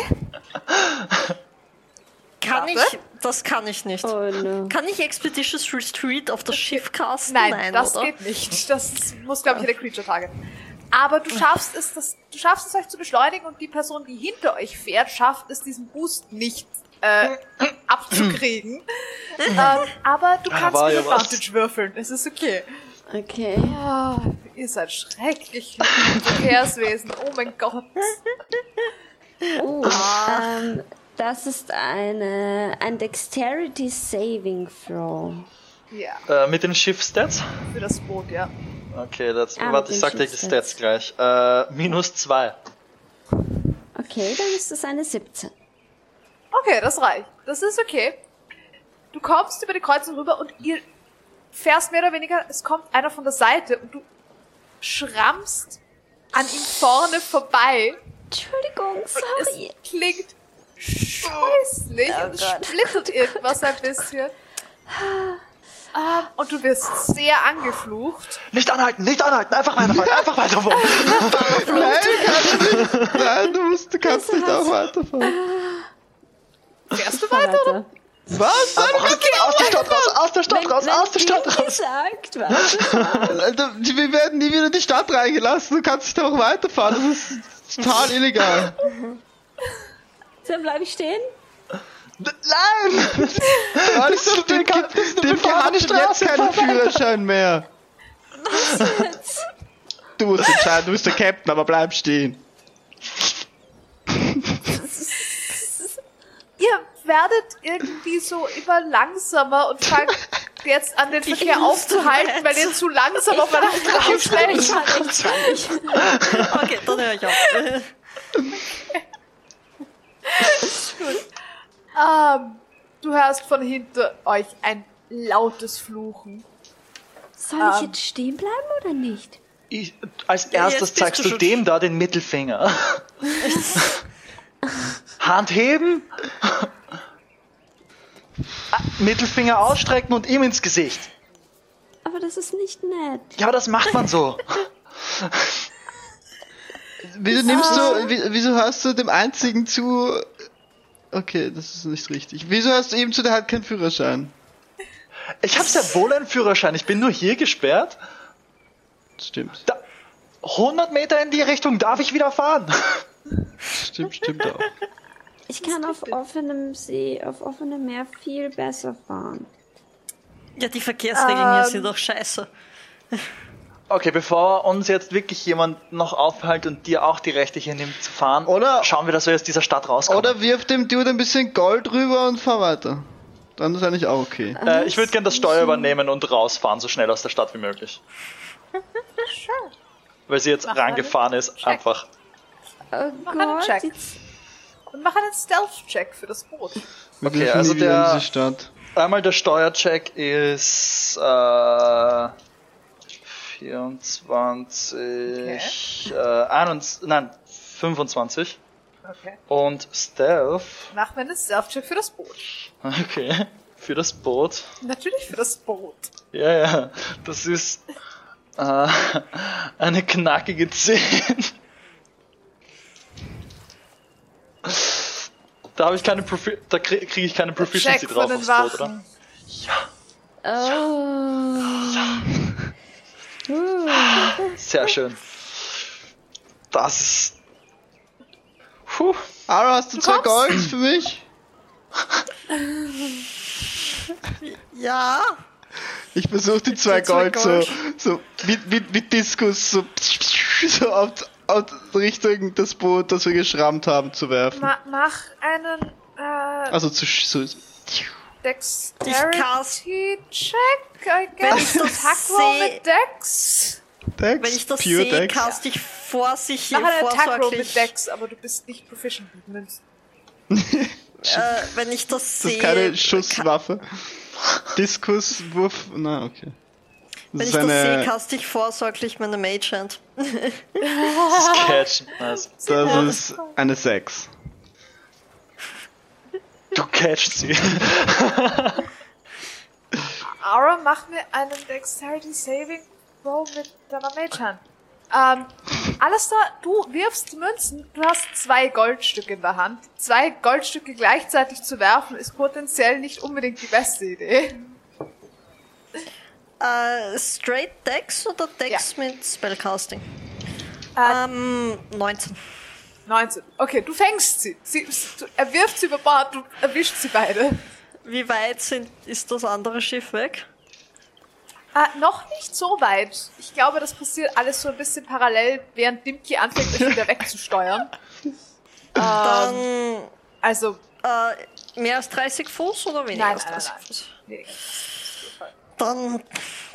Kann
Warte.
ich? Das kann ich nicht.
Oh no.
Kann ich Expeditious Retreat auf das Schiff casten?
Nein, das
oder?
geht nicht. Das muss, glaube ich, eine Creature Target. Aber du schaffst es, das, du schaffst es, euch zu beschleunigen und die Person, die hinter euch fährt, schafft es, diesen Boost nicht äh, abzukriegen. ähm, aber du kannst
war
mit
ja was.
Advantage würfeln. Es ist okay.
Okay.
Oh, ihr seid schrecklich Verkehrswesen. Oh mein Gott.
Oh, ähm, das ist eine, ein Dexterity Saving Throw.
Ja,
Äh, mit den Schiff-Stats?
für das Boot, ja.
Okay, das,
Ah,
warte, ich sag dir die. Stats gleich. Äh, minus zwei.
Okay, dann ist das eine 17.
Okay, das reicht. Das ist okay. Du kommst über die Kreuzung rüber und ihr fährst mehr oder weniger, es kommt einer von der Seite und du schrammst an ihm vorne vorbei.
Entschuldigung, sorry.
Es klingt scheußlich und es splittert irgendwas ein bisschen. Ähm, und du wirst sehr angeflucht.
Nicht anhalten, nicht anhalten, einfach weiterfahren, einfach weiterfahren.
Nein, kannst du nicht. Nein, du, musst, du kannst nicht auch weiterfahren.
Fährst du weiter? oder?
Was? Nein,
aus, aus der Stadt raus, aus der Stadt raus, aus der Stadt raus.
gesagt, was?
Alter, wir werden nie wieder in die Stadt reingelassen. Du kannst nicht auch weiterfahren. Das ist total illegal.
Dann bleibe ich stehen.
Nein! Alles so, dem,
kann-
dem,
fahren
hat jetzt keinen. Führerschein mehr. Du musst entscheiden, du bist der Captain, aber bleib stehen.
Ihr werdet irgendwie so immer langsamer und fangt jetzt an, den Verkehr aufzuhalten, weil ihr zu langsam auf einer Straße
Ich nicht.
Okay, dann höre ich auf.
Ähm, du hörst von hinter euch ein lautes Fluchen.
Soll ich
Ähm.
jetzt stehen bleiben oder nicht?
Ich, als
Ja,
erstes zeigst
du
du dem da den Mittelfinger. Hand heben. Mittelfinger ausstrecken und ihm ins Gesicht.
Aber das das ist nicht nett.
Ja, aber das macht man so.
Wieso nimmst du, wie- wieso hast du dem einzigen zu, okay, das ist nicht richtig. Wieso hast du ihm zu, der hat keinen Führerschein?
Ich habe sehr wohl einen Führerschein. Ich bin nur hier gesperrt.
Stimmt,
Da, 100 Meter in die Richtung darf ich wieder fahren.
stimmt, stimmt auch.
Ich kann auf offenem See, auf offenem Meer viel besser fahren.
Ja, die Verkehrsregeln hier
Ähm.
sind doch scheiße.
Okay, bevor uns jetzt wirklich jemand noch aufhält und dir auch die Rechte hier nimmt zu fahren,
Oder-
schauen wir, dass wir aus dieser Stadt rauskommen.
Oder wirf dem Dude ein bisschen Gold rüber und fahr weiter. Dann ist eigentlich auch okay.
äh, ich würde gerne das Steuer übernehmen und rausfahren, so schnell aus der Stadt wie möglich. Weil sie jetzt
Mach
rangefahren ist,
Check.
einfach.
Oh
Mach einen Check. Und mach einen Stealth-Check für das Boot.
Wir
Okay, also der-
Stadt.
Einmal der Steuercheck ist äh, 24, äh, 21, nein, 25
Okay.
und Stealth,
Mach mir einen Stealth-Check für das Boot.
okay, für das Boot.
Natürlich für das Boot.
Ja, ja, das ist äh, eine knackige 10. Da habe ich keine Profi da kriege krieg ich keine Proficiency drauf aufs Boot, oder?
Wachen.
oh.
Sehr schön. Das ist. Puh.
Ara, hast du zwei
kommst?
Golds für mich?
Ja,
Ich versuche die zwei
zwei
Gold so,
Gold.
so mit, mit, mit Diskus so, so auf, auf Richtung das Boot, das wir geschrammt haben, zu werfen.
Ma mach einen äh,
Also zu, so,
Dexterity-Check, I
Wenn
guess.
ich das seh-
mit Dex.
Dex,
wenn ich das
Pure
sehe,
Dex.
cast ich vorsichtig,
Mach einen Attack Roll mit
vorsorglich.
Dex, aber du bist nicht proficient mit Münzen.
Äh, wenn ich das
Das
sehe,
ist keine Schusswaffe. Diskuswurf, na okay.
wenn
Das
ich das sehe, cast ich vorsorglich meine Mage Hand.
Catch. Nice.
das ist eine 6.
Du catchst sie.
Aura, mach mir einen Dexterity Saving Roll mit deiner Hand. Ähm, Alistair, du wirfst Münzen, du hast zwei Goldstücke in der Hand. Zwei Goldstücke gleichzeitig zu werfen, ist potenziell nicht unbedingt die beste Idee.
Äh, straight Dex oder Dex mit Spellcasting?
Äh,
Ähm, 19.
19. Okay, du fängst sie. sie du, er wirft sie über Bord, du erwischst sie beide.
Wie weit sind, ist das andere Schiff weg?
Äh, noch nicht so weit. Ich glaube, das passiert alles so ein bisschen parallel, während Dimki anfängt, euch wieder wegzusteuern. Ähm,
Dann
also,
äh, mehr als 30 Fuß oder weniger
Nein,
als
nein,
30
nein, nein.
Fuß?
nee.
Dann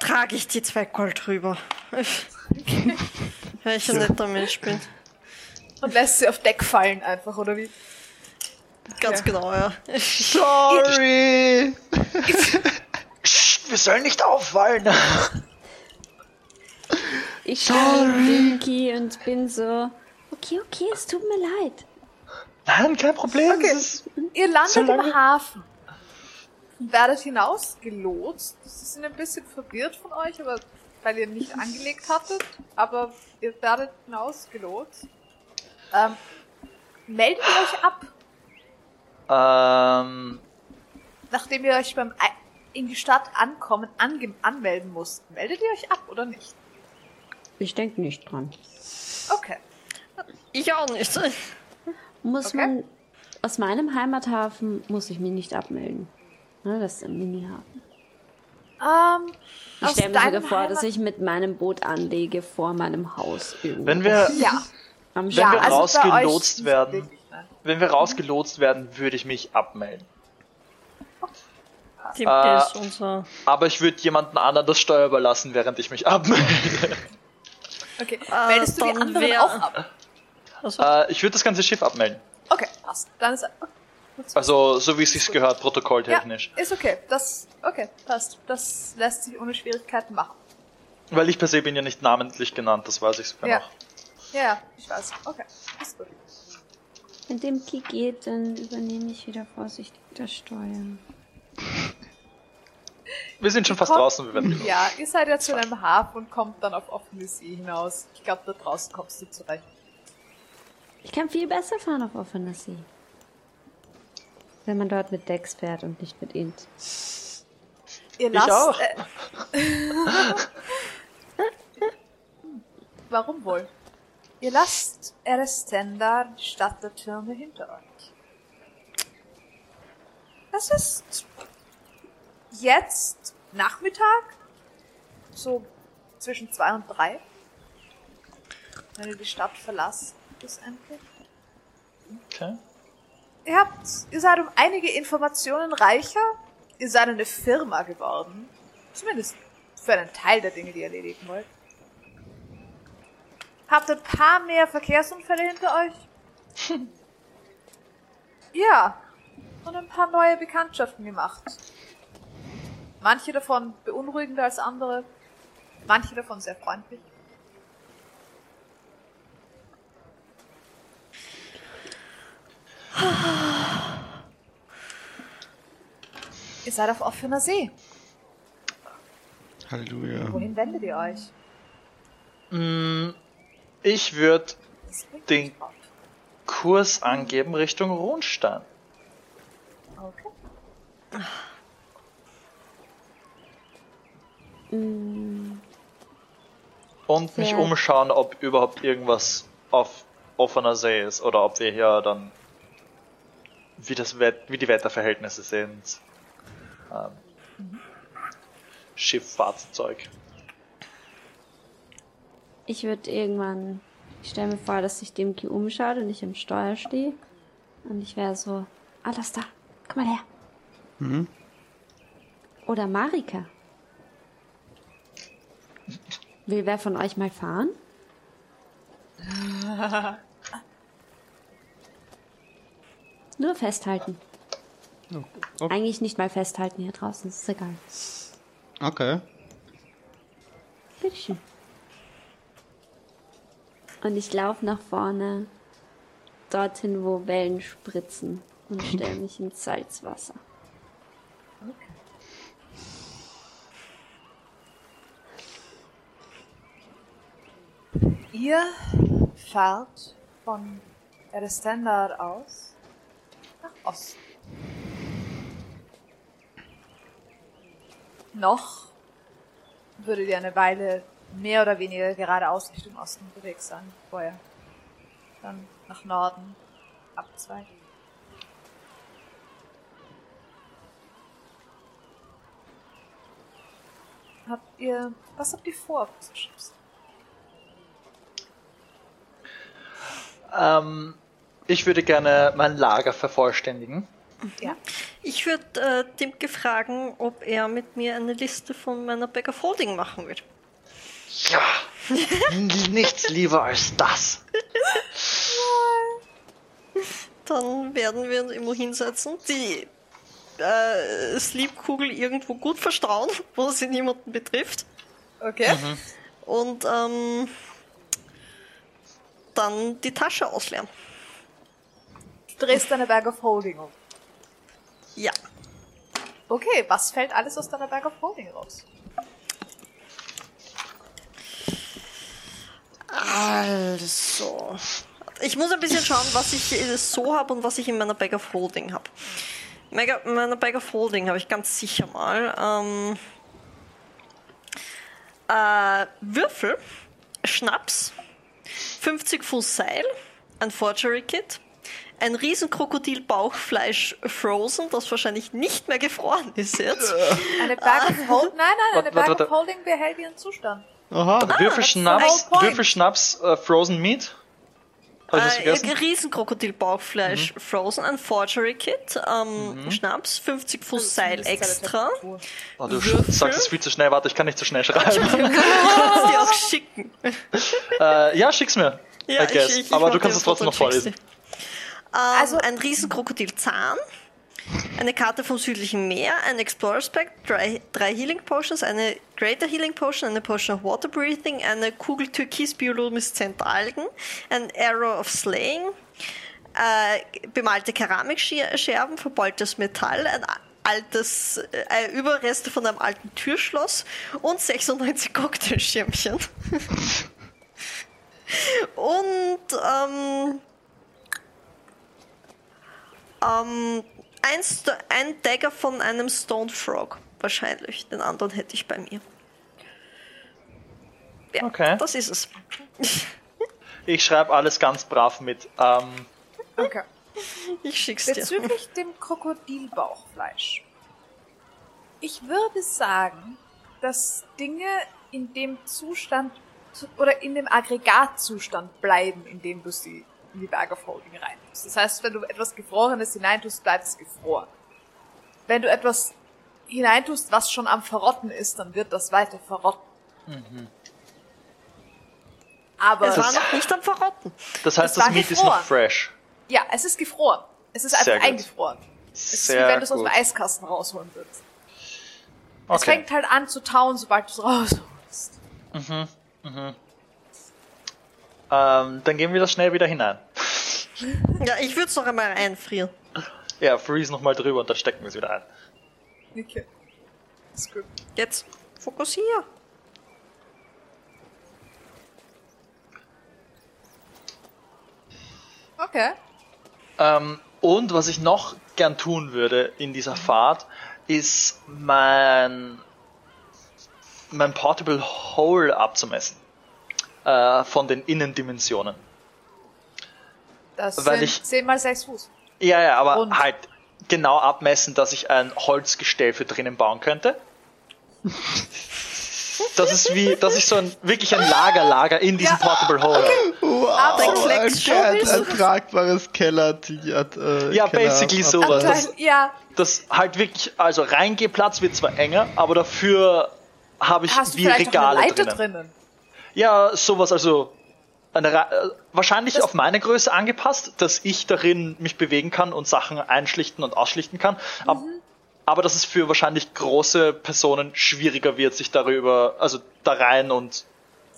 trage ich die zwei Gold rüber. Weil ich ein netter Mensch bin.
Und lässt sie auf Deck fallen einfach, oder wie?
Ganz
Ja.
genau, ja.
Sorry!
Wir sollen nicht auffallen.
Ich schaue Dinky und bin so, okay, okay, es tut mir leid.
Nein, kein Problem.
Okay.
Ist,
Ihr landet
Solange-
im Hafen. Und werdet hinausgelotst. Sie sind ein bisschen verwirrt von euch, aber weil ihr nicht angelegt hattet. Aber ihr werdet hinausgelotst. Ähm, meldet ihr euch ab,
ähm,
nachdem ihr euch beim Ei- in die Stadt ankommen ange anmelden musst. Meldet ihr euch ab oder nicht?
Ich denke nicht dran.
Okay.
Ich auch nicht.
Muss
Okay.
man, aus meinem Heimathafen muss ich mich nicht abmelden. Ne, das ist ein Minihafen.
Ähm,
Ich stelle mir sogar vor, dass
Heimat-
ich mit meinem Boot anlege vor meinem Haus irgendwo.
wenn wir,
Ja.
am
wenn
ja,
wir
also
rausgelotst werden,
nein.
wenn wir rausgelotst werden, würde ich mich abmelden. Äh,
ist unser.
Aber ich würde jemanden anderen das Steuer überlassen, während ich mich abmelde.
Okay.
Äh,
Meldest du die anderen
wär-
auch ab?
Also,
äh, ich würde das ganze Schiff abmelden.
Okay, passt. Dann ist
Also, so wie es sich gehört, protokolltechnisch.
Ja, ist okay. Das, okay, passt. Das lässt sich ohne Schwierigkeiten machen.
Weil ich per se bin ja nicht namentlich genannt, das weiß ich sogar
Ja.
noch.
Ja, ja, ich weiß. Okay, ist gut.
Wenn Dimki geht, dann übernehme ich wieder vorsichtig das Steuer.
Wir sind schon fast
Komm.
draußen, wir werden.
Ja, ihr seid ja zu einem Hafen und kommt dann auf offene See hinaus. Ich glaube, da draußen kommst du zurecht.
Ich kann viel besser fahren auf offener See. Wenn man dort mit Decks fährt und nicht mit Int.
Ihr
Ich
lasst.
auch.
Äh, warum wohl? Ihr lasst Erestenda, die Stadt der Türme, hinter euch. Es ist jetzt Nachmittag, so zwischen zwei und drei, wenn ihr die Stadt verlasst, bis endlich.
Okay.
Ihr habt, ihr seid um einige Informationen reicher. Ihr seid eine Firma geworden. Zumindest für einen Teil der Dinge, die ihr erledigen wollt. Habt ein paar mehr Verkehrsunfälle hinter euch? ja. Und ein paar neue Bekanntschaften gemacht. Manche davon beunruhigender als andere. Manche davon sehr freundlich. Ihr seid auf offener See.
Halleluja.
Wohin wendet ihr euch?
Mm, Ich würde Den-. Kurs angeben Richtung Rundstein.
Okay.
Und mich
Ja.
umschauen, ob überhaupt irgendwas auf offener See ist oder ob wir hier dann wie, das Wett wie die Wetterverhältnisse sind. Ähm, Schifffahrtszeug.
Ich würde irgendwann. Ich stelle mir vor, dass sich Demki umschaut und ich am Steuer stehe. Und ich wäre so. Alles da. Komm mal her.
Mhm.
Oder Marika. Will wer von euch mal fahren? Nur festhalten.
Oh.
Eigentlich nicht mal festhalten hier draußen, ist egal.
Okay.
Bitteschön. Und ich laufe nach vorne, dorthin, wo Wellen spritzen und stelle mich ins Salzwasser.
Ihr fahrt von Erestendar aus nach Osten. Noch würdet ihr eine Weile mehr oder weniger geradeaus Richtung Osten unterwegs sein, bevor ihr dann nach Norden abzweigt. Habt ihr, was habt ihr vor auf diesem Schiff?
Ähm, ich würde gerne mein Lager vervollständigen.
Ja.
Ich würde äh, Dimke fragen, ob er mit mir eine Liste von meiner Bag of Holding machen will.
Ja, nichts lieber als das.
Dann werden wir uns irgendwo hinsetzen, die äh, Sleep-Kugel irgendwo gut verstauen, wo sie niemanden betrifft.
Okay.
Und ähm, dann die Tasche ausleeren.
Du drehst deine Bag of Holding um.
Ja.
Okay, was fällt alles aus deiner Bag of Holding raus?
Also. Ich muss ein bisschen schauen, was ich so habe und was ich in meiner Bag of Holding habe. In meiner Bag of Holding habe ich ganz sicher mal ähm, äh, Würfel, Schnaps, 50 Fuß Seil, ein Forgery Kit, ein Riesenkrokodil Bauchfleisch Frozen, das wahrscheinlich nicht mehr gefroren ist jetzt.
Eine Bag of Holding? Nein, nein, eine Bag of. Holding behält ihren Zustand.
Aha.
Würfelschnaps,
whole point.
Würfelschnaps, äh, Frozen Meat. Ich
Äh,
vergessen?
Riesenkrokodil Bauchfleisch Frozen, ein Forgery Kit, ähm, Schnaps, 50 Fuß Seil extra.
Oh, du
Würfel.
sagst es viel zu schnell, warte, ich kann nicht so schnell schreiben.
Du kannst die auch schicken.
äh, ja, schick's mir.
Ja,
I guess.
ich- ich
Aber du
dir
kannst es trotzdem noch vorlesen.
Ähm,
Also-
ein Riesenkrokodilzahn, eine Karte vom südlichen Meer, ein Explorer's Pack, drei, drei Healing Potions, eine Greater Healing Potion, eine Potion of Water Breathing, eine Kugel Türkis Biolumiszent Algen, ein Arrow of Slaying, äh, bemalte Keramikscherben, verbeultes Metall, ein altes, äh, Überreste von einem alten Türschloss und 96 Cocktailschirmchen. und ähm, ähm, ein, Sto- ein Dagger von einem Stone Frog, wahrscheinlich. Den anderen hätte ich bei mir. Ja,
Okay.
das ist es.
Ich schreibe alles ganz brav mit. Ähm,
Okay.
Ich schick's dir.
Bezüglich dem Krokodilbauchfleisch. Ich würde sagen, dass Dinge in dem Zustand zu- oder in dem Aggregatzustand bleiben, in dem du sie in die Bag of Holding reintust. Das heißt, wenn du etwas Gefrorenes hineintust, bleibt es gefroren. Wenn du etwas hineintust, was schon am Verrotten ist, dann wird das weiter verrotten. Aber
Es war noch nicht am Verrotten.
das heißt,
Es
das Meat ist noch fresh.
ja, es ist gefroren. Es ist einfach eingefroren. Es ist wie wenn du es aus dem. Eiskasten rausholen würdest. Es
Okay.
fängt halt an zu tauen, sobald du es rausholst.
Ähm, dann gehen wir das schnell wieder hinein.
Ja, ich würde es noch einmal einfrieren.
Ja, freeze nochmal drüber und dann stecken wir es wieder ein.
Okay. Ist gut.
Jetzt fokussier.
Okay.
Ähm, und was ich noch gern tun würde in dieser Fahrt, ist mein, mein Portable Hole abzumessen. Äh, von den Innendimensionen.
Das
Weil
sind
ich-
10 mal 6 Fuß.
Ja, ja, aber
Und?
halt genau abmessen, dass ich ein Holzgestell für drinnen bauen könnte. Das ist wie, dass ich so ein, wirklich ein Lagerlager in diesem Portable Hole.
Wow,
Aber
ein, ein,
du
ein
das-
tragbares Keller, äh,
Ja,
Keller
basically sowas.
Abteil, ja.
Das halt wirklich, also Reingehplatz wird zwar enger, aber dafür habe ich
Hast du
wie
vielleicht
Regale
auch eine Leiter
drinnen.
drinnen?
Ja, sowas, also wahrscheinlich
Das-
auf meine Größe angepasst, dass ich darin mich bewegen kann und Sachen einschlichten und ausschlichten kann.
Mhm.
aber dass es für wahrscheinlich große Personen schwieriger wird, sich darüber, also da rein und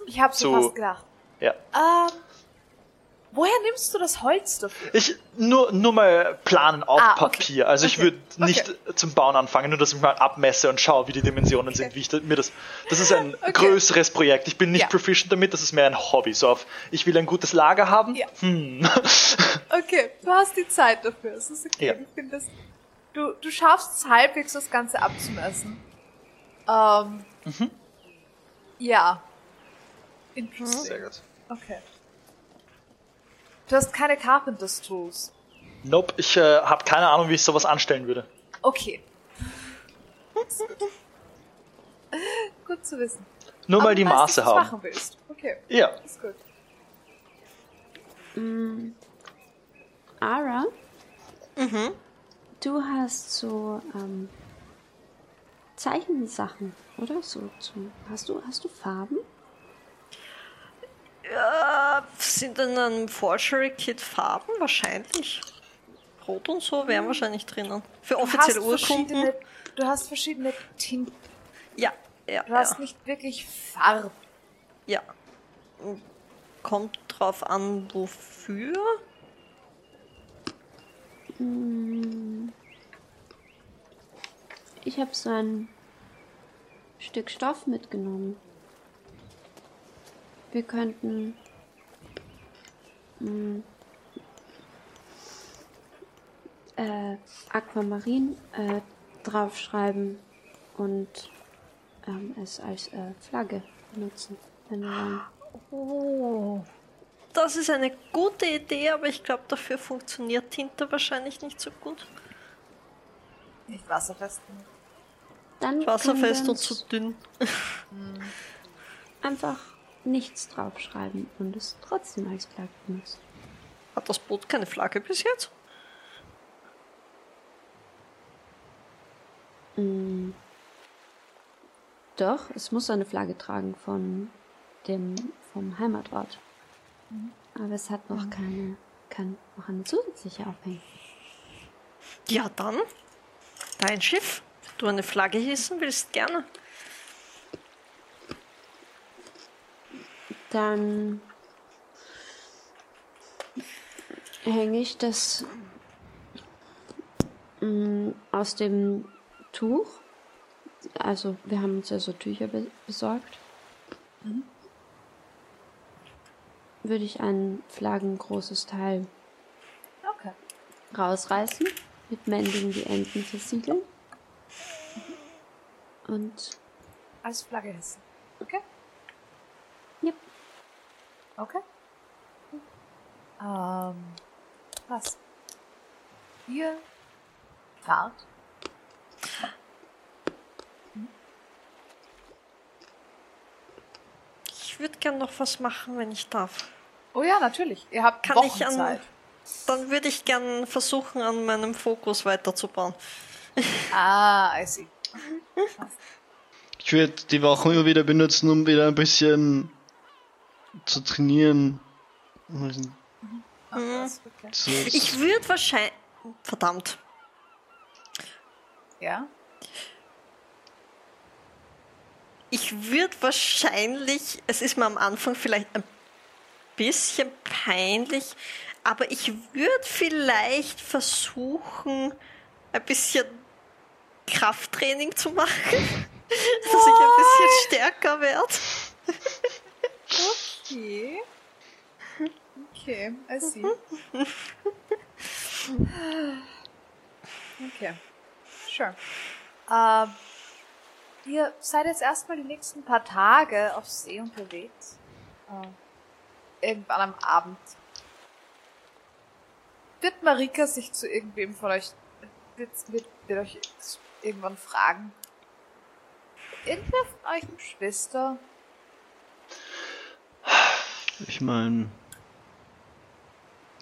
Ich hab's
so
fast gedacht.
ja.
Ähm, woher nimmst du das Holz dafür?
Ich nur nur mal planen auf
Ah, okay.
Papier. Also ich
Okay.
würde nicht zum Bauen anfangen, nur dass ich mal abmesse und schaue, wie die Dimensionen sind, wie ich da- mir das. Das ist ein
Okay.
größeres Projekt. Ich bin nicht
Ja.
proficient damit. Das ist mehr ein Hobby. So auf, ich will ein gutes Lager haben.
Ja.
Hm.
Okay, du hast die Zeit dafür. Es ist okay.
Ja.
Ich finde das. Du, du schaffst es halbwegs, das Ganze abzumessen. Ähm.
Mhm.
Ja. Interesting.
Sehr gut.
Okay. Du hast keine Carpenters Tools.
Nope, ich äh, habe keine Ahnung, wie ich sowas anstellen würde.
Okay. Gut. zu wissen.
Nur mal
Aber
die
du weißt,
Maße haben.
machen willst. Okay,
Ja.
ist gut.
Ara? Du hast so ähm, Zeichensachen, oder? So, so. Hast du, hast du Farben?
Äh, sind in einem Forgery-Kit Farben? Wahrscheinlich. Rot und so wären wahrscheinlich drinnen. Für offizielle Urkunden.
du hast verschiedene Tinten.
Ja, ja,
Du hast
ja.
nicht wirklich Farben.
ja. Kommt drauf an, wofür.
Ich habe so ein Stück Stoff mitgenommen. Wir könnten mm, äh, Aquamarin äh, draufschreiben und ähm, es als äh, Flagge benutzen. Wenn wir wollen.
Oh. Das ist eine gute Idee, aber ich glaube, dafür funktioniert Tinte wahrscheinlich nicht so gut.
Nicht wasserfest.
Dann
Wasserfest und zu dünn.
einfach nichts draufschreiben und es trotzdem als Flagge benutzen.
Hat das Boot keine Flagge bis jetzt?
Doch, es muss eine Flagge tragen von dem vom Heimatort. Aber es hat noch keine, kann noch eine zusätzliche aufhängen.
Ja, dann. Dein Schiff. Wenn du eine Flagge hissen willst, gerne.
Dann hänge ich das mm, aus dem Tuch. Also wir haben uns ja so Tücher be besorgt. Würde ich ein flaggengroßes Teil
Okay.
rausreißen, mit Mending die Enden versiegeln. Und
Als Flagge hissen. Okay? Okay. Ähm, was? Ihr fahrt
Ich würde gern noch was machen, wenn ich darf.
Oh ja, natürlich. Ihr habt
Kann
Wochen
ich an.
Zeit.
Dann würde ich gern versuchen, an meinem Fokus weiterzubauen.
Ah, I see.
Ich würde die Wochen immer wieder benutzen, um wieder ein bisschen zu trainieren.
Ach, was, okay.
So,
Ich würde wahrscheinlich. Verdammt.
Ja?
Ich würde wahrscheinlich. Es ist mir am Anfang vielleicht ein bisschen peinlich, aber ich würde vielleicht versuchen, ein bisschen Krafttraining zu machen, dass ich ein bisschen stärker werde.
Okay. Okay, I see. Okay. Sure. Ähm, ihr seid jetzt erstmal die nächsten paar Tage auf See unterwegs. Äh, irgendwann am Abend. Wird Marika sich zu irgendwem von euch, wird, wird, wird euch irgendwann fragen? Irgendwer von euch eine Schwester?
Ich meine.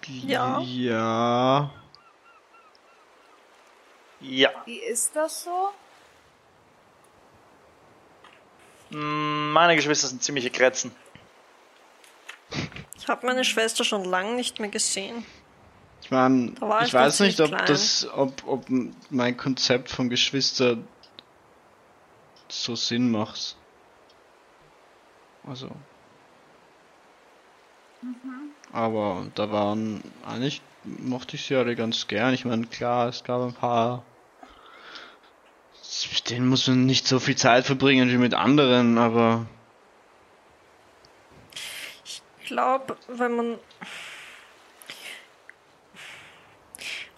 Ja.
Ja.
Ja.
Wie ist das so?
Meine Geschwister sind ziemliche Kretzen.
Ich habe meine Schwester schon lange nicht mehr gesehen.
Ich meine, ich
ich
weiß nicht, ob
klein.
das, ob, ob mein Konzept von Geschwister so Sinn macht. Also. Aber da waren eigentlich mochte ich sie alle ganz gern. Ich meine, klar, es gab ein paar. Mit denen muss man nicht so viel Zeit verbringen wie mit anderen, aber
Ich glaube, wenn man.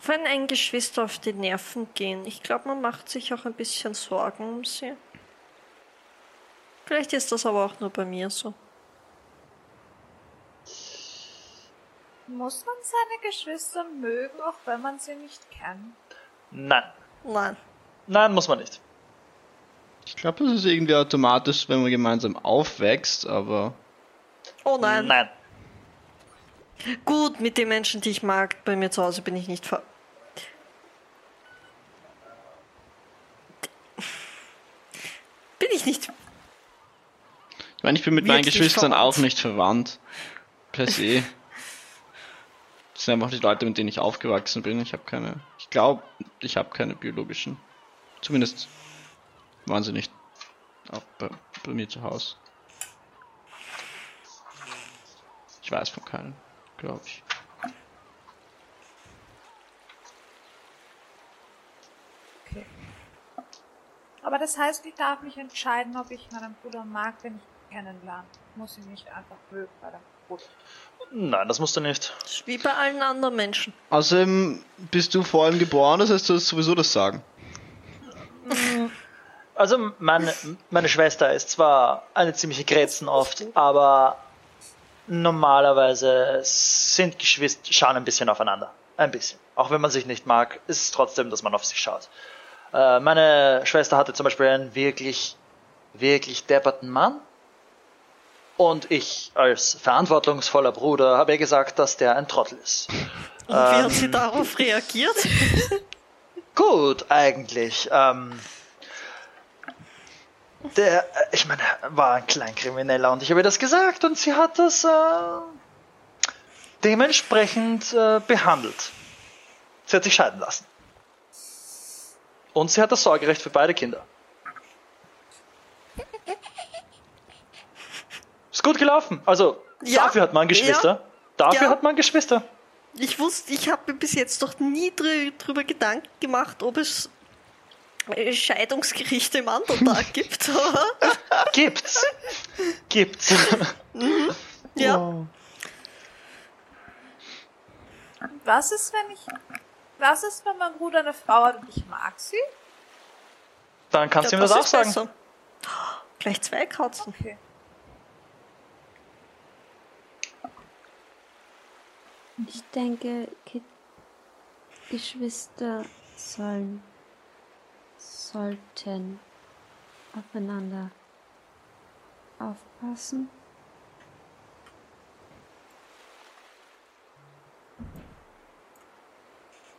Wenn ein Geschwister auf die Nerven gehen, ich glaube, man macht sich auch ein bisschen Sorgen um sie. Vielleicht ist das aber auch nur bei mir so.
Muss man seine Geschwister mögen, auch wenn man sie nicht kennt?
Nein.
Nein.
Nein, muss man nicht.
ich glaube, das ist irgendwie automatisch, wenn man gemeinsam aufwächst, aber
Oh nein.
Nein.
Gut, mit den Menschen, die ich mag, bei mir zu Hause bin ich nicht ver. Bin ich nicht.
Ich meine, ich bin mit meinen Geschwistern
verwandt.
auch nicht verwandt. Per se. Das sind einfach die Leute, mit denen ich aufgewachsen bin. Ich habe keine. Ich glaube, ich habe keine biologischen. Zumindest waren sie nicht auch bei, bei mir zu Hause. Ich weiß von keinen, glaube ich.
Okay. Aber das heißt, ich darf mich entscheiden, ob ich meinen Bruder mag, wenn ich ihn kennenlerne. Ich muss ihn nicht einfach mögen, weil er gut.
Nein, das musst du nicht.
Das ist wie bei allen anderen Menschen.
Außerdem bist du vor allem geboren, das heißt, du hast sowieso das Sagen.
Also meine, meine Schwester ist zwar eine ziemliche Grätzen oft, aber normalerweise sind Geschwister schauen ein bisschen aufeinander. Ein bisschen. Auch wenn man sich nicht mag, ist es trotzdem, dass man auf sich schaut. Äh, meine Schwester hatte zum Beispiel einen wirklich, wirklich depperten Mann. Und ich als verantwortungsvoller Bruder habe ihr gesagt, dass der ein Trottel ist.
Und wie hat sie darauf reagiert?
Gut, eigentlich. Ähm, der, äh, ich meine, war ein Kleinkrimineller und ich habe ihr das gesagt und sie hat das äh, dementsprechend äh, behandelt. Sie hat sich scheiden lassen. Und sie hat das Sorgerecht für beide Kinder. Ist gut gelaufen. Also,
Ja,
dafür hat man Geschwister. Dafür
ja.
hat man Geschwister.
Ich wusste, ich habe mir bis jetzt noch nie drü drüber Gedanken gemacht, ob es äh, Scheidungsgerichte im Underdark gibt. oder?
Gibt's. Gibt's.
ja.
Was ist, wenn ich. Was ist, wenn mein Bruder eine Frau hat und ich mag sie?
Dann kannst du ihm
Ja,
das auch sagen.
besser. Gleich zwei Katzen.
Okay.
Ich denke, Ki Geschwister sollen, sollten aufeinander aufpassen.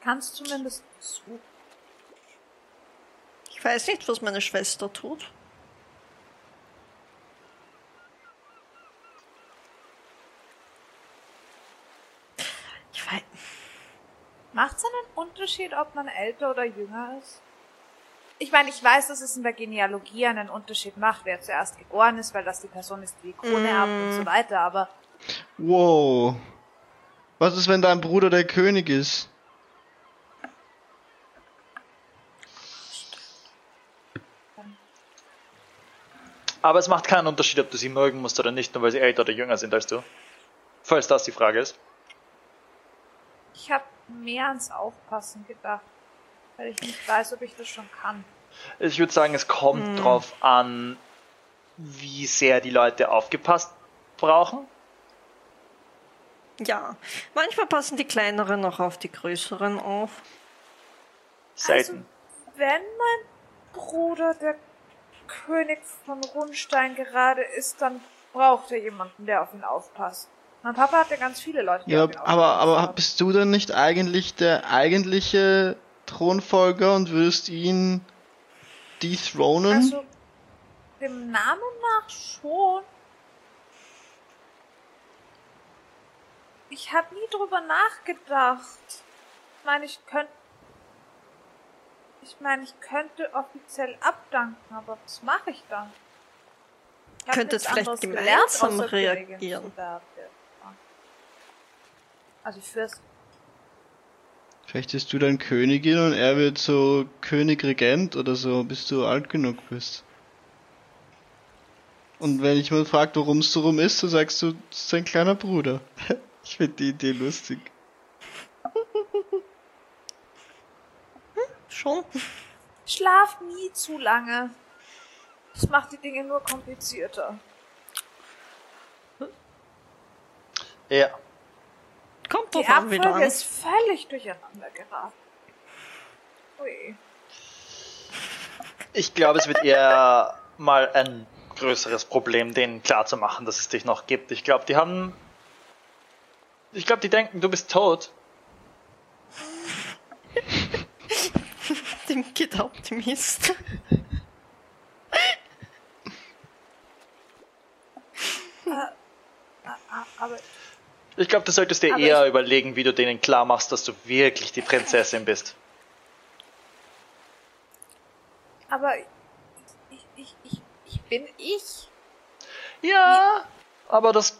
Kannst zumindest zu.
Ich weiß nicht, was meine Schwester tut.
Macht es einen Unterschied, ob man älter oder jünger ist? Ich meine, ich weiß, dass es in der Genealogie einen Unterschied macht, wer zuerst geboren ist, weil das die Person ist, die die Krone erbt und so weiter, aber
Wow. Was ist, wenn dein Bruder der König ist?
Aber es macht keinen Unterschied, ob du sie mögen musst oder nicht, nur weil sie älter oder jünger sind als du. Falls das die Frage ist.
ich habe mehr ans Aufpassen gedacht, weil ich nicht weiß, ob ich das schon kann.
Ich würde sagen, es kommt drauf an, wie sehr die Leute aufgepasst brauchen.
Ja, manchmal passen die kleineren noch auf die größeren auf.
Selten.
Wenn mein Bruder der König von Rundstein gerade ist, dann braucht er jemanden, der auf ihn aufpasst. Mein Papa hatte ganz viele Leute,
Ja, aber, aber bist du denn nicht eigentlich der eigentliche Thronfolger und würdest ihn dethronen?
Also, dem Namen nach schon. Ich habe nie drüber nachgedacht. Ich meine, ich könnte. Ich meine, ich könnte offiziell abdanken, aber was mache ich dann? Ich
Könntest vielleicht gemeinsam reagieren.
Also Fürst.
Vielleicht bist du dann Königin und er wird so Königregent oder so, bis du alt genug bist. Und wenn ich mal fragt, warum es so rum ist, so sagst du, das ist sein kleiner Bruder. Ich finde die Idee lustig.
Schon?
Schlaf nie zu lange. Das macht die Dinge nur komplizierter.
Ja.
Kommt
Die
drauf an, wie lang.
ist völlig durcheinander geraten. Ui.
Ich glaube, es wird eher mal ein größeres Problem, denen klarzumachen, dass es dich noch gibt. Ich glaube, die haben. Ich glaube, die denken, du bist tot.
Dem geht der Optimist.
Ah, Aber
Ich glaube, du solltest dir
Aber
eher überlegen, wie du denen klar machst, dass du wirklich die Prinzessin bist.
Aber ich, ich, ich, ich bin ich.
Ja, aber das,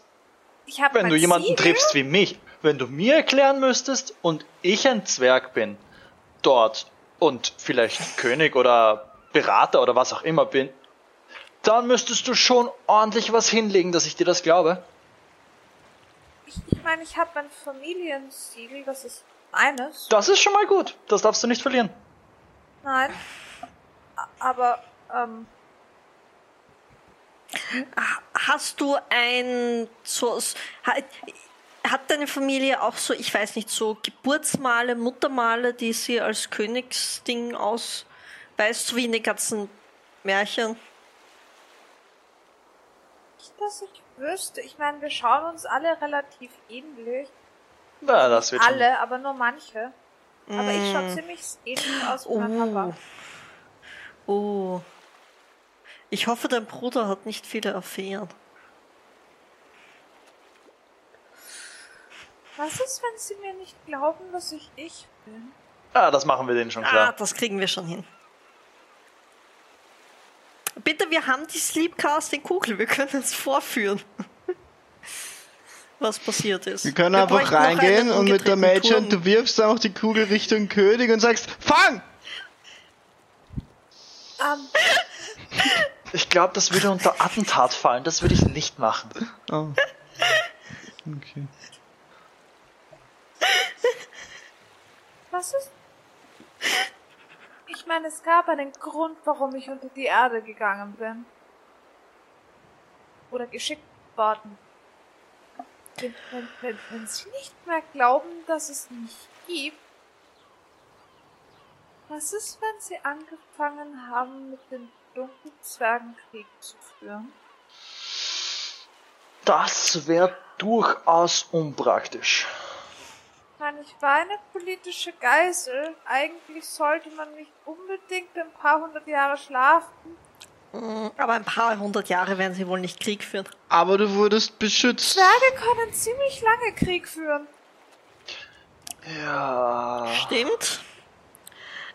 wenn du jemanden
Siegel.
triffst wie mich, wenn du mir erklären müsstest und ich ein Zwerg bin, dort und vielleicht König oder Berater oder was auch immer bin, dann müsstest du schon ordentlich was hinlegen, dass ich dir das glaube.
Ich, ich meine, ich habe mein Familiensiegel, das ist eines.
Das ist schon mal gut. Das darfst du nicht verlieren.
Nein. A- Aber, ähm,
Hast du ein so hat, hat deine Familie auch so, ich weiß nicht, so Geburtsmale, Muttermale, die sie als Königsding ausweist, so wie in den ganzen Märchen?
nicht, dass ich wüsste. Ich meine, wir schauen uns alle relativ ähnlich.
Na, das wird schon.
Alle, aber nur manche. Aber ich schaue ziemlich ähnlich aus wie mein Papa.
Oh. Oh. Ich hoffe, dein Bruder hat nicht viele Affären.
Was ist, wenn sie mir nicht glauben, dass ich ich bin?
Ah, das machen wir denen schon
Ah,
klar.
das kriegen wir schon hin. Bitte, wir haben die Sleepcasting-Kugel, wir können es vorführen. Was passiert ist.
Wir können einfach
bräuchten noch
reingehen und mit der
Turm.
du wirfst einfach die Kugel Richtung König und sagst, fang!
Ähm,
Ich glaube, das würde unter Attentat fallen. Das würde ich nicht machen.
Oh. Okay.
was ist? Meine, es gab einen Grund, warum ich unter die Erde gegangen bin. Oder geschickt worden. Wenn, wenn, wenn, wenn Sie nicht mehr glauben, dass es mich gibt, was ist, wenn Sie angefangen haben, mit den Dunkelzwergen Krieg zu führen?
Das wäre durchaus unpraktisch.
Ich meine, ich war eine politische Geisel. Eigentlich sollte man nicht unbedingt ein paar hundert Jahre schlafen.
Aber ein paar hundert Jahre werden sie wohl nicht Krieg führen.
Aber du wurdest beschützt.
Zwerge können ziemlich lange Krieg führen.
Ja.
Stimmt.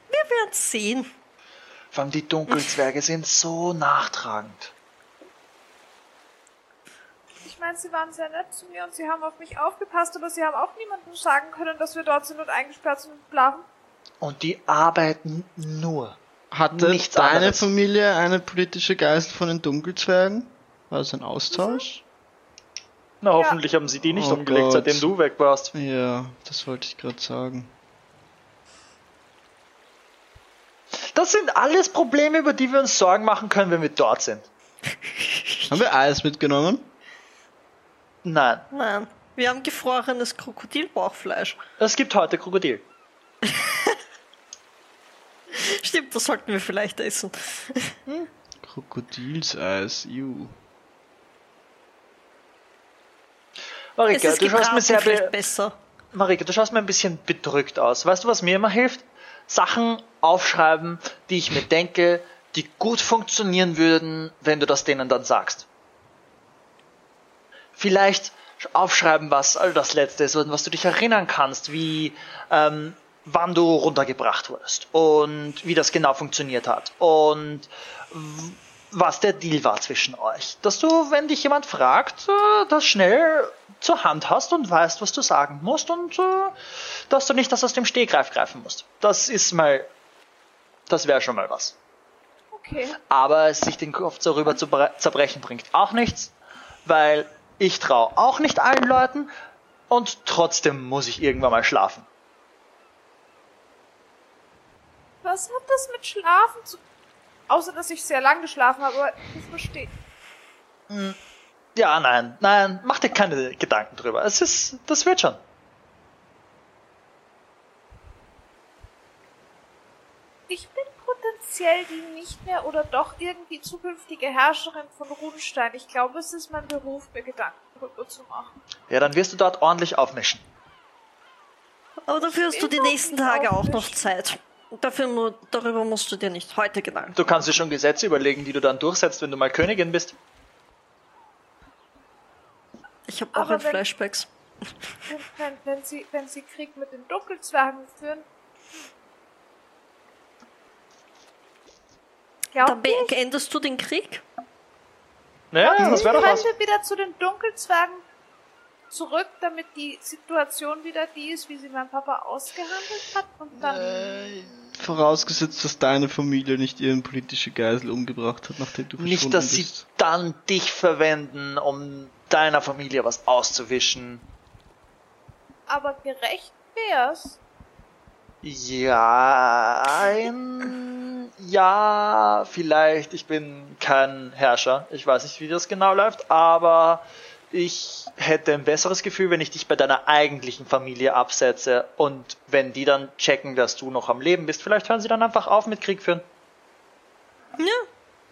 Wir werden sehen.
Vor allem die Dunkelzwerge sind so nachtragend.
Meine, sie waren sehr nett zu mir und sie haben auf mich aufgepasst, aber sie haben auch niemandem sagen können, dass wir dort sind und eingesperrt sind und blaffen.
Und die arbeiten nur.
Hatte
Nichts
deine
anderes.
Familie eine politische Geist von den Dunkelzwergen? War das ein Austausch?
Na, hoffentlich haben sie die nicht
Oh
umgelegt,
Gott.
seitdem du weg warst.
Ja, das wollte ich gerade sagen.
Das sind alles Probleme, über die wir uns Sorgen machen können, wenn wir dort sind.
Haben wir Eis mitgenommen?
Nein,
Nein. Wir haben gefrorenes Krokodilbauchfleisch.
es gibt heute Krokodil.
Stimmt, das sollten wir vielleicht essen.
Krokodilseis, ju.
Es
Marika,
ist
du schaust mir sehr be
besser.
Marika, du schaust mir ein bisschen bedrückt aus. Weißt du, was mir immer hilft? Sachen aufschreiben, die ich mir denke, die gut funktionieren würden, wenn du das denen dann sagst. Vielleicht aufschreiben, was all das Letzte ist und was du dich erinnern kannst, wie ähm, wann du runtergebracht wurdest und wie das genau funktioniert hat und was der Deal war zwischen euch. Dass du, wenn dich jemand fragt, äh, das schnell zur Hand hast und weißt, was du sagen musst und äh, dass du nicht das aus dem Stehgreif greifen musst. Das ist mal, das wäre schon mal was.
Okay.
Aber sich den Kopf darüber zu bre- zerbrechen bringt auch nichts, weil ich traue auch nicht allen Leuten und trotzdem muss ich irgendwann mal schlafen.
Was hat das mit Schlafen zu... Außer, dass ich sehr lang geschlafen habe, aber ich verstehe.
Ja, nein, nein, mach dir keine Gedanken drüber. Es ist, das wird schon.
Ich bin potenziell die nicht mehr oder doch irgendwie zukünftige Herrscherin von Runstein. Ich glaube, es ist mein Beruf, mir Gedanken darüber zu machen.
Ja, dann wirst du dort ordentlich aufmischen.
Aber dafür hast du die nächsten Tage auch noch. Zeit. Dafür nur, darüber musst du dir nicht heute Gedanken.
Du kannst dir schon Gesetze überlegen, die du dann durchsetzt, wenn du mal Königin bist.
Ich habe auch ein
wenn-
Flashbacks.
Wenn, wenn, wenn, sie, wenn sie Krieg mit den Dunkelzwergen führen.
Dann
Glaubt ihr,
beendest du den Krieg?
Ja, das wäre doch was.
wir wieder zu den Dunkelzwergen zurück, damit die Situation wieder die ist, wie sie mein Papa ausgehandelt hat und dann.
Äh, Vorausgesetzt, dass deine Familie nicht ihren politische Geisel umgebracht hat, nachdem du
Nicht, dass sie
bist.
dann dich verwenden, um deiner Familie was auszuwischen.
Aber gerecht wär's.
Ja, ein, ja, vielleicht. Ich bin kein Herrscher. Ich weiß nicht, wie das genau läuft, aber ich hätte ein besseres Gefühl, wenn ich dich bei deiner eigentlichen Familie absetze und wenn die dann checken, dass du noch am Leben bist, vielleicht hören sie dann einfach auf mit Krieg führen.
Ja.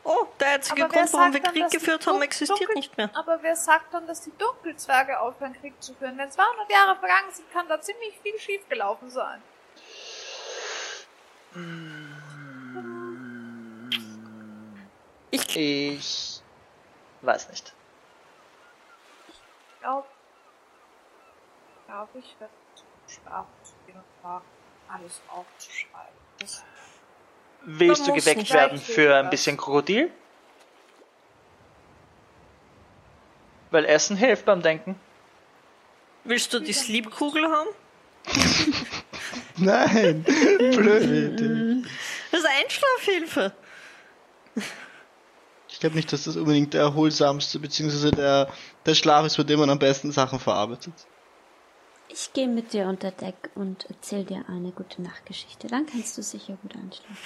Oh, der einzige
Aber wer
Grund, warum wir
sagt dann,
Krieg
dass die
geführt haben, existiert
Dunkel-
nicht mehr.
Aber wer sagt dann, dass die Dunkelzwerge aufhören, Krieg zu führen? Wenn 200 Jahre vergangen sind, kann da ziemlich viel schiefgelaufen sein.
Ich,
Ich weiß nicht.
Ich glaube, glaube ich, werde und mal alles aufzuschreiben. Das
Willst du geweckt werden für ein bisschen Krokodil? Weil Essen hilft beim Denken.
willst du die Sleep-Kugel haben?
Nein, blöde Idee.
Das ist Einschlafhilfe.
glaube nicht, dass das unbedingt der erholsamste, beziehungsweise der, der Schlaf ist, bei dem man am besten Sachen verarbeitet.
Ich gehe mit dir unter Deck und erzähl dir eine gute Nachtgeschichte. Dann kannst du sicher gut einschlafen.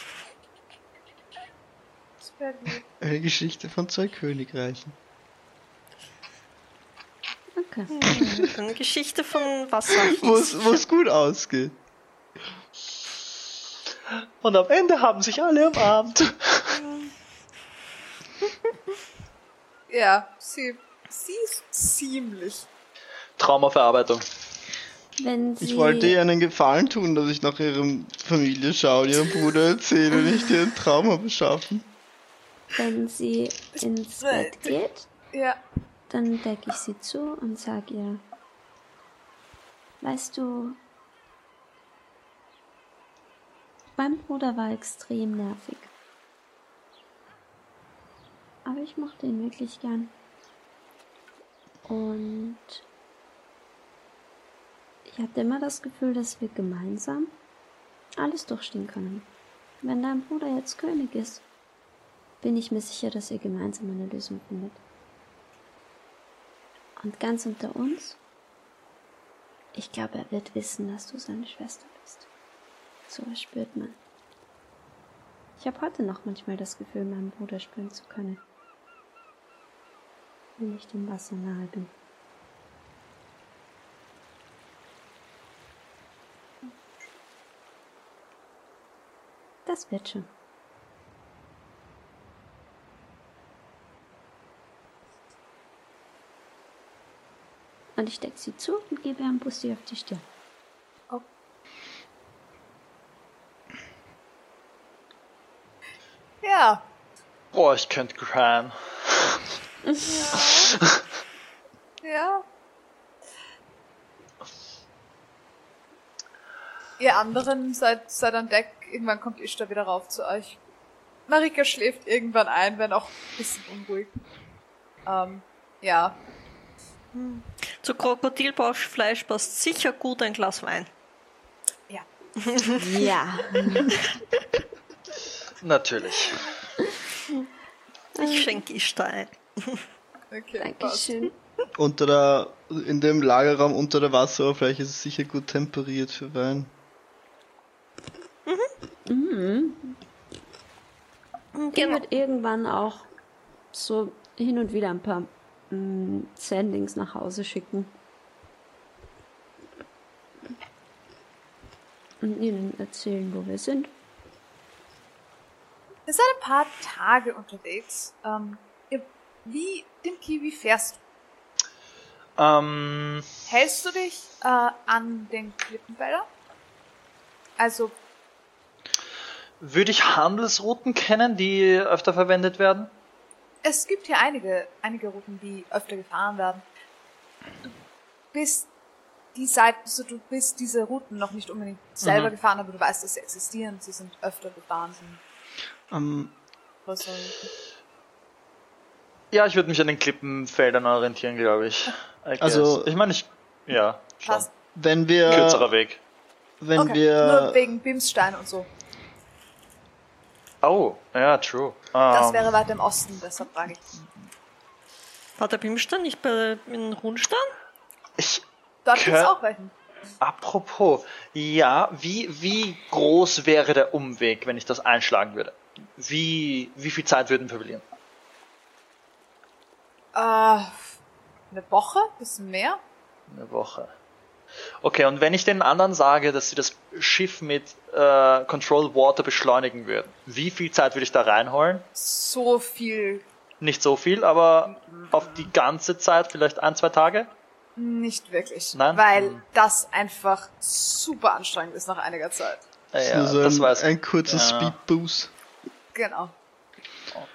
Eine Geschichte von zwei Königreichen.
Okay.
Eine Geschichte von Wasser.
Wo es gut ausgeht.
Und am Ende haben sich alle umarmt.
Ja, sie, sie ist ziemlich.
Traumaverarbeitung.
Wenn sie,
Ich wollte ihr einen Gefallen tun, dass ich nach ihrem Familie schaue und ihrem Bruder erzähle, nicht ihr ein Trauma beschaffen.
wenn sie ins Bett geht,
Ja.
dann decke ich sie zu und sag ihr, weißt du, mein Bruder war extrem nervig. Aber ich mochte ihn wirklich gern. Und ich hatte immer das Gefühl, dass wir gemeinsam alles durchstehen können. Wenn dein Bruder jetzt König ist, bin ich mir sicher, dass ihr gemeinsam eine Lösung findet. Und ganz unter uns, ich glaube, er wird wissen, dass du seine Schwester bist. So was spürt man. Ich habe heute noch manchmal das Gefühl, meinen Bruder spüren zu können. Wenn ich dem Wasser nahe bin. Das wird schon. Und ich decke sie zu und gebe ihr einen Bussi auf die Stirn.
Ja.
Boah, ich könnte cryen.
Ja. Ihr anderen seid, seid an Deck. Irgendwann kommt Ishtar wieder rauf zu euch. Marika schläft irgendwann ein, wenn auch ein bisschen unruhig. Ähm, ja.
Zu Krokodilbauchfleisch passt sicher gut ein Glas Wein.
Ja.
Ja.
Natürlich.
Ich schenke Ishtar ein.
Okay. passt.
Dankeschön.
Unter der, in dem Lagerraum unter der Wasseroberfläche ist es sicher gut temperiert für Wein.
Die wird irgendwann auch so hin und wieder ein paar mm, Sendings nach Hause schicken. Und ihnen erzählen, wo wir sind.
Ihr seid ein paar Tage unterwegs. Ähm, ihr, wie, Dimki, wie fährst du?
Ähm,
Hältst du dich äh, an den Klippenfeldern? Also,
würde ich Handelsrouten kennen, die öfter verwendet werden?
es gibt hier einige, einige Routen, die öfter gefahren werden. Du bist die Seite, also du bist diese Routen noch nicht unbedingt selber
Mhm.
gefahren, aber du weißt, dass sie existieren. Sie sind öfter gefahren. Sind
Ähm,
größere Routen.
Ja, ich würde mich an den Klippenfeldern orientieren, glaube ich. I guess.
Also-
ich meine, ich, ja, schon.
Passt.
wenn wir,
Kürzerer Weg.
wenn
Okay. Nur
wir,
wegen Bimsstein und so.
Oh, ja, true.
Das
Ähm,
wäre weiter im Osten, deshalb frage ich.
War der Bimstein nicht bei in Rundstein?
ich,
Dort gibt es auch welchen.
apropos, ja, wie, wie groß wäre der Umweg, wenn ich das einschlagen würde? Wie, wie viel Zeit würden wir verlieren?
Äh, eine Woche? Bisschen mehr?
Eine Woche. Okay, und wenn ich den anderen sage, dass sie das Schiff mit äh, Control Water beschleunigen würden, wie viel Zeit würde ich da reinholen?
So viel
Nicht so viel, aber auf die ganze Zeit vielleicht ein, zwei Tage?
nicht wirklich.
Nein?
Weil
Hm.
das einfach super anstrengend ist nach einiger Zeit.
Ist
ja, das
ein,
weiß
ein kurzer
Ja.
Speedboost.
Genau.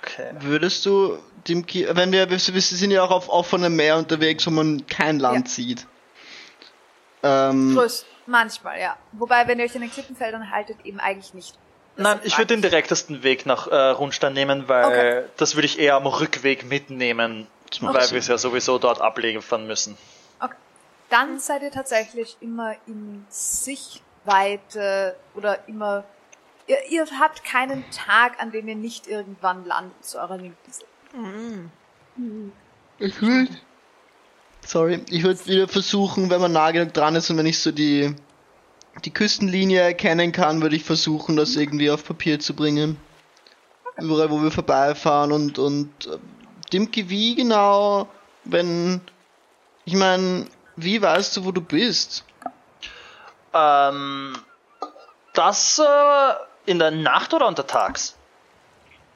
Okay.
Würdest du dem Ki wenn wir, wir sind ja auch auf offenem Meer unterwegs, wo man kein Land
Ja.
sieht. Ähm,
Größt. Manchmal, ja. Wobei, wenn ihr euch in den Klippenfeldern haltet, eben eigentlich nicht.
Nein,
Deshalb
ich würde den direktesten Weg nach äh, Rundstein nehmen, weil
Okay.
das würde ich eher am Rückweg mitnehmen,
macht
weil wir es ja sowieso dort abliefern müssen.
Okay. Dann seid ihr tatsächlich immer in Sichtweite oder immer. Ihr, ihr habt keinen Tag, an dem ihr nicht irgendwann landet zu eurer Linken. seid.
Ich würde. Sorry, ich würde wieder versuchen, wenn man nah genug dran ist und wenn ich so die, die Küstenlinie erkennen kann, würde ich versuchen, das irgendwie auf Papier zu bringen. Überall, wo wir vorbeifahren und, und äh, Dimki, wie genau, wenn. Ich meine, wie weißt du, wo du bist?
Ähm, das äh, in der Nacht oder untertags?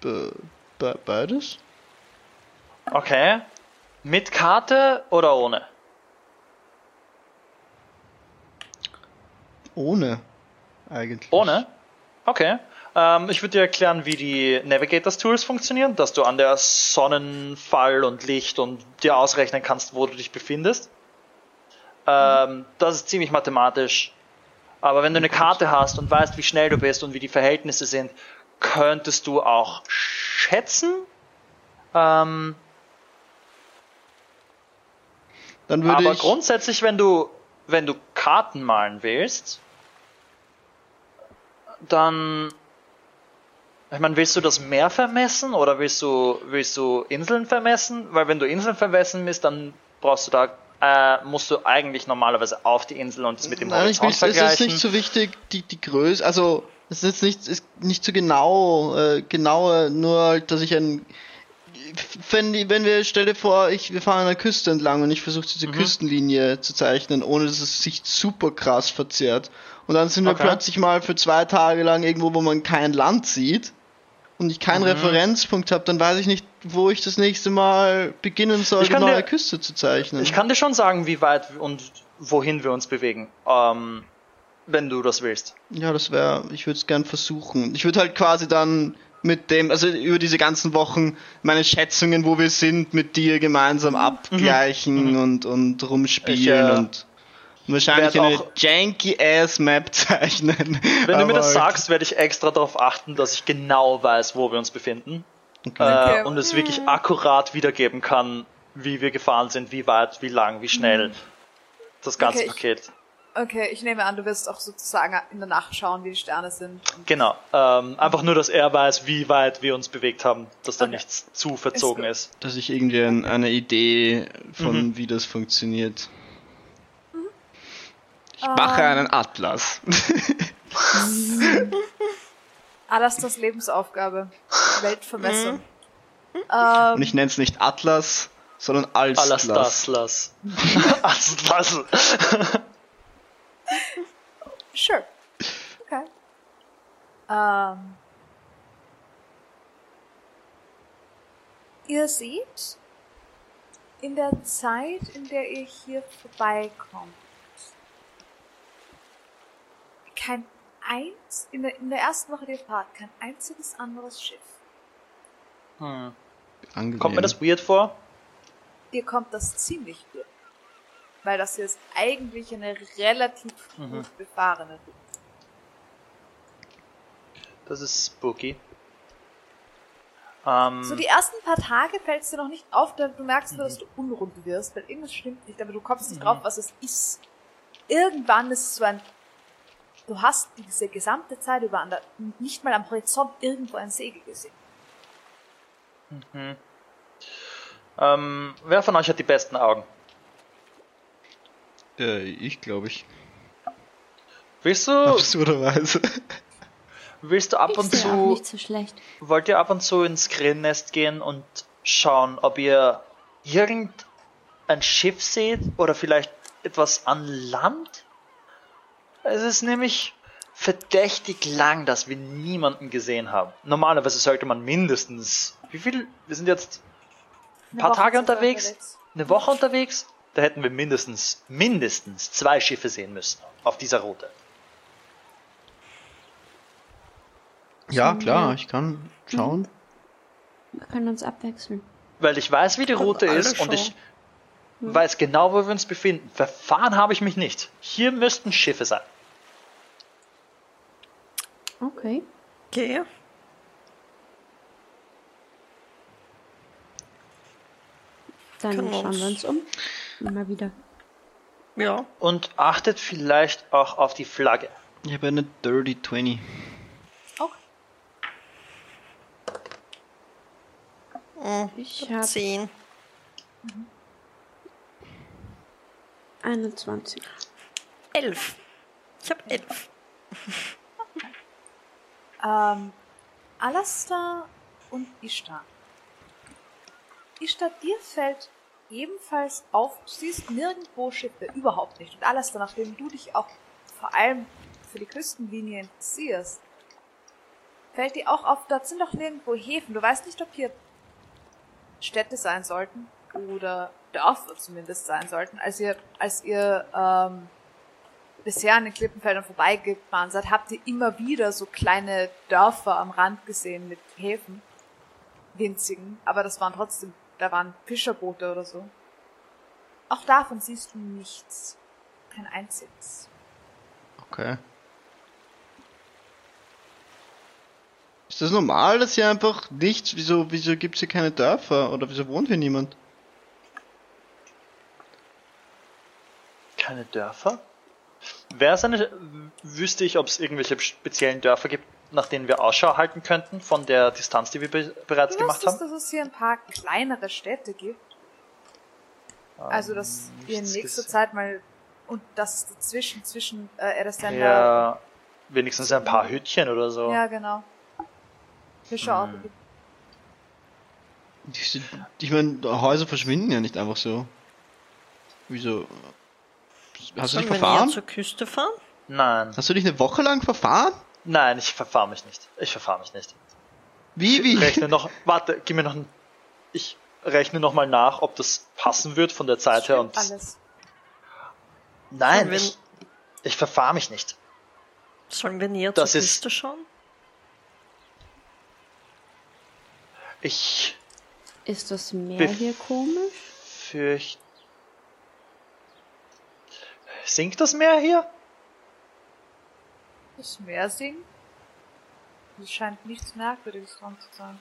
Be be beides?
Okay. Mit Karte oder ohne?
Ohne. Eigentlich.
Ohne? Okay. Ähm, ich würde dir erklären, wie die Navigators Tools funktionieren, dass du an der Sonnenfall und Licht und dir ausrechnen kannst, wo du dich befindest. Ähm, das ist ziemlich mathematisch. Aber wenn du eine Karte hast und weißt, wie schnell du bist und wie die Verhältnisse sind, könntest du auch schätzen. Ähm,
Dann würde
aber
ich.
grundsätzlich, wenn du, wenn du Karten malen willst, dann, ich meine, willst du das Meer vermessen oder willst du, willst du Inseln vermessen? Weil wenn du Inseln vermessen willst, dann brauchst du da, äh, musst du eigentlich normalerweise auf die Insel und es mit dem
Nein, ich
Horizont
will, es ist
vergleichen.
nicht so wichtig, die, die Größe, also, es ist jetzt nicht, ist nicht so genau, äh, genauer, nur halt, dass ich ein, wenn, die- wenn wir, stell dir vor, ich, wir fahren an der Küste entlang und ich versuche
Mhm.
diese Küstenlinie zu zeichnen, ohne dass es sich super krass verzerrt. Und dann sind wir
Okay.
plötzlich mal für zwei Tage lang irgendwo, wo man kein Land sieht und ich
Mhm.
keinen Referenzpunkt habe, dann weiß ich nicht, wo ich das nächste Mal beginnen soll,
kann
neue
dir-
Küste zu zeichnen.
Ich kann dir schon sagen, wie weit und wohin wir uns bewegen, ähm, wenn du das willst.
Ja, das wäre, ich würde es gern versuchen. Ich würde halt quasi dann mit dem, also über diese ganzen Wochen meine Schätzungen, wo wir sind, mit dir gemeinsam abgleichen und, und rumspielen
Ich, äh,
und wahrscheinlich eine janky ass Map zeichnen.
Wenn du mir das sagst, werde ich extra darauf achten, dass ich genau weiß, wo wir uns befinden.
Okay.
Äh, und es wirklich akkurat wiedergeben kann, wie wir gefahren sind, wie weit, wie lang, wie schnell. Das ganze
Okay, ich-
Paket.
Okay, ich nehme an, du wirst auch sozusagen in der Nacht schauen, wie die Sterne sind.
Genau. Ähm, einfach nur, dass er weiß, wie weit wir uns bewegt haben, dass da
Okay.
nichts zu verzogen
gut.
ist.
Dass ich irgendwie ein, eine Idee von
Mhm.
wie das funktioniert. Ich mache
Ähm.
einen Atlas.
Alasters Lebensaufgabe. Weltvermessung.
Und
Ähm,
ich nenne es nicht Atlas, sondern Alstlas.
Alastaslas. Alastas.
sure. Okay. Ähm, ihr seht, in der Zeit, in der ihr hier vorbeikommt, kein eins, in der, in der ersten Woche der Fahrt, kein einziges anderes Schiff.
Hm.
Angenehm.
Kommt mir das weird vor?
Dir kommt das ziemlich gut. Weil das hier ist eigentlich eine relativ
Mhm.
gut befahrene Route.
Das ist spooky. Ähm,
So die ersten paar Tage fällt es dir noch nicht auf, denn du merkst nur, dass du unrund wirst, weil irgendwas stimmt nicht, aber du kommst nicht drauf, was es ist. Irgendwann ist es so ein, du hast diese gesamte Zeit über an der, nicht mal am Horizont irgendwo ein Segel gesehen.
ähm, wer von euch hat die besten Augen?
Äh, ich glaube ich.
Willst du,
Absurderweise.
willst du ab
Ich
und zu,
nicht so schlecht.
wollt ihr ab und zu ins Grillnest gehen und schauen, ob ihr irgendein Schiff seht oder vielleicht etwas an Land? Es ist nämlich verdächtig lang, dass wir niemanden gesehen haben. Normalerweise sollte man mindestens, wie viel, wir sind jetzt
Eine
paar
Woche
Tage
wir
unterwegs, eine Woche unterwegs, da hätten wir mindestens, mindestens zwei Schiffe sehen müssen auf dieser Route.
Ja, klar, ich kann schauen.
Wir können uns abwechseln.
Weil ich weiß, wie die Route ist und ich
schauen.
weiß genau, wo wir uns befinden. Verfahren habe ich mich nicht. Hier müssten Schiffe sein.
Okay.
Okay.
Dann
Können
schauen wir uns um. Mal wieder.
Ja.
Und achtet vielleicht auch auf die Flagge.
Ich habe eine Dirty 20.
Auch.
Hm,
Ich habe
10.
21.
11. Ich habe 11.
Ähm, Alastair und Ishtar. Ishtar, dir fällt ebenfalls auf, du siehst nirgendwo Schiffe, überhaupt nicht. Und Alastair, nachdem du dich auch vor allem für die Küstenlinie interessierst, fällt dir auch auf, dort sind doch nirgendwo Häfen. Du weißt nicht, ob hier Städte sein sollten oder Dörfer zumindest sein sollten. Als ihr, als ihr ähm, bisher an den Klippenfeldern vorbeigefahren seid, habt ihr immer wieder so kleine Dörfer am Rand gesehen mit Häfen. Winzigen. Aber das waren trotzdem, da waren Fischerboote oder so. Auch davon siehst du nichts. Kein einziges.
Okay. Ist das normal, dass hier einfach nichts, wieso, wieso gibt's hier keine Dörfer? Oder wieso wohnt hier niemand?
Keine Dörfer? Wäre es eine, wüsste ich, ob es irgendwelche speziellen Dörfer gibt, nach denen wir Ausschau halten könnten von der Distanz, die wir be bereits
Du
gemacht
wusstest,
haben?
dass es hier ein paar kleinere Städte gibt. Also, dass ihr in
nichts
nächster
gesehen.
Zeit mal und dass es dazwischen, zwischen äh, Erisender
Ja, wenigstens ein paar Hütchen oder so.
Ja, genau. Fischerorte
Hm.
gibt.
Ich meine, Häuser verschwinden ja nicht einfach so. Wieso? Hast du dich verfahren?
zur Küste fahren?
Nein,
Hast du dich eine Woche lang verfahren?
nein, ich verfahre mich nicht. Ich verfahre mich nicht.
Wie,
Ich
wie?
rechne noch, warte, gib mir noch ein, ich rechne noch mal nach, ob das passen wird von der Zeit her und
Alles.
nein,
wir-
ich, ich verfahre mich nicht.
Sollen wir näher
Das
zur
ist-
Küste schauen?
Ich
Ist das Meer hier komisch?
fürchte. Sinkt das Meer hier?
Das Meer singen? Es scheint nichts Merkwürdiges dran zu sein.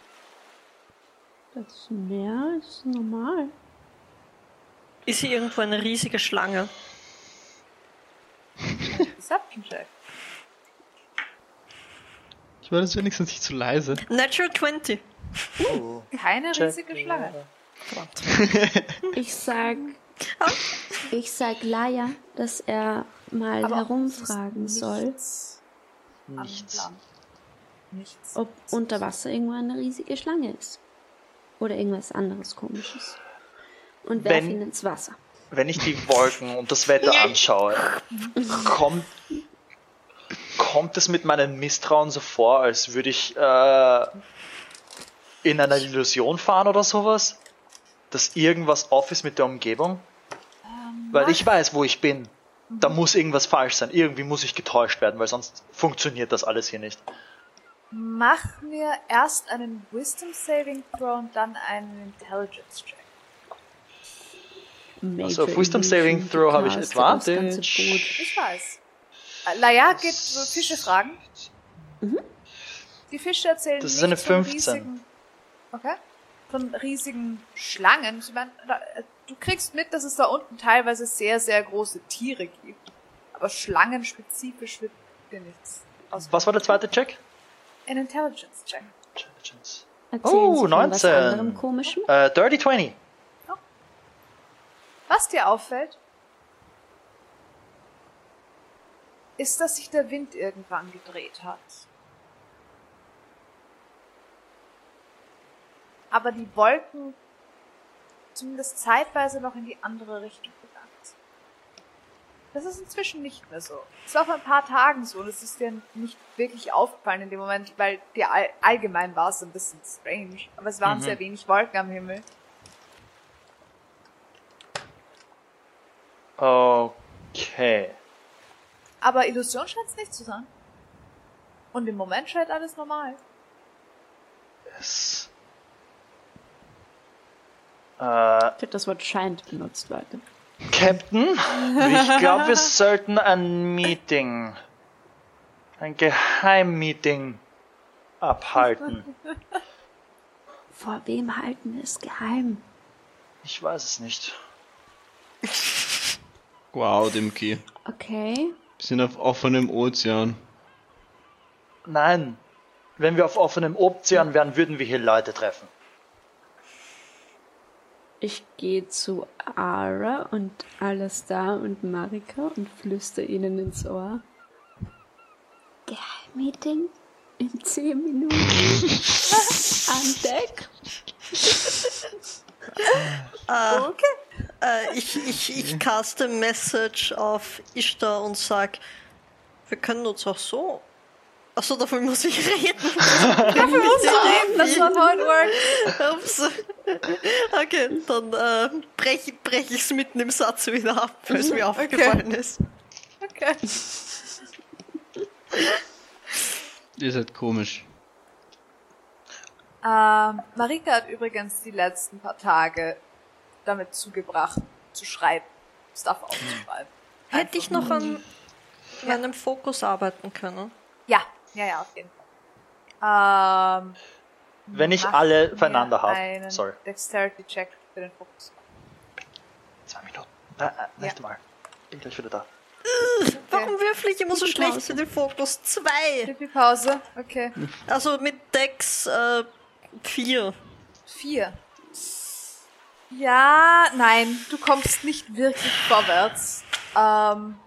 Das Meer ist normal.
Ist hier irgendwo eine riesige Schlange?
Deception Check.
Ich war das wenigstens nicht zu leise.
Natural 20.
Oh.
Keine
Check.
riesige Schlange.
Ich sag, ich sag Laia, dass er mal
Aber
herumfragen
ist
soll,
Nichts.
Nichts.
Nichts.
ob unter Wasser irgendwo eine riesige Schlange ist. Oder irgendwas anderes komisches. Und werf
Wenn-
ihn ins Wasser.
Wenn ich die Wolken und das Wetter anschaue, kommt, kommt es mit meinem Misstrauen so vor, als würde ich äh, in einer Illusion fahren oder sowas? Dass irgendwas off ist mit der Umgebung? Weil ich weiß, wo ich bin. Da muss irgendwas falsch sein. Irgendwie muss ich getäuscht werden, weil sonst funktioniert das alles hier nicht.
Mach mir erst einen Wisdom Saving Throw und dann einen Intelligence Check.
Major
Also auf Wisdom Saving Throw habe ich Advantage.
Ich weiß. Laia geht so Fische fragen. Die Fische erzählen
Das ist eine
von
15.
riesigen, okay, von riesigen Schlangen. Ich meine, da, du kriegst mit, dass es da unten teilweise sehr, sehr große Tiere gibt. Aber schlangenspezifisch wird dir nichts. aus.
Was war der zweite Check?
Ein Intelligence Check.
Intelligence.
Erzählen
Oh,
Sie von
19.
was anderem komischem?
Äh, Dirty 20.
Was dir auffällt, ist, dass sich der Wind irgendwann gedreht hat. Aber die Wolken zumindest zeitweise noch in die andere Richtung sind. Das ist inzwischen nicht mehr so. Es war vor ein paar Tagen so und es ist dir nicht wirklich aufgefallen in dem Moment, weil dir all, allgemein war es ein bisschen strange. Aber es waren
Mhm.
sehr wenig Wolken am Himmel.
Okay.
Aber Illusion scheint es nicht zu sein. Und im Moment scheint alles normal.
Es,
Ich habe das Wort scheint benutzt, Leute.
Captain, ich glaube, wir sollten ein Meeting, ein Geheimmeeting abhalten.
Vor wem halten wir es geheim?
Ich weiß es nicht.
Wow, Dimki.
Okay.
Wir sind auf offenem Ozean.
Nein, wenn wir auf offenem Ozean wären, würden wir hier Leute treffen.
Ich gehe zu Ara und Alastar und Marika und flüster ihnen ins Ohr. Geheimmeeting in 10 Minuten. An Deck.
Okay.
Äh, ich, ich, ich caste Message auf Ishtar und sag, wir können uns auch so. Achso, dafür muss ich reden.
Dafür musst du reden, das how it works.
Ups. Okay, dann äh, breche brech ich es mitten im Satz wieder ab, weil es mir aufgefallen ist.
Okay.
Ihr seid komisch.
Ähm, Marika hat übrigens die letzten paar Tage damit zugebracht, zu schreiben. Stuff aufzuschreiben.
Hätte ich noch an meinem Fokus arbeiten können.
Ja, ja, ja, auf jeden Fall. Ähm,
Wenn ich alle
mir
beieinander habe. Sorry.
Dexterity-Check für den Fokus.
Zwei Minuten. Äh, äh, nächstes Mal. Bin gleich wieder da.
Warum würfel ich immer so schlecht für den Fokus? Zwei!
Pipi Pause. Okay.
Also mit Dex äh, vier.
Vier. Ja, nein, du kommst nicht wirklich vorwärts. Ähm,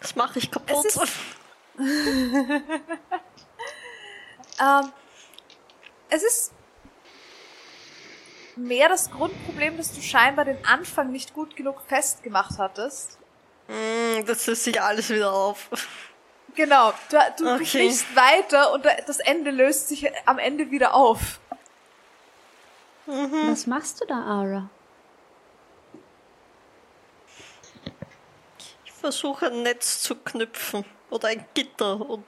Das mache ich kaputt.
Es ist- ähm, es ist mehr das Grundproblem, dass du scheinbar den Anfang nicht gut genug festgemacht hattest.
Mm, das löst sich alles wieder auf.
Genau, du, du,
Okay.
kriegst weiter und da- das Ende löst sich am Ende wieder auf.
Was machst du da, Ara?
Ich versuche ein Netz zu knüpfen. Oder ein Gitter. Und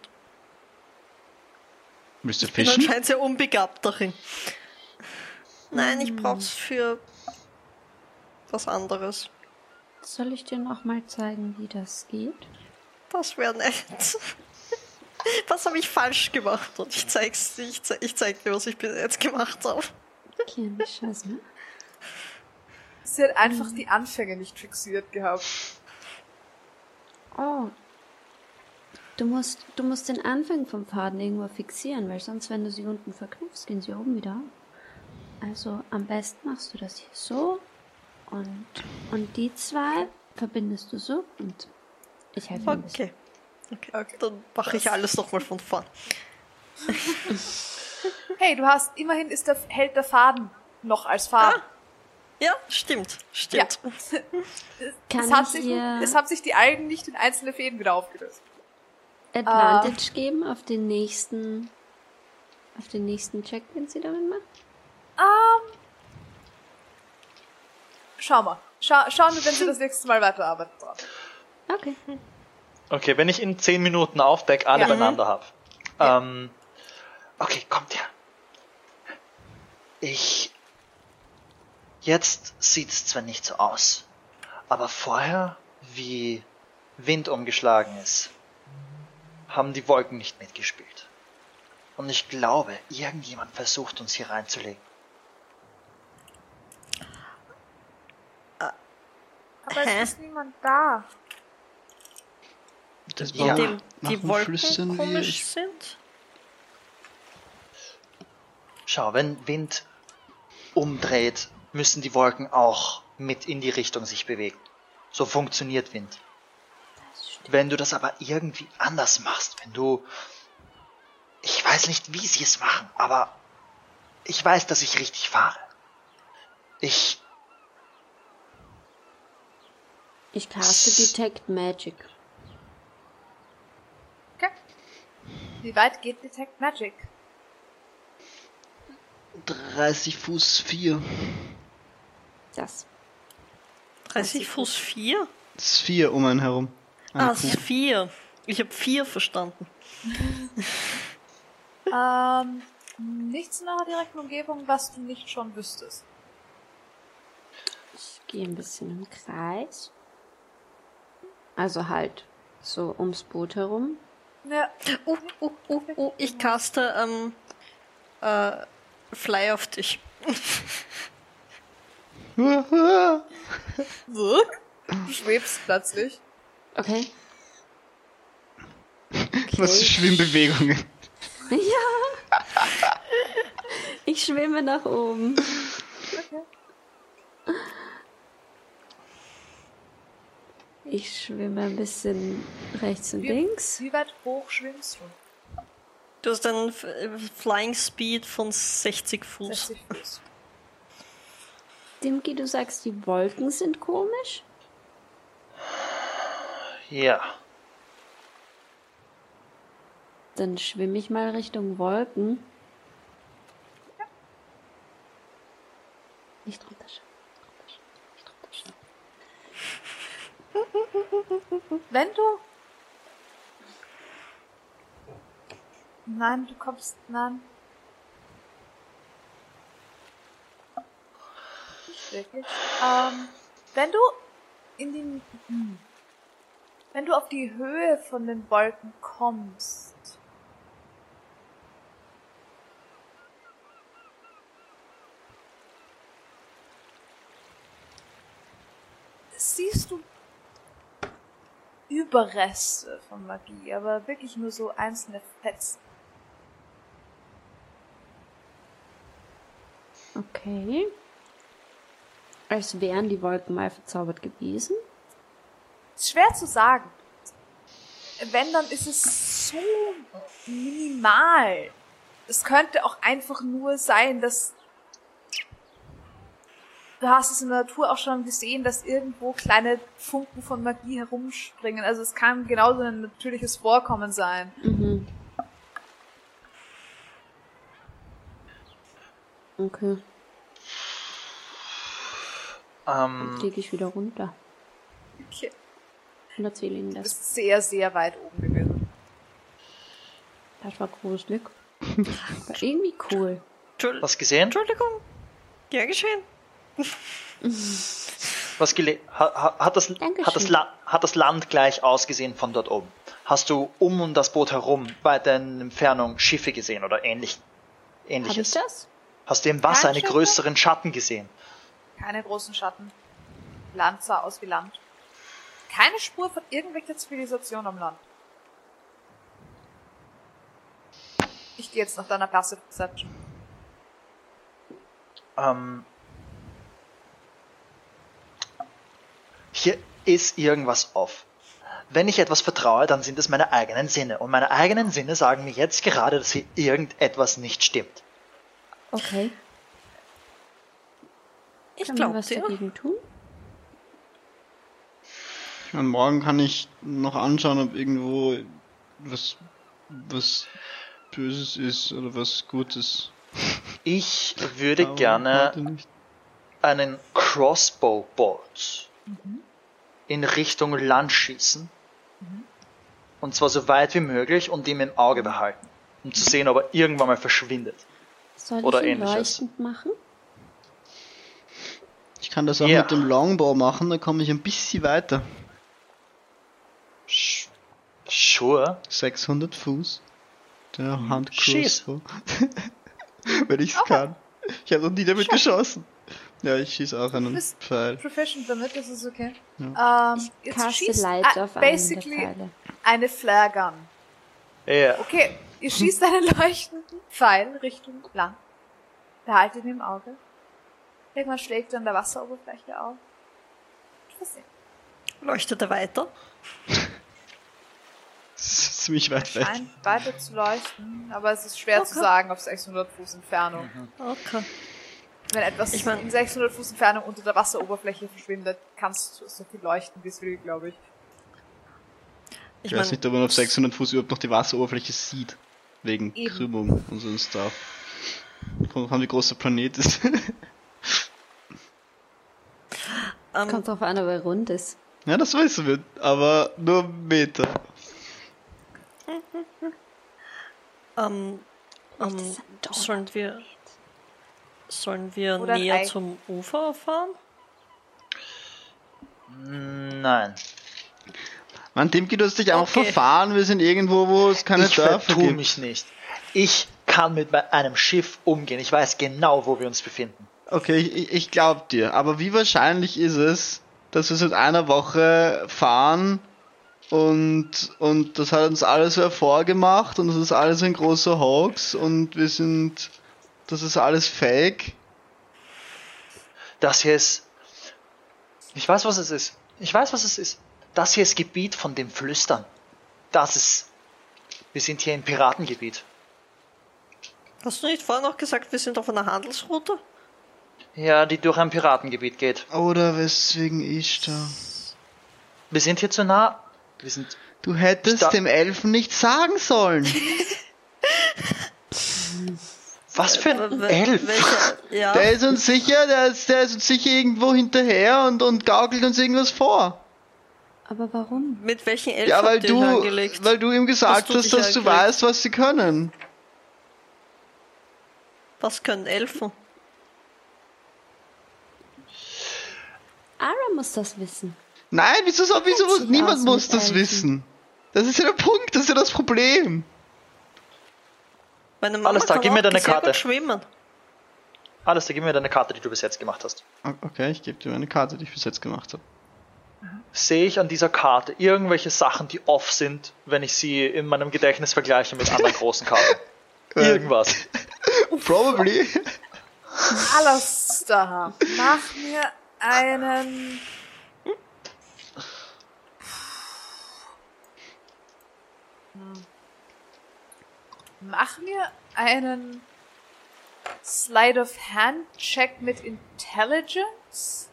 du
ich bin
fischen?
anscheinend sehr unbegabt darin. Nein, ich brauch's für was anderes.
Soll ich dir noch mal zeigen, wie das geht?
Das wäre nett. Was habe ich falsch gemacht? Und ich zeig's dir, ich, zeig, ich zeig dir, was ich bis jetzt gemacht habe.
Okay, Scheiße, ne?
Sie hat einfach die Anfänge nicht fixiert gehabt.
Oh. Du musst, du musst den Anfang vom Faden irgendwo fixieren, weil sonst, wenn du sie unten verknüpfst, gehen sie oben wieder auf. Also am besten machst du das hier so und, und die zwei verbindest du so und ich helfe dir ein bisschen.
Okay. Okay. Dann mache ich alles nochmal von vorn.
Hey, du hast, immerhin ist der, hält der Faden noch als Faden.
Ja, stimmt. Stimmt.
Kann
es, hat
ich
sich, es haben sich die Algen nicht in einzelne Fäden wieder aufgelöst.
Advantage geben auf den nächsten auf den nächsten Check, den sie damit macht?
Ähm. Schau mal. Schau, schauen wir, wenn sie das nächste Mal weiterarbeiten brauchen.
Okay.
Okay, wenn ich in 10 Minuten auf Deck alle
Ja.
beieinander habe.
Ja.
Ähm, okay, kommt her. Ich. Jetzt sieht's zwar nicht so aus, aber vorher, wie Wind umgeschlagen ist, haben die Wolken nicht mitgespielt. Und ich glaube, irgendjemand versucht uns hier reinzulegen.
Aber
Hä?
es ist niemand da.
Das
Ja.
Indem die Wolken
flüstern wir?
komisch sind.
Schau, wenn Wind umdreht, müssen die Wolken auch mit in die Richtung sich bewegen. So funktioniert Wind. Wenn du das aber irgendwie anders machst, wenn du... Ich weiß nicht, wie sie es machen, aber ich weiß, dass ich richtig fahre. Ich...
Ich caste Detect Magic.
Okay. Wie weit geht Detect Magic?
30 Fuß 4.
Das.
30 Fuß 4?
Das ist 4 um einen herum. Eine
Ah, es ist 4. Ich habe 4 verstanden.
Ähm, nichts in eurer direkten Umgebung, was du nicht schon wüsstest.
Ich gehe ein bisschen im Kreis. Also halt so ums Boot herum.
Ja.
Uh, uh, uh, uh. Ich caste ähm, äh, Fly auf dich.
So? Du schwebst plötzlich.
Okay. okay.
Was für Schwimmbewegungen?
Ja. Ich schwimme nach oben. Okay. Ich schwimme ein bisschen rechts und
wie,
links.
Wie weit hoch schwimmst du?
Du hast einen Flying Speed von 60 Fuß.
60 Fuß.
Dimki, du sagst, die Wolken sind komisch?
Ja.
Dann schwimme ich mal Richtung Wolken. Nicht runterschauen. Nicht runterschauen.
Wenn du. Nein, du kommst. Nein. Nicht wirklich. Ähm, wenn du in den. Wenn du auf die Höhe von den Wolken kommst. Siehst du Überreste von Magie, aber wirklich nur so einzelne Fetzen.
Okay. Als wären die Wolken mal verzaubert gewesen.
Ist schwer zu sagen. Wenn, dann ist es so minimal. Es könnte auch einfach nur sein, dass du hast es in der Natur auch schon gesehen, dass irgendwo kleine Funken von Magie herumspringen. Also es kann genauso ein natürliches Vorkommen sein.
Mhm. Okay, dann
Ähm,
fliege ich wieder runter.
Okay.
Und erzähle ihnen
Das
das.
ist sehr, sehr weit oben gewesen.
Das war gruselig. War irgendwie cool.
Was gesehen?
Entschuldigung. Ja, geschehen.
Was gele ha, ha, hat, das,
Dankeschön.
hat, das hat das Land gleich ausgesehen von dort oben? Hast du um um das Boot herum weiter in Entfernung Schiffe gesehen oder ähnlich,
Habe ich
ähnliches?
das?
Hast du im Wasser einen größeren Schatten gesehen?
Keine großen Schatten. Land sah aus wie Land. Keine Spur von irgendwelcher Zivilisation am Land. Ich gehe jetzt nach deiner Passive Perception.
Ähm, hier ist irgendwas off. Wenn ich etwas vertraue, dann sind es meine eigenen Sinne. Und meine eigenen Sinne sagen mir jetzt gerade, dass hier irgendetwas nicht stimmt.
Okay.
Ich
Kann man
glaube
was
dir.
dagegen tun?
Und morgen kann ich noch anschauen, ob irgendwo was, was Böses ist oder was Gutes.
Ich würde
Aber
gerne einen Crossbow Bolt in Richtung Land schießen. Und zwar so weit wie möglich und ihn im Auge behalten. Um zu sehen, ob er irgendwann mal verschwindet.
Soll
Oder
ich ihn
ähnliches.
leuchtend machen?
Ich kann das auch
Ja.
mit dem Longbow machen, da komme ich ein bisschen weiter.
Sure.
600 Fuß. Der
Schieß.
Handcrossbow. Wenn ich's kann. Ich habe noch nie damit geschossen. Ja, ich schieß auch einen
bist-
Pfeil.
Proficient damit, das ist okay.
Ja.
Ähm, jetzt
Caste
schießt
Light
ah,
auf
basically
Pfeile.
eine Flare Gun.
Ja.
Okay, ihr schießt einen leuchtenden Pfeil Richtung Land. Behaltet ihn im Auge. Irgendwann schlägt er an der Wasseroberfläche auf. Versehen.
Leuchtet er weiter?
Ziemlich weit weg.
Scheint weiter zu leuchten, aber es ist schwer zu
Okay.
sagen auf 600 Fuß Entfernung.
Okay.
Wenn etwas
Ich mein-
in 600 Fuß Entfernung unter der Wasseroberfläche verschwindet, kannst du so viel leuchten, wie es will, glaube ich.
Ich
Ich
weiß nicht, ob man auf 600 Fuß überhaupt noch die Wasseroberfläche sieht. Wegen
Eben.
Krümmung und so ein Stuff. Kommt an, wie groß der Planet ist.
ähm,
Kommt drauf an, ob er rund ist.
ja, das wissen wir. Aber nur Meter.
Ähm, ähm, sollen wir, sollen wir
Oder
näher
Ei.
zum Ufer fahren?
Nein.
Man, Timki, du hast dich
Okay.
verfahren. Wir sind irgendwo, wo es keine
ich
Dörfer
vertue
gibt.
mich nicht. Ich kann mit einem Schiff umgehen. Ich weiß genau, wo wir uns befinden.
Okay, ich, ich- ich glaub dir. Aber wie wahrscheinlich ist es, dass wir seit einer Woche fahren und, und das hat uns alles so hervorgemacht und das ist alles ein großer Hoax und wir sind, das ist alles fake.
Das hier ist. Ich weiß, was es ist. Ich weiß, was es ist. Das hier ist Gebiet von dem Flüstern. Das ist. Wir sind hier im Piratengebiet.
Hast du nicht vorher noch gesagt, wir sind auf einer Handelsroute?
Ja, die durch ein Piratengebiet geht.
Oder weswegen ich da.
Wir sind hier zu nah. Wir sind.
Du hättest dem Elfen nicht sagen sollen.
Was für ein
Wel-
Elf?
Ja.
Der ist uns sicher, der ist, der ist uns sicher irgendwo hinterher und, und gaukelt uns irgendwas vor.
Aber warum?
Mit welchen Elf
Ja, weil du,
angelegt?
weil du ihm gesagt
Hast du
hast, dass du weißt, was sie können.
Was können Elfen?
Ara muss das wissen.
Nein, wieso, so, wieso
sich
niemand muss das
Elfen.
wissen? Das ist ja der Punkt, das ist ja das Problem.
Meine Mama
Alles klar,
kann
gib mir deine Karte.
schwimmen.
Alles, da gib mir deine Karte, die du bis jetzt gemacht hast.
Okay, ich gebe dir eine Karte, die ich bis jetzt gemacht habe.
Sehe ich an dieser Karte irgendwelche Sachen, die off sind, wenn ich sie in meinem Gedächtnis vergleiche mit anderen großen Karten? Irgendwas.
Probably.
Alistair, mach mir einen. Mach mir einen Slide of Hand Check mit Intelligence.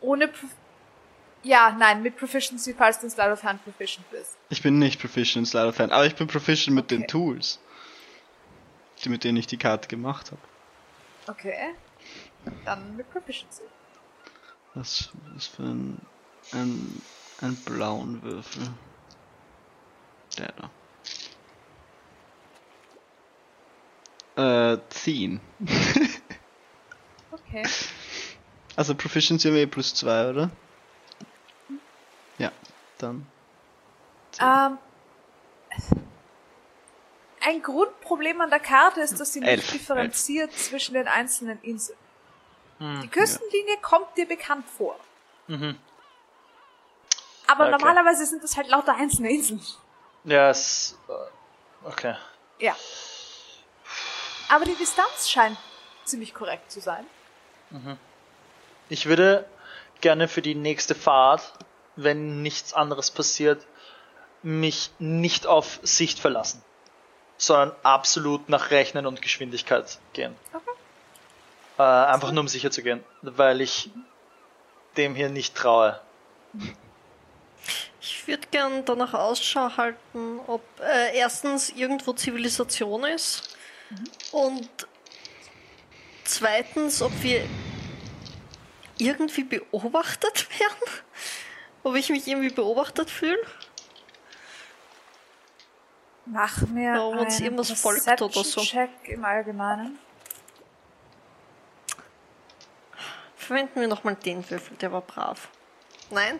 Ohne. Pro ja, nein, mit Proficiency, falls du in Slide of Hand proficient bist.
Ich bin nicht proficient in Slider Fan, aber ich bin proficient mit den. Tools, die mit denen ich die Karte gemacht habe.
Okay. Dann mit Proficiency.
Was, was für ein, ein, ein blauen Würfel. Der da. Äh, 10.
Okay.
Also Proficiency haben wir eh plus 2, oder? Ja, dann.
Ähm, ein Grundproblem an der Karte ist, dass sie nicht
Elf,
differenziert zwischen den einzelnen Inseln.
Hm.
Die Küstenlinie kommt dir bekannt vor.
Mhm.
Aber
Okay.
normalerweise sind das halt lauter einzelne Inseln.
Ja, es. äh, Okay.
Ja. Aber die Distanz scheint ziemlich korrekt zu sein.
Ich würde gerne für die nächste Fahrt, wenn nichts anderes passiert, mich nicht auf Sicht verlassen, sondern absolut nach Rechnen und Geschwindigkeit gehen. Äh, einfach nur um sicher zu gehen, weil ich dem hier nicht traue.
Ich würde gern danach Ausschau halten, ob äh, erstens irgendwo Zivilisation ist und zweitens, ob wir irgendwie beobachtet werden. Ob ich mich irgendwie beobachtet fühle.
Mach mir
ob uns
einen
irgendwas folgt oder so.
Check im Allgemeinen.
Verwenden wir nochmal den Würfel, der war brav. Nein?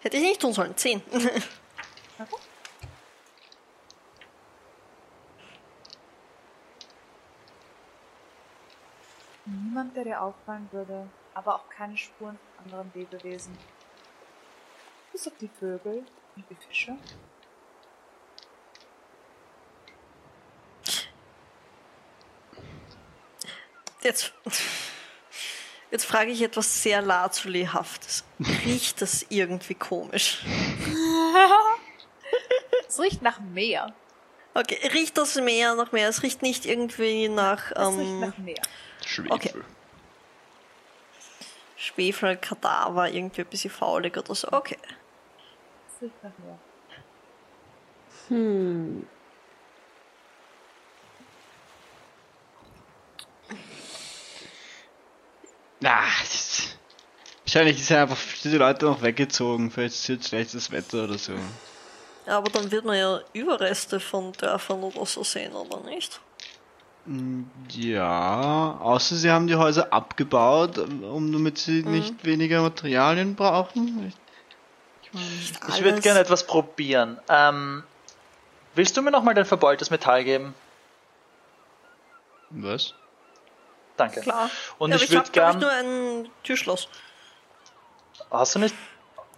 Hätte ich nicht tun sollen. Zehn.
Niemand, der dir auffallen würde, aber auch keine Spuren von anderen Lebewesen. Bis auf die Vögel und die Fische.
Jetzt, jetzt frage ich etwas sehr Lazuli-haftes. Riecht das irgendwie komisch?
Es riecht nach Meer.
Okay, riecht das Meer nach Meer? Es riecht nicht irgendwie nach
Es riecht
ähm,
nach Meer.
Schwefel.
Okay. Schwefel, Kadaver, irgendwie ein bisschen faulig oder so. Okay.
Hm.
Ah, das ist- wahrscheinlich sind einfach die Leute noch weggezogen. Vielleicht ist jetzt schlechtes Wetter oder so.
Aber dann wird man ja Überreste von Dörfern oder so sehen, oder nicht?
Ja, außer sie haben die Häuser abgebaut, um damit sie nicht weniger Materialien brauchen.
Ich würde gerne etwas probieren. Ähm, willst du mir nochmal dein verbeultes Metall geben?
Was?
Danke.
Klar.
Und
ja,
ich würde
hab, glaub
gern.
ich, nur ein Türschloss.
Hast du nicht?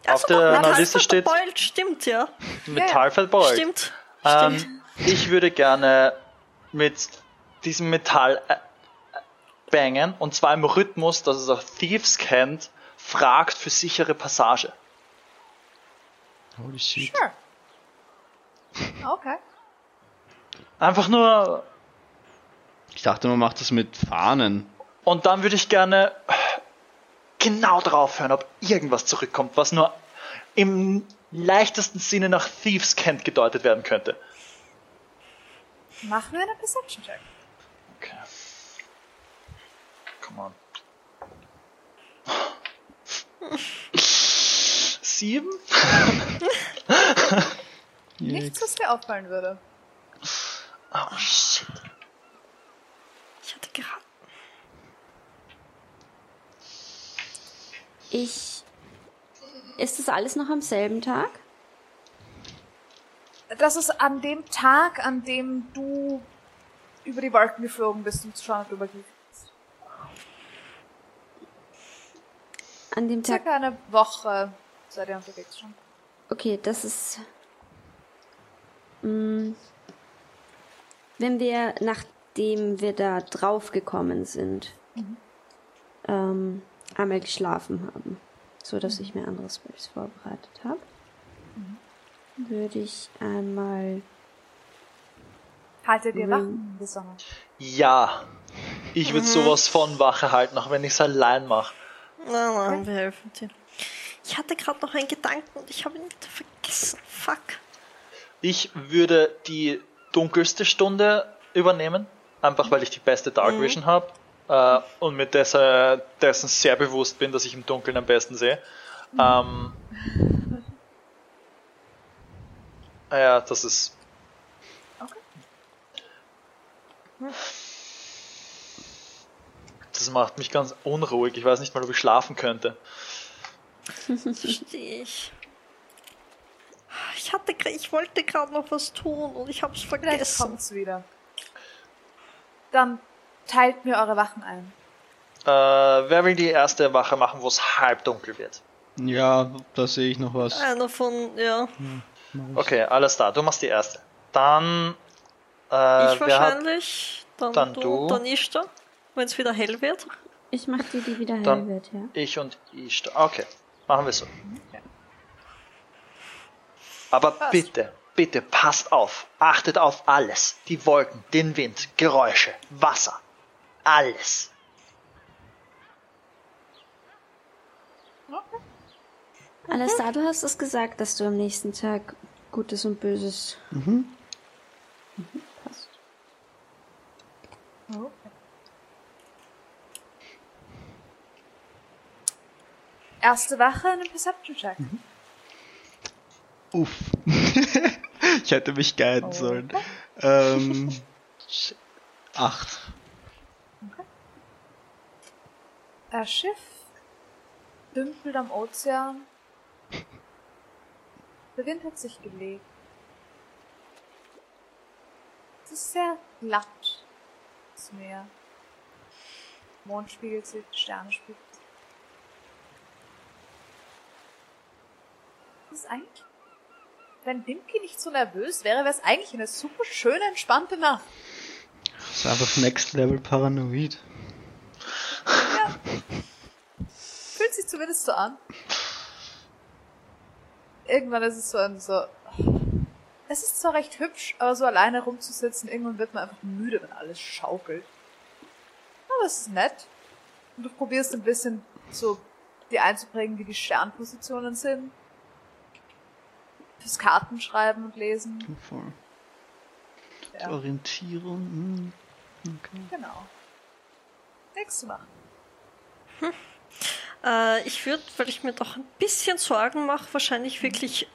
Also
auf der Liste steht
verbeult, stimmt, ja.
Metall verbeult.
Stimmt. Stimmt.
Ähm, ich würde gerne mit diesem Metall äh, äh, bangen und zwar im Rhythmus, dass es auch Thieves kennt, fragt für sichere Passage.
Holy shit.
Sure. Okay.
Einfach nur.
Ich dachte, man macht das mit Fahnen.
Und dann würde ich gerne genau drauf hören, ob irgendwas zurückkommt, was nur im leichtesten Sinne nach Thieves Kent gedeutet werden könnte.
Machen wir eine Perception Check.
Come on. Sieben?
Nichts, was dir auffallen würde.
Oh shit.
Ich hatte gerade.
Ich. Ist das alles noch am selben Tag?
Das ist an dem Tag, an dem du über die Wolken geflogen bist, um zu schauen, ob du übergehst.
An dem Tag.
Circa eine Woche seid ihr unterwegs schon.
Okay, das ist. Mm, wenn wir, nachdem wir da drauf gekommen sind, ähm, einmal geschlafen haben, so dass ich mir andere Spells vorbereitet habe, würde ich einmal.
Haltet ihr
Mhm.
Wachen bis Sommer.
Ja. Ich würde sowas von Wache halten, auch wenn ich es allein mache.
Nein, nein, wir helfen dir. Ich hatte gerade noch einen Gedanken und ich habe ihn wieder vergessen. Fuck.
Ich würde die dunkelste Stunde übernehmen, einfach weil ich die beste Dark Vision habe äh, und mir dessen, dessen sehr bewusst bin, dass ich im Dunkeln am besten sehe. Ähm, ja, das ist. Das macht mich ganz unruhig. Ich weiß nicht mal, ob ich schlafen könnte.
Verstehe ich. Ich hatte, ich wollte gerade noch was tun und ich habe es
Vielleicht
vergessen.
kommt's wieder. Dann teilt mir eure Wachen ein.
Äh, wer will die erste Wache machen, wo es halb dunkel wird?
Ja, da sehe ich noch was.
Einer von, ja.
Okay, alles da. Du machst die erste. Dann. Äh,
ich
wer hat,
wahrscheinlich, dann,
dann
du,
du.
dann Ishtar, wenn es wieder hell wird.
Ich mach die, die wieder hell
Dann-
wird, ja.
ich und ich. Okay, machen wir so. Aber
Passt.
bitte, bitte passt auf. Achtet auf alles. Die Wolken, den Wind, Geräusche, Wasser. Alles.
Alles da, du hast es gesagt, dass du am nächsten Tag Gutes und Böses. Mhm. Passt.
Okay. Erste Wache, eine Perception Check.
Uff. ich hätte mich guiden sollen. Ähm, acht.
Das Schiff dümpelt am Ozean. Der Wind hat sich gelegt. Es ist sehr glatt, das Meer. Mond spiegelt sich, Sterne spiegeln ist eigentlich, wenn Dimki nicht so nervös wäre, wäre es eigentlich eine super schöne, entspannte Nacht.
Das ist einfach Next Level Paranoid.
Fühlt sich zumindest so an. Irgendwann ist es so ein so. Es ist zwar recht hübsch, aber so alleine rumzusitzen, irgendwann wird man einfach müde, wenn alles schaukelt. Aber es ist nett. Und du probierst ein bisschen so dir einzuprägen, wie die Sternpositionen sind. Fürs Kartenschreiben und Lesen.
Voll. Die
Ja,
Orientierung. hm. Okay.
genau. Nichts zu machen.
Äh, ich würde, weil ich mir doch ein bisschen Sorgen mache, wahrscheinlich wirklich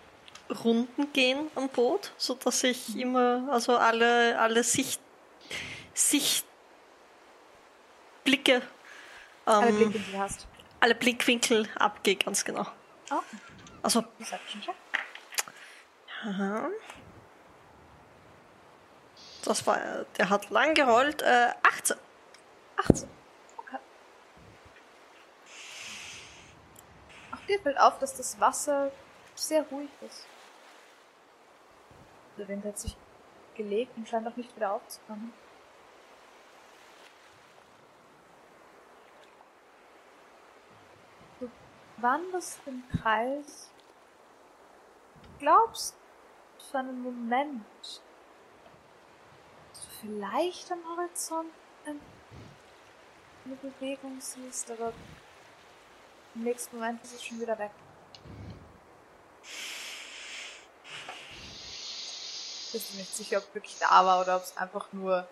Runden gehen am Boot, so dass ich immer, also alle, alle Sicht, Sichtblicke,
Alle
ähm,
Blicke, die du hast.
alle Blickwinkel abgehe, ganz genau.
Oh,
Also,
Perception Check.
Aha. das war, der hat lang gerollt, äh, 18.
18. Okay. Auch dir fällt auf, dass das Wasser sehr ruhig ist. Der Wind hat sich gelegt und scheint auch nicht wieder aufzukommen. Du wanderst im Kreis, glaubst für einen Moment, dass du vielleicht am Horizont ein- eine Bewegung siehst, aber im nächsten Moment ist es schon wieder weg. Bist du nicht sicher, ob wirklich da war oder ob es einfach nur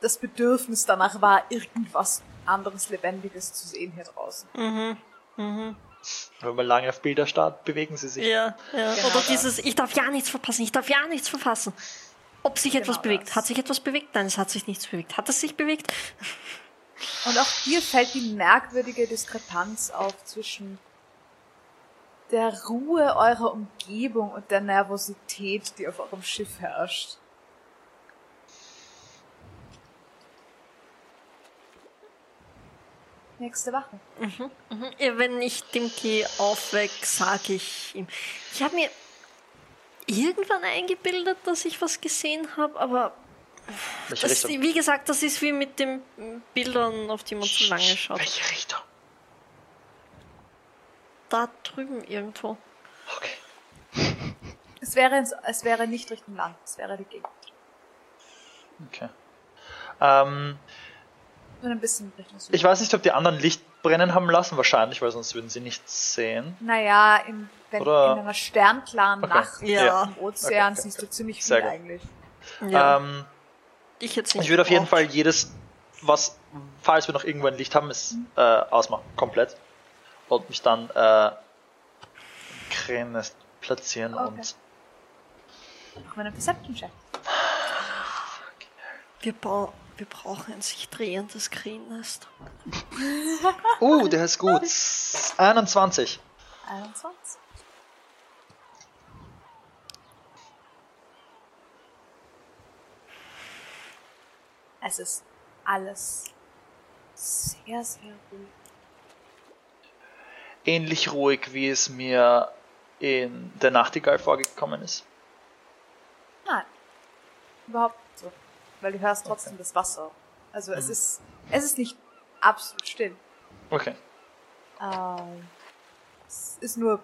das Bedürfnis danach war, irgendwas anderes Lebendiges zu sehen hier draußen.
Mhm. Mhm.
Wenn man lange auf Bilder starrt, bewegen sie sich.
Ja, ja.
Genau
Oder
das.
dieses, ich darf ja nichts verpassen, ich darf ja nichts verpassen. Ob sich etwas
Genau
bewegt.
das.
Hat sich etwas bewegt? Nein, es hat sich nichts bewegt. Hat es sich bewegt?
Und auch hier fällt die merkwürdige Diskrepanz auf zwischen der Ruhe eurer Umgebung und der Nervosität, die auf eurem Schiff herrscht. Nächste Wache.
Ja, wenn ich dem Geh aufweck, sage ich ihm. Ich habe mir irgendwann eingebildet, dass ich was gesehen habe, aber das, wie gesagt, das ist wie mit den Bildern, auf die man zu lange schaut.
Welche Richtung?
Da drüben irgendwo.
Okay.
Es wäre, es wäre nicht Richtung Land, es wäre die Gegend.
okay. Ähm,
ein bisschen Richtung Süden.
ich weiß nicht, ob die anderen Licht brennen haben lassen, wahrscheinlich, weil sonst würden sie nichts sehen.
Naja, in, wenn, in einer sternklaren
Okay.
Nacht
Ja.
im Ozean
Okay,
siehst du ziemlich viel
gut.
eigentlich.
Ja,
Ähm,
ich jetzt nicht.
ich würde auf jeden. Fall jedes, was, falls wir noch irgendwo ein Licht haben, ist, äh, ausmachen. Komplett. Und mich dann, äh, Krähennest platzieren
Okay.
und
Mach mal einen Perception-Check.
Wir, bau- wir brauchen ein sich drehendes Krähennest.
Uh, der ist gut. 21.
21. Es ist alles sehr, sehr ruhig.
Ähnlich ruhig, wie es mir in der Nachtigall vorgekommen ist.
Nein, überhaupt. Weil du hörst trotzdem das Wasser. Also es ist, es ist nicht absolut still.
Okay.
Ähm, es ist nur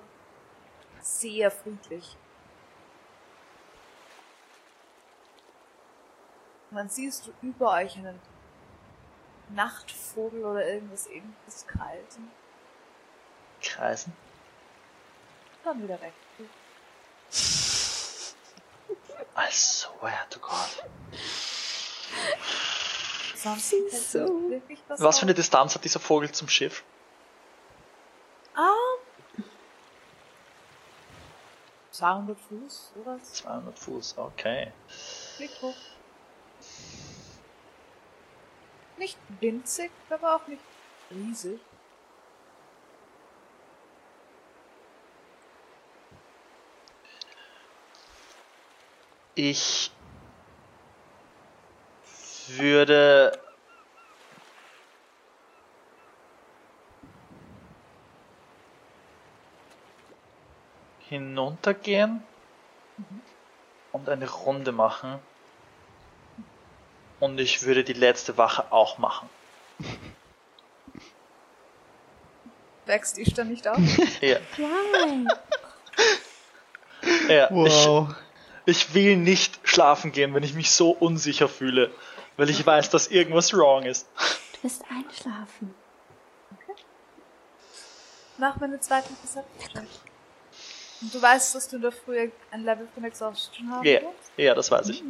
sehr friedlich. Und dann siehst du über euch einen Nachtvogel oder irgendwas ähnliches kreisen.
Kreisen.
Dann wieder weg.
I swear to God.
Sonst
so.
was
Was für eine? Distanz hat dieser Vogel zum Schiff?
Ah. 200 Fuß, sowas.
200 Fuß, okay.
Fliegt hoch. Nicht winzig, aber auch nicht riesig.
Ich würde hinuntergehen und eine Runde machen. Und ich würde die letzte Wache auch machen.
Wächst ich dann nicht auf?
Ja,
Nein.
ja
Wow.
ich, ich will nicht schlafen gehen, wenn ich mich so unsicher fühle, weil ich weiß, dass irgendwas wrong ist.
Du wirst einschlafen.
Mach mir eine zweite Perception. Und du weißt, dass du in der Früh ein Level von Exhaustion haben
Ja,
wirst?
ja, das weiß ich.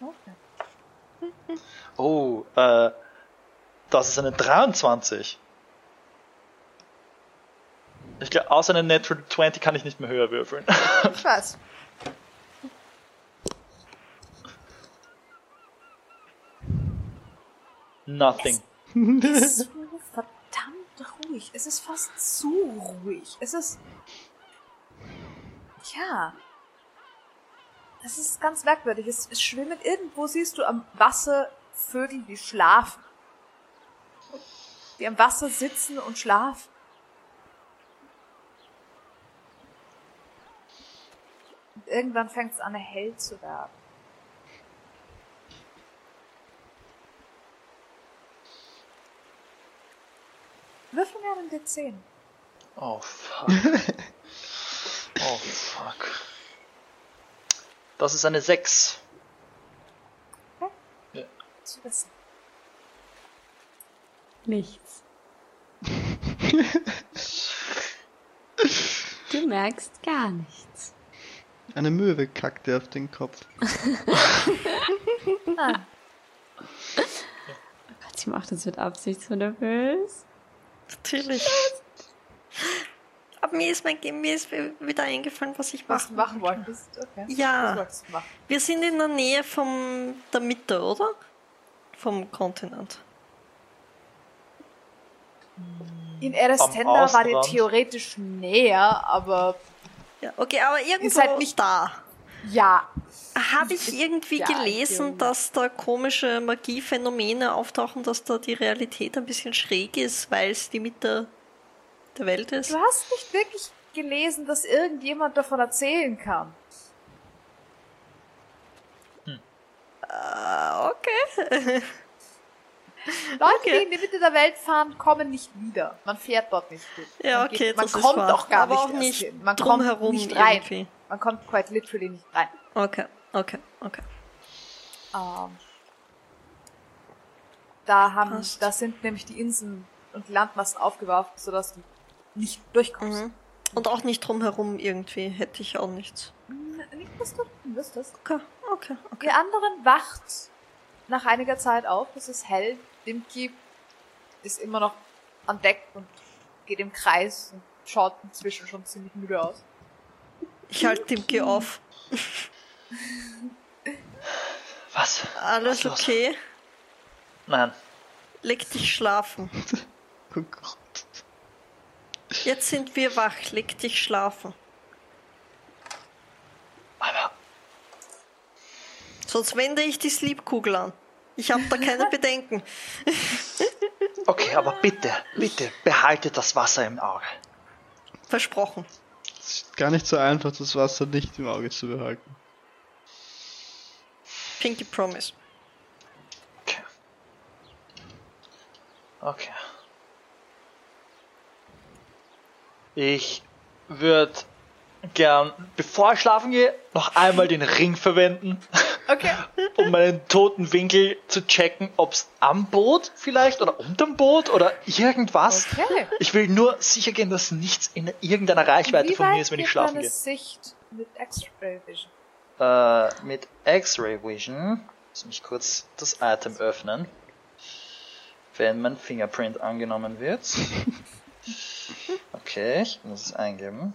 Okay.
Oh, äh, das ist eine 23. Ich glaube, außer eine Natural 20 kann ich nicht mehr höher würfeln.
Ich weiß.
Nothing.
Es ist so verdammt ruhig. Es ist fast zu ruhig. Es ist. Ja. Es ist ganz merkwürdig. Es, es schwimmen irgendwo, siehst du am Wasser Vögel, die schlafen. Die am Wasser sitzen und schlafen. Und irgendwann fängt es an, hell zu werden. Würfel mir einen D10.
Oh fuck. oh fuck. Das ist eine 6.
Zu wissen.
Nichts. du merkst gar nichts.
Eine Möwe kackte auf den Kopf.
Ah,
Gott, sie macht das mit Absicht so nervös.
Natürlich. Aber mir ist, mein, mir ist wieder eingefallen, was ich
was du
machen
machen wolltest. Okay.
Ja.
Was machen?
Wir sind in der Nähe vom der Mitte, oder? Vom Kontinent.
In Erestenda war dir theoretisch näher, aber
Ja, okay, aber irgendwo
halt nicht-
da.
Ja.
Habe ich irgendwie
Ja,
gelesen,
Theorie.
dass da komische Magiephänomene auftauchen, dass da die Realität ein bisschen schräg ist, weil es die Mitte der Welt ist?
Du hast nicht wirklich gelesen, dass irgendjemand davon erzählen kann.
Ah, okay.
Leute,
Okay.
die in die Mitte der Welt fahren, kommen nicht wieder. Man fährt dort nicht hin.
Ja,
Man
okay,
geht, man kommt auch gar
Aber
nicht,
auch nicht
hin. Man
drumherum
kommt nicht rein.
irgendwie.
Man kommt quite literally nicht rein.
Okay, okay, okay.
Ähm, da haben,
Passt.
da sind nämlich die Inseln und die Landmassen aufgeworfen, sodass du nicht durchkommst.
Mhm. Und auch nicht drumherum irgendwie, hätte ich auch nichts.
N- Nicht, dass du wüsstest.
Okay, okay, okay.
Die anderen wacht nach einiger Zeit auf, es ist hell, Dimki ist immer noch an Deck und geht im Kreis und schaut inzwischen schon ziemlich müde aus.
Ich halte Dimki auf.
Was?
Alles
Was
okay?
Nein.
Leg dich schlafen.
Oh Gott.
Jetzt sind wir wach. Leg dich schlafen.
Aber
Sonst wende ich die Sleepkugel an. Ich habe da keine Bedenken.
okay, aber bitte, bitte behaltet das Wasser im Auge.
Versprochen.
Es ist gar nicht so einfach, das Wasser nicht im Auge zu behalten.
Pinky Promise.
Okay. Okay. Ich würde gern, bevor ich schlafen gehe, noch einmal den Ring verwenden,
Okay.
um meinen toten Winkel zu checken, ob es am Boot vielleicht oder unterm Boot oder irgendwas.
Okay.
Ich will nur sicher gehen, dass nichts in irgendeiner Reichweite von mir ist, wenn ich schlafen gehe.
Sicht mit X-Ray Vision.
Äh, mit X-Ray Vision. Lass mich kurz das Item öffnen. Wenn mein Fingerprint angenommen wird. Okay, ich muss es eingeben.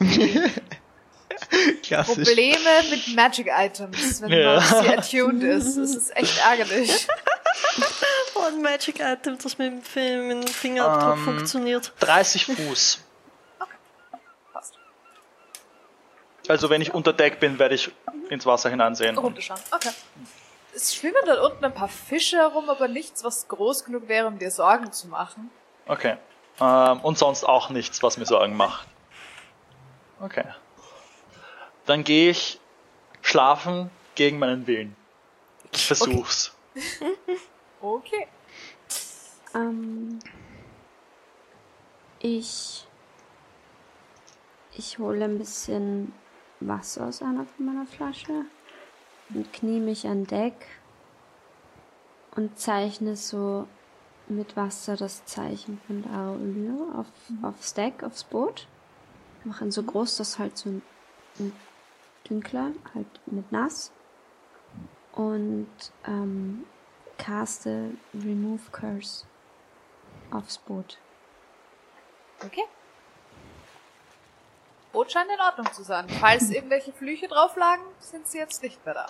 Klassisch.
Probleme mit Magic Items, wenn
Ja.
man sie attuned ist. Das ist echt ärgerlich.
Oh, ein Magic Item, das mit dem, Fi- mit dem Fingerabdruck
Ähm.
funktioniert.
30 Fuß.
Passt.
Also wenn ich unter Deck bin, werde ich ins Wasser hineinsehen.
Runterschauen. Okay. Es schwimmen dort unten ein paar Fische herum, aber nichts, was groß genug wäre, um dir Sorgen zu machen.
Okay. Ähm, und sonst auch nichts, was mir Sorgen macht. Okay. Dann gehe ich schlafen gegen meinen Willen. Ich versuch's.
Okay.
Ähm, ich ich hole ein bisschen Wasser aus einer von meiner Flasche und knie mich an Deck und zeichne so mit Wasser das Zeichen von der auf, aufs Deck, aufs Boot. Mache ihn so groß, dass halt so ein, ein dünkler, halt mit nass. Und ähm, caste Remove Curse aufs Boot.
Okay. Boot scheint in Ordnung zu sein. Falls irgendwelche Flüche drauf lagen, sind sie jetzt nicht mehr da.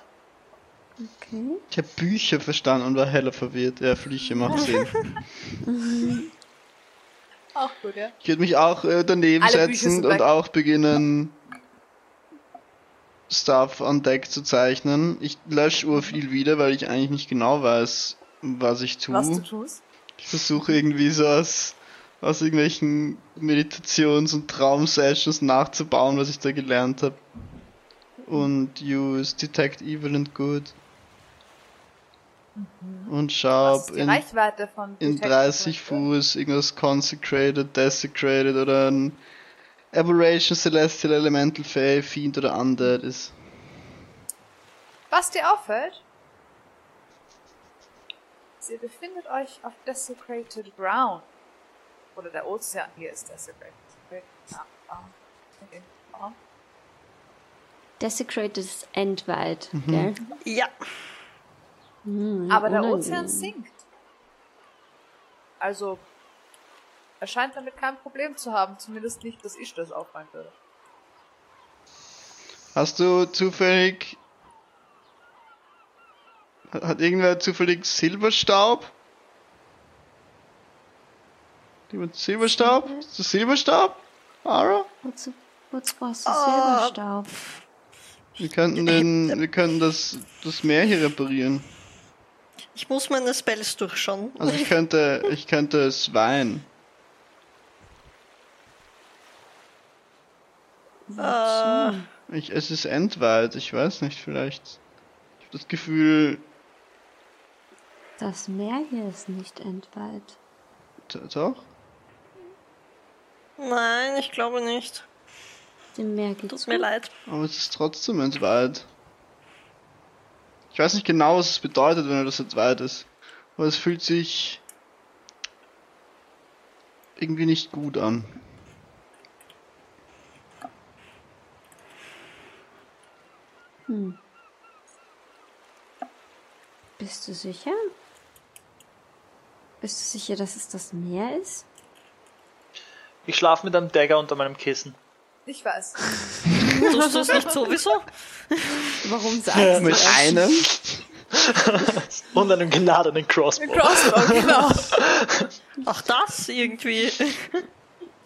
Okay.
Ich habe Bücher verstanden und war heller verwirrt. Ja, Flüche macht Sinn.
Auch gut, ja.
Ich würde mich auch äh, daneben
Alle
setzen und
weg.
auch beginnen, Stuff on Deck zu zeichnen. Ich lösche ur viel wieder, weil ich eigentlich nicht genau weiß, was ich tue.
Was du tust.
Ich versuche irgendwie so aus, aus irgendwelchen Meditations- und Traum-Sessions nachzubauen, was ich da gelernt habe. Und use Detect Evil and Good. und schau, ob in, in
Detect
30
Information?
Fuß irgendwas Consecrated, Desecrated oder ein Aberration, Celestial, Elemental, Fey, Fiend oder Undead ist.
Was dir auffällt, ihr befindet euch auf Desecrated Ground. Oder der Ozean hier ist Desecrated. Ah, okay. Ah.
Desecrated ist Endwald,
Mhm.
gell?
Ja.
Hm,
Aber der. Ozean sinkt. Also, er scheint damit kein Problem zu haben. Zumindest nicht, dass ich das auffallen würde.
Hast du zufällig. Hat irgendwer zufällig Silberstaub? Jemand Silberstaub? Ist das Silberstaub? Ara?
Wozu, wozu brauchst du
Ah.
Silberstaub?
Wir könnten den, wir könnten das, das Meer hier reparieren.
Ich muss meine Spells durchschauen.
Also ich könnte, ich könnte es
Äh,
Ich, es ist Endwald, ich weiß nicht, vielleicht. Ich habe das Gefühl,
Das Meer hier ist nicht Endwald.
d- doch?
nein, ich glaube nicht.
Dem Meer geht's
Tut mir
gut.
leid.
Aber es ist trotzdem Endwald. Ich weiß nicht genau, was es bedeutet, wenn das Endwald ist. Aber es fühlt sich irgendwie nicht gut an.
Bist du sicher? Bist du sicher, dass es das Meer ist?
Ich schlafe mit einem Dagger unter meinem Kissen.
Ich weiß.
Tust du es nicht sowieso?
Warum sagst du
Mit
das?
einem?
Und einem geladenen Crossbow.
Crossbow, genau.
Auch das irgendwie.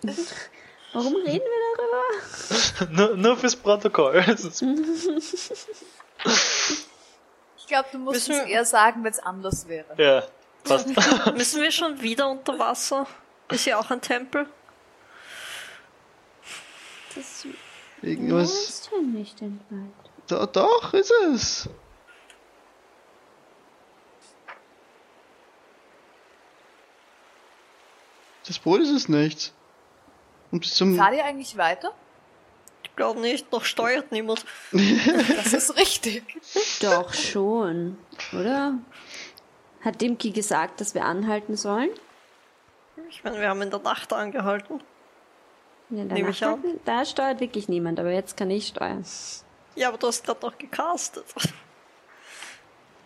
Warum reden wir darüber?
nur, nur fürs Protokoll.
Ich glaube, du musst
Müssen
es eher sagen, wenn es anders wäre.
ja, passt.
Müssen wir schon wieder unter Wasser? Ist ja auch ein Tempel.
Das
Irgendwas.
ist ja nicht Endwald.
Do, doch, ist es. Das Boot ist es nicht. Und bis zum.
Fahrt ihr eigentlich weiter?
Ich glaube nicht, noch steuert niemand.
Das ist richtig.
Doch schon, oder? Hat Dimki gesagt, dass wir anhalten sollen?
Ich meine, wir haben in der Nacht angehalten.
Ja,
Nehme ich an.
Da steuert wirklich niemand, aber jetzt kann ich steuern.
Ja, aber du hast gerade noch gecastet.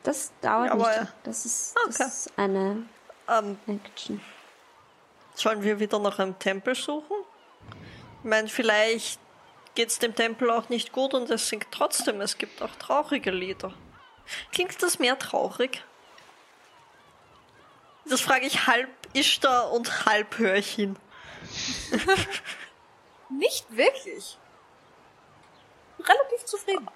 Das dauert
Aber,
nicht. Das ist,
okay.
das ist eine
Ähm,
Action.
sollen wir wieder nach einem Tempel suchen? Ich meine, vielleicht geht's dem Tempel auch nicht gut und es singt trotzdem. Es gibt auch traurige Lieder. Klingt das mehr traurig? Das frage ich halb Ishtar und halb hin.
Nicht wirklich. Relativ zufrieden.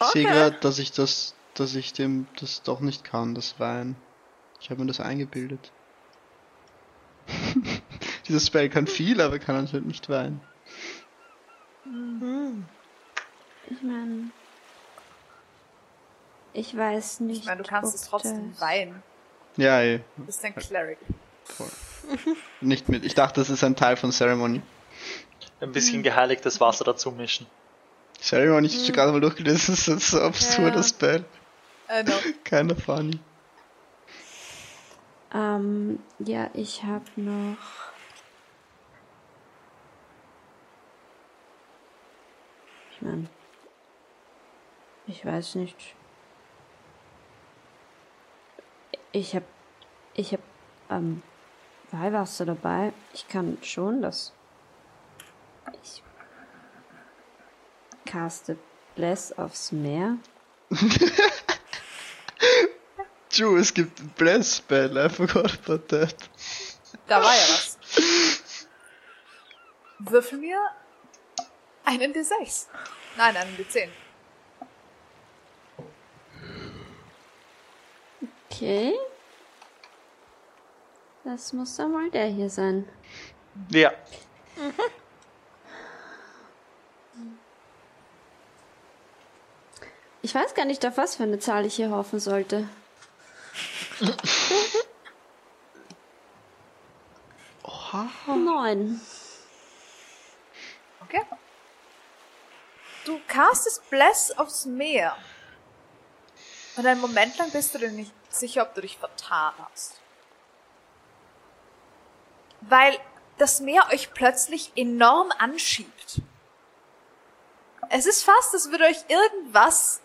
Ich sehe
Okay.
gerade, dass ich das, dass ich dem das doch nicht kann, das Wein. Ich habe mir das eingebildet. Dieses Spell kann viel, aber kann anscheinend nicht weinen.
Ich meine, ich weiß nicht.
Ich meine, du kannst es trotzdem
das-
weinen.
Ja, eh,
Du bist ein Cleric.
voll. nicht mit. Ich dachte, das ist ein Teil von Ceremony.
Ein bisschen geheiligtes Wasser dazu mischen.
Ceremony ist schon gerade mal durchgelesen, das ist so absurd,
Ja.
das Spell.
Äh, no.
Keiner funny.
Ähm, ja, ich habe noch. Ich meine, ich weiß nicht. Ich habe, ich habe ähm, Weihwasser dabei. Ich kann schon das. Ich caste Bless aufs Meer.
True, es gibt ein Bless Spell, I forgot about that.
Da war ja was. Würfel mir einen D6. Nein, einen D10.
Okay. Das muss dann mal der hier sein.
Ja.
Ich weiß gar nicht, auf was für eine Zahl ich hier hoffen sollte.
Oha.
Neun.
Okay. Du castest Bless aufs Meer. Und einen Moment lang bist du dir nicht sicher, ob du dich vertan hast. Weil das Meer euch plötzlich enorm anschiebt. Es ist fast, als würde euch irgendwas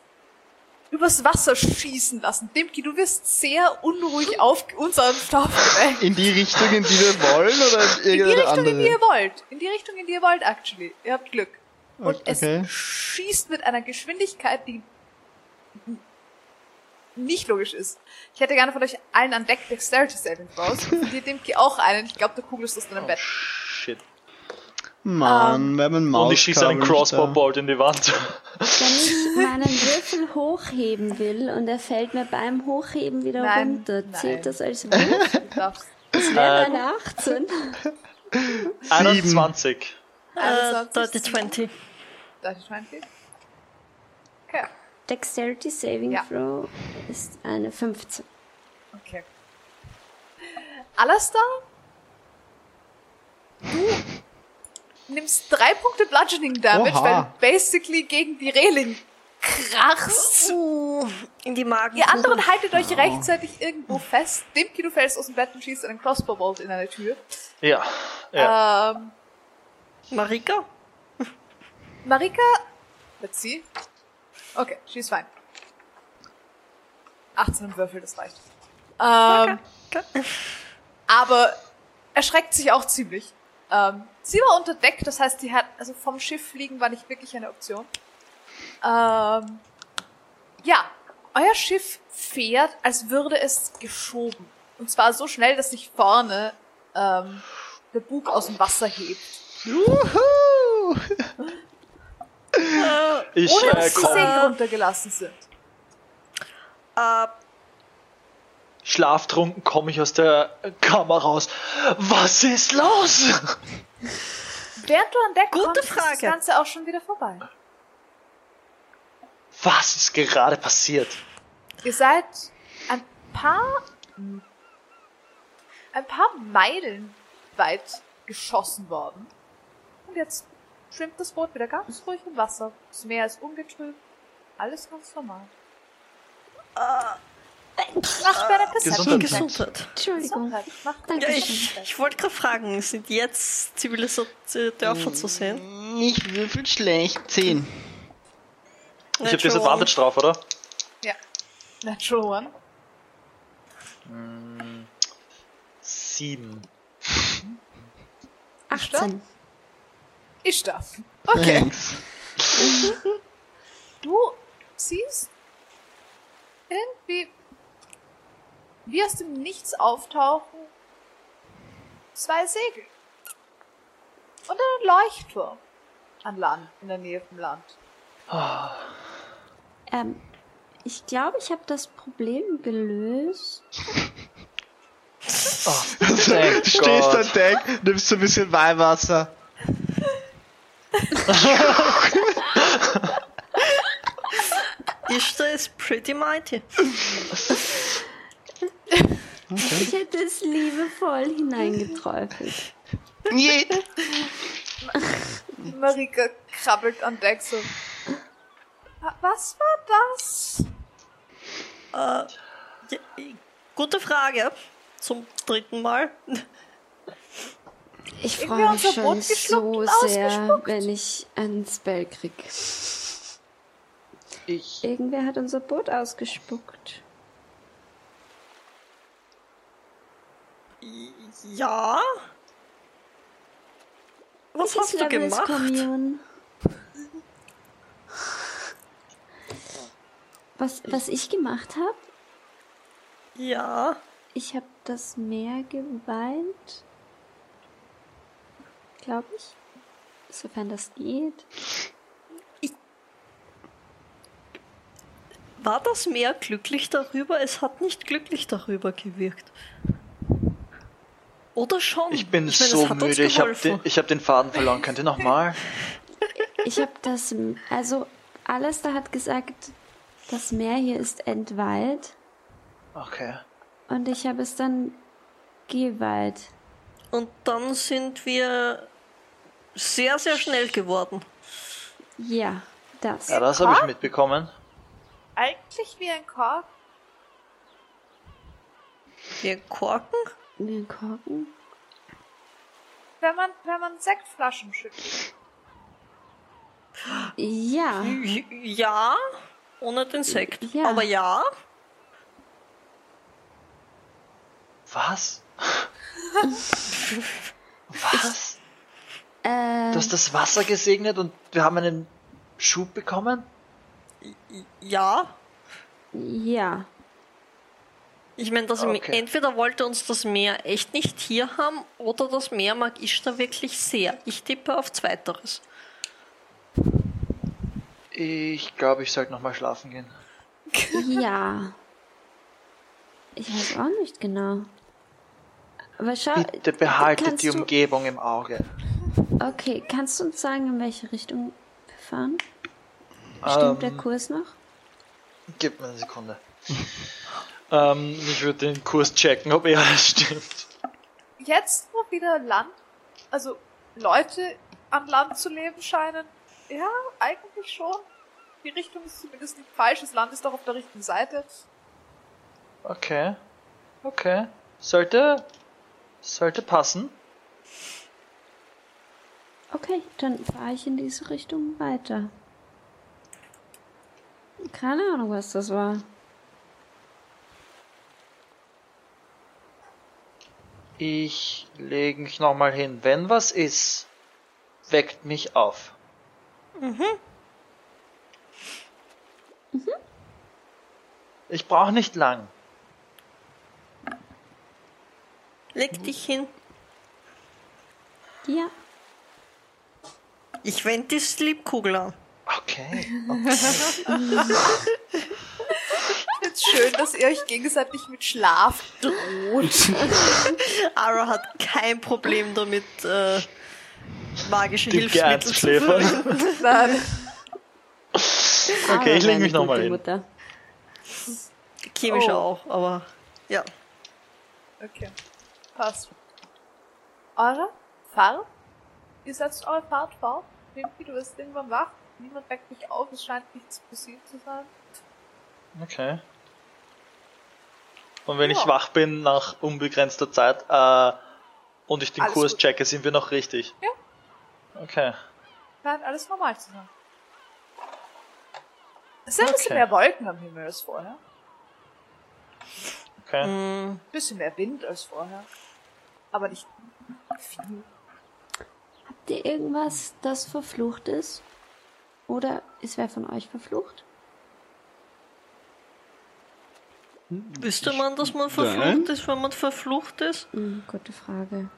übers Wasser schießen lassen. Dimki, du wirst sehr unruhig auf unseren Stoff gewählt.
In die Richtung, in die wir wollen oder in
In die Richtung,
andere?
in die ihr wollt. In die Richtung, in die ihr wollt, actually. Ihr habt Glück. Und
Okay.
es schießt mit einer Geschwindigkeit, die nicht logisch ist. Ich hätte gerne von euch allen an Deck Dexterity Saving Throws. Und dir Dimki auch einen. Ich glaube, du kugelst aus deinem
Oh,
Bett.
shit.
Mann, wir haben einen Maus
Und ich schieße einen Crossbow-Bolt in die Wand.
Wenn ich meinen Würfel hochheben will und er fällt mir beim Hochheben wieder
Nein,
runter,
nein.
zählt das als Wurf?
Darfst.
Das wäre
Äh,
eine 18.
21.
21.
Dirty 20.
Dirty 20. Okay.
Dexterity Saving
Ja.
Throw ist eine 15.
Okay. Alastair, du nimmst drei Punkte Bludgeoning Damage,
Oha.
weil du basically gegen die Reling krachst.
Uh, in die Magen.
Ihr anderen haltet euch rechtzeitig irgendwo fest. Dimki, du fällst aus dem Bett und schießt einen Crossbow Bolt in eine Tür.
Ja. ja.
Ähm,
Marika?
Marika, let's see. Okay, she's fine. 18 im Würfel, das reicht. Ähm,
Okay.
aber erschreckt sich auch ziemlich. Ähm, sie war unter Deck, das heißt, sie hat, also vom Schiff fliegen war nicht wirklich eine Option. Ähm, ja, euer Schiff fährt, als würde es geschoben. Und zwar so schnell, dass sich vorne ähm, der Bug aus dem Wasser hebt.
Juhu!
Ich
Ohne
äh,
dass die
komm,
Segel runtergelassen sind.
Äh,
schlaftrunken komme ich aus der Kammer raus. Was ist los?
Während du an Deck
Gute
kommst, ist das
Frage.
Ganze auch schon wieder vorbei.
Was ist gerade passiert?
Ihr seid ein paar, ein paar Meilen weit geschossen worden. Und jetzt schwimmt das Boot wieder ganz ruhig im Wasser. Das Meer ist ungetrübt. Alles ganz normal. Macht mir eine Perception.
Gesundheit.
Gesundheit.
Entschuldigung.
Gesundheit.
Danke.
Ja, ich, ich wollte gerade fragen, sind jetzt zivilisierte Dörfer zu sehen?
Ich würfel schlecht. 10.
Ich habe Disadvantage drauf, oder?
Ja. Natural One.
Sieben.
18.
Ich darf. Okay.
Thanks.
Du siehst irgendwie wie aus dem Nichts auftauchen zwei Segel und ein Leuchtturm an Land, in der Nähe vom Land.
Ähm, ich glaube, ich habe das Problem gelöst.
Du stehst an Deck, nimmst so ein bisschen Weihwasser.
Ishtar is pretty mighty.
Ich hätte es liebevoll hineingeträufelt.
Nee.
Marika krabbelt an Deck so. "Wa- Was war das?
Ja, gute Frage. Zum dritten Mal.
Ich freue mich schon so sehr, wenn ich einen Spell krieg.
Ich.
Irgendwer hat unser Boot ausgespuckt.
Ja? Was hast du gemacht?
Was, was ich gemacht habe,
Ja.
ich habe das Meer geweint. Glaube ich. Sofern das geht.
War das Meer glücklich darüber? Es hat nicht glücklich darüber gewirkt. Oder schon?
Ich bin
meine, es
so müde. Ich habe den, ich hab den Faden verloren. Könnt ihr nochmal?
Ich habe das, also alles da hat gesagt, das Meer hier ist Entwald
Okay.
und ich habe es dann Gehwald.
Und dann sind wir sehr, sehr schnell geworden.
Ja, das.
Ja, das habe ich mitbekommen.
Eigentlich wie ein Kork.
Wir korken?
Den Korken.
Wenn man, wenn man Sektflaschen schüttelt.
Ja,
Ja, ohne den Sekt.
Ja.
Aber ja,
Was? Was?
Äh,
Du hast das Wasser gesegnet und wir haben einen Schub bekommen?
ja.
ja.
Ich meine, das
Okay.
entweder wollte uns das Meer echt nicht hier haben oder das Meer mag Ishtar wirklich sehr. Ich tippe auf Zweiteres.
Ich glaube, ich sollte nochmal schlafen gehen.
Ja. Ich weiß auch nicht genau. Aber schau.
Bitte behaltet
kannst
die
du-
Umgebung im Auge.
Okay, kannst du uns sagen, in welche Richtung wir fahren? Stimmt der
Ähm,
Kurs noch?
Gib mir eine Sekunde. ähm, ich würde den Kurs checken, ob er alles stimmt.
Jetzt, wo wieder Land, also Leute an Land zu leben scheinen, ja, eigentlich schon. Die Richtung ist zumindest nicht falsch. Das Land ist doch auf der richtigen Seite.
Okay. Okay. Sollte. Sollte passen.
Okay, dann fahre ich in diese Richtung weiter. Keine Ahnung, was das war.
Ich lege mich nochmal hin. Wenn was ist, weckt mich auf. Ich brauche nicht lang.
Leg dich hin.
Ja.
Ich wende die Sleepkugel an.
Okay.
Jetzt schön, dass ihr euch gegenseitig mit Schlaf droht.
Ara hat kein Problem damit, äh, magische
Die
Hilfsmittel zu verwenden.
Nein.
Okay, ich leg mich
noch
nochmal hin.
Mutter.
Chemisch
Oh.
auch, aber ja.
Okay. Passt. Eure Fahrt? Ihr setzt eure Fahrt fort. Irgendwie, du wirst irgendwann wach. Niemand weckt dich auf. Es scheint nichts passiert zu sein.
Okay. Und wenn ich
Ja.
wach bin nach unbegrenzter Zeit äh, und ich den
Alles
Kurs
gut.
checke, sind wir noch richtig?
Ja.
Okay.
Scheint alles normal zu sein. Es sind ein bisschen
Okay.
mehr Wolken am Himmel als vorher.
Okay.
Ein bisschen mehr Wind als vorher. Aber nicht viel.
Habt ihr irgendwas, das verflucht ist? Oder ist wer von euch verflucht?
wüsste man, dass man verflucht
Nein.
ist, wenn man verflucht ist?
Hm, gute Frage.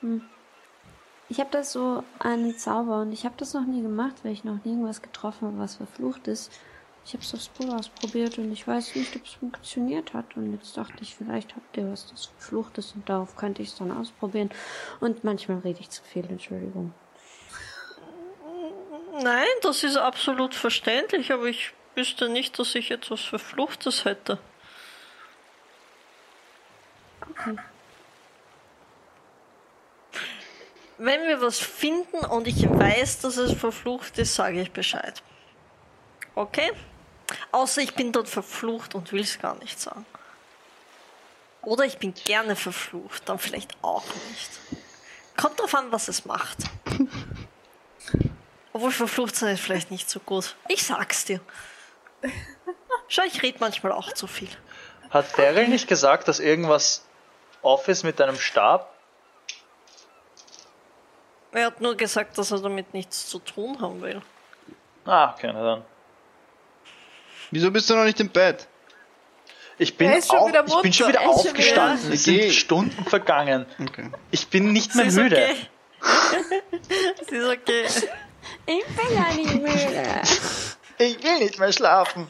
Hm. Ich habe das so einen Zauber und ich habe das noch nie gemacht, weil ich noch nie irgendwas getroffen habe, was verflucht ist. Ich habe es aufs Pool ausprobiert und ich weiß nicht, ob es funktioniert hat. Und jetzt dachte ich, vielleicht habt ihr was, das verflucht ist und darauf könnte ich es dann ausprobieren. Und manchmal rede ich zu viel, Entschuldigung.
Nein, das ist absolut verständlich, aber ich wüsste nicht, dass ich etwas Verfluchtes hätte.
Okay.
Wenn wir was finden und ich weiß, dass es verflucht ist, sage ich Bescheid. Okay? Außer ich bin dort verflucht und will es gar nicht sagen. Oder ich bin gerne verflucht, dann vielleicht auch nicht. Kommt drauf an, was es macht. Obwohl verflucht sein ist vielleicht nicht so gut. Ich sag's dir. Schau, ich rede manchmal auch zu viel.
Hat Daryl nicht gesagt, dass irgendwas off ist mit deinem Stab?
Er hat nur gesagt, dass er damit nichts zu tun haben will.
Ah, okay, na dann.
Wieso bist du noch nicht im Bett?
Ich bin, auf,
wieder
ich bin schon wieder
Er
aufgestanden.
wieder-
Es sind
Okay.
Stunden vergangen.
Okay.
Ich bin nicht mehr müde.
okay. Sie ist okay.
Ich bin ja nicht müde.
Ich will nicht mehr schlafen.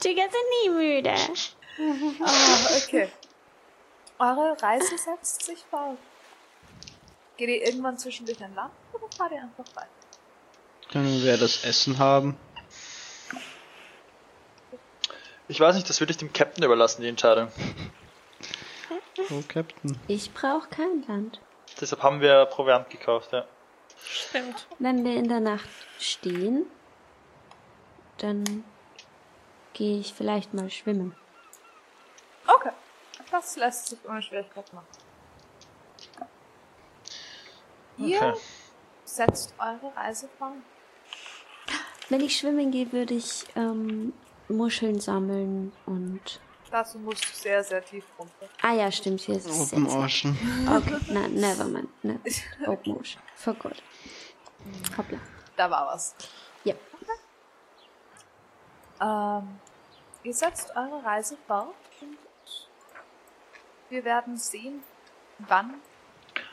Chica sind nie müde.
Ah, okay. Eure Reise setzt sich fort. Geht ihr irgendwann zwischendurch an Land oder fahr dir einfach weiter.
Können wir das Essen haben?
Ich weiß nicht, das würde ich dem Captain überlassen, die Entscheidung.
Oh, Captain.
Ich brauche kein Land.
Deshalb haben wir Proviant gekauft, ja.
Stimmt.
Wenn wir in der Nacht stehen, dann gehe ich vielleicht mal schwimmen.
Okay. Das lässt sich ohne Schwierigkeit machen. Ihr
Okay.
setzt eure Reise fort.
Wenn ich schwimmen gehe, würde ich ähm, Muscheln sammeln und.
Dazu musst du sehr, sehr tief runter.
Ah ja, stimmt, hier ist es
Open. Ocean.
Okay, na, never mind. Ne. Open Ocean. Forgot. Hoppla.
Da war was.
Ja.
Ähm, ihr setzt eure Reise fort und wir werden sehen, wann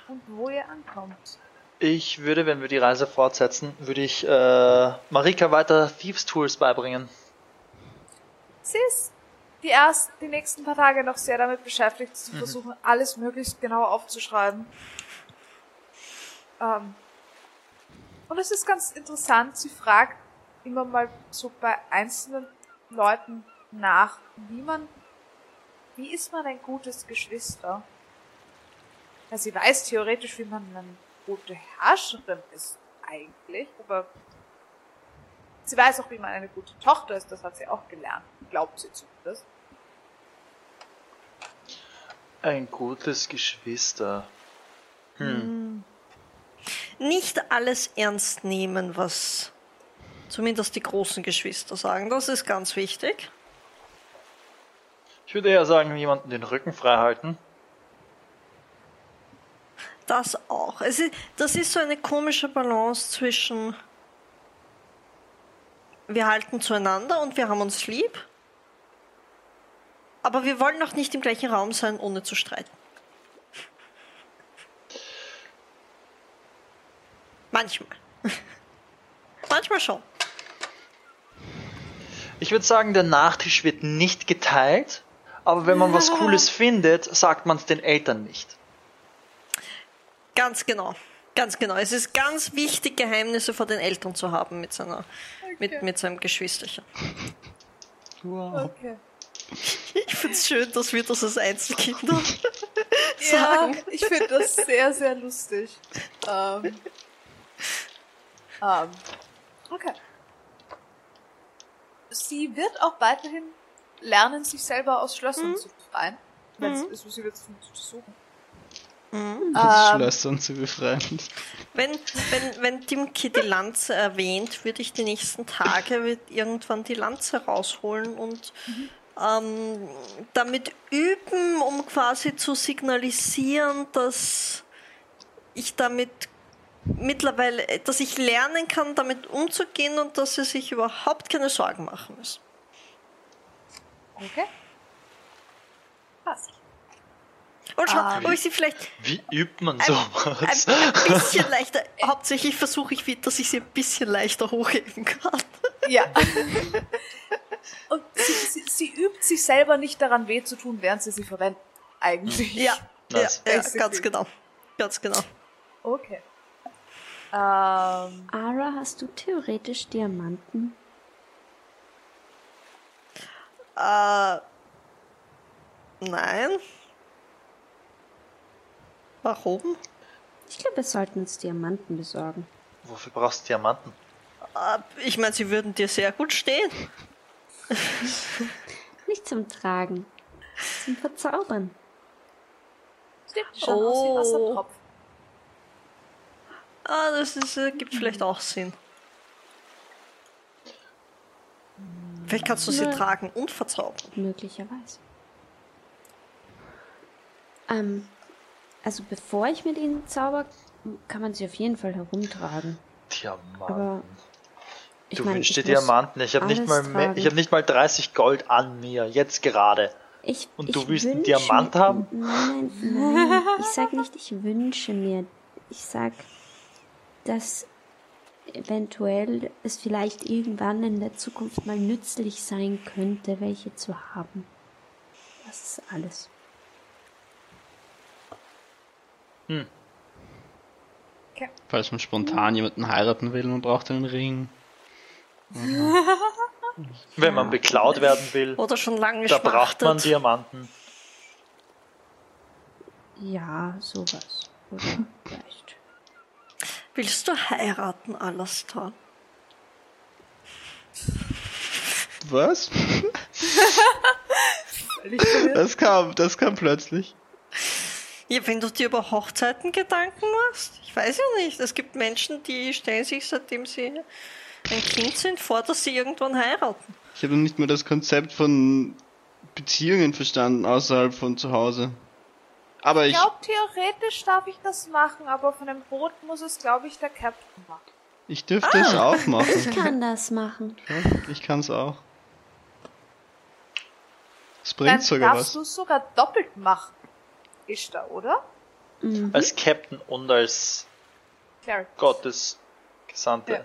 und wo ihr ankommt.
Ich würde, wenn wir die Reise fortsetzen, würde ich äh, Marika weiter Thieves Tools beibringen.
Sie ist die ersten, die nächsten paar Tage noch sehr damit beschäftigt, zu versuchen, alles möglichst genau aufzuschreiben. Ähm, und es ist ganz interessant, sie fragt immer mal so bei einzelnen Leuten nach, wie man, wie ist man ein gutes Geschwister? Ja, sie weiß theoretisch, wie man eine gute Herrscherin ist, eigentlich, aber sie weiß auch, wie man eine gute Tochter ist, das hat sie auch gelernt, glaubt sie zumindest.
Ein gutes Geschwister.
Nicht alles ernst nehmen, was zumindest die großen Geschwister sagen. Das ist ganz wichtig.
Ich würde eher sagen, jemanden den Rücken frei halten.
Das auch. Es ist, das ist so eine komische Balance zwischen wir halten zueinander und wir haben uns lieb, aber wir wollen auch nicht im gleichen Raum sein, ohne zu streiten. Manchmal. Manchmal schon.
Ich würde sagen, der Nachtisch wird nicht geteilt, aber wenn man was Cooles findet, sagt man es den Eltern nicht.
Ganz genau. Ganz genau. Es ist ganz wichtig, Geheimnisse vor den Eltern zu haben mit seiner, mit, mit seinem Geschwisterchen.
Okay.
Ich finde es schön, dass wir das als Einzelkinder
Ja,
sagen.
ich finde das sehr, sehr lustig. Ähm, ähm, okay. Sie wird auch weiterhin lernen, sich selber aus Schlössern zu befreien. Wenn es ist, sie wird es versuchen.
Um,
Ähm.
Schlössern zu befreien.
Wenn, wenn, wenn Dimki die Lanze erwähnt, würde ich die nächsten Tage irgendwann die Lanze rausholen und ähm, damit üben, um quasi zu signalisieren, dass ich damit mittlerweile, dass ich lernen kann, damit umzugehen und dass sie sich überhaupt keine Sorgen machen müssen.
Okay. Passt.
Und schau,
Ah.
ob ich sie vielleicht
Wie übt man
ein,
sowas?
ein bisschen leichter, hauptsächlich versuche ich, dass ich sie ein bisschen leichter hochheben kann.
Ja. Und sie, sie, sie übt sich selber nicht daran weh zu tun, während sie sie verwendet. Eigentlich.
Ja,
Nice.
ja, ja ganz genau. Ganz genau.
Okay. Ähm,
Ara, hast du theoretisch Diamanten?
Äh, nein. Warum?
Ich glaube, wir sollten uns Diamanten besorgen.
Wofür brauchst du Diamanten?
Äh, ich meine, sie würden dir sehr gut stehen.
Nicht zum Tragen, zum Verzaubern.
sieht schon aus wie
Oh. Ah, das ist, äh, gibt vielleicht auch Sinn. Vielleicht kannst du sie
Ja.
tragen und verzaubern.
Möglicherweise. Ähm, also bevor ich mit ihnen zauber, kann man sie auf jeden Fall herumtragen.
Diamanten.
Aber ich
du
mein,
wünschst dir
ich
Diamanten. Ich habe nicht mal mehr, ich habe nicht mal 30 Gold an mir, jetzt gerade.
Ich,
Und
ich
du willst einen Diamant
mir-
haben?
Nein, nein, ich sag nicht, ich wünsche mir. Ich sag, dass eventuell es vielleicht irgendwann in der Zukunft mal nützlich sein könnte, welche zu haben. Das ist alles.
Okay.
Falls man spontan jemanden heiraten will, man braucht einen Ring.
Wenn man beklaut werden will,
Oder schon lange
da braucht man. Diamanten.
Ja, sowas. Oder vielleicht.
Willst du heiraten, Alastor?
Was? Das kam, das kam plötzlich.
Ja, wenn du dir über Hochzeiten Gedanken machst? Ich weiß ja nicht. Es gibt Menschen, die stellen sich, seitdem sie ein Kind sind, vor, dass sie irgendwann heiraten.
Ich habe noch nicht mal das Konzept von Beziehungen verstanden außerhalb von zu Hause. Aber
Ich
ich,
glaube, theoretisch darf ich das machen, aber von dem Boot muss es, glaube ich, der Captain machen.
ich dürfte es
Ah.
auch
Ich
machen.
kann das machen.
Ja, ich kann es auch. Es
Dann
bringt sogar
darfst
was.
du es sogar doppelt machen. Ist da, oder?
Mhm.
Als Captain und als
Cleric.
Gottesgesandte.
Ja.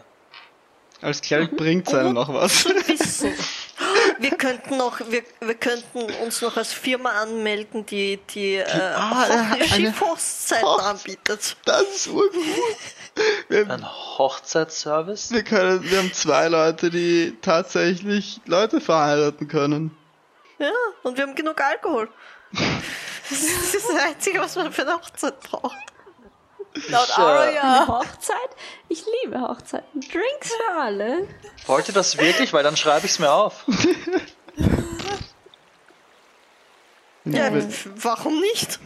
Als Cleric bringt es einem noch was.
Wir könnten noch, wir, wir könnten uns noch als Firma anmelden, die die äh,
Ah, eine
Schiffhochzeiten
Hochze-
anbietet.
Das ist urgut. Wir,
Ein Hochzeitsservice?
wir, können, wir haben zwei Leute, die tatsächlich Leute verheiraten können.
Ja, und wir haben genug Alkohol. Das ist das Einzige, was man für eine Hochzeit braucht.
Laut Ara ja.
Hochzeit? Ich liebe Hochzeiten. Drinks für alle.
Wollt ihr das wirklich? Weil dann schreibe ich es mir auf.
Ja, warum nicht?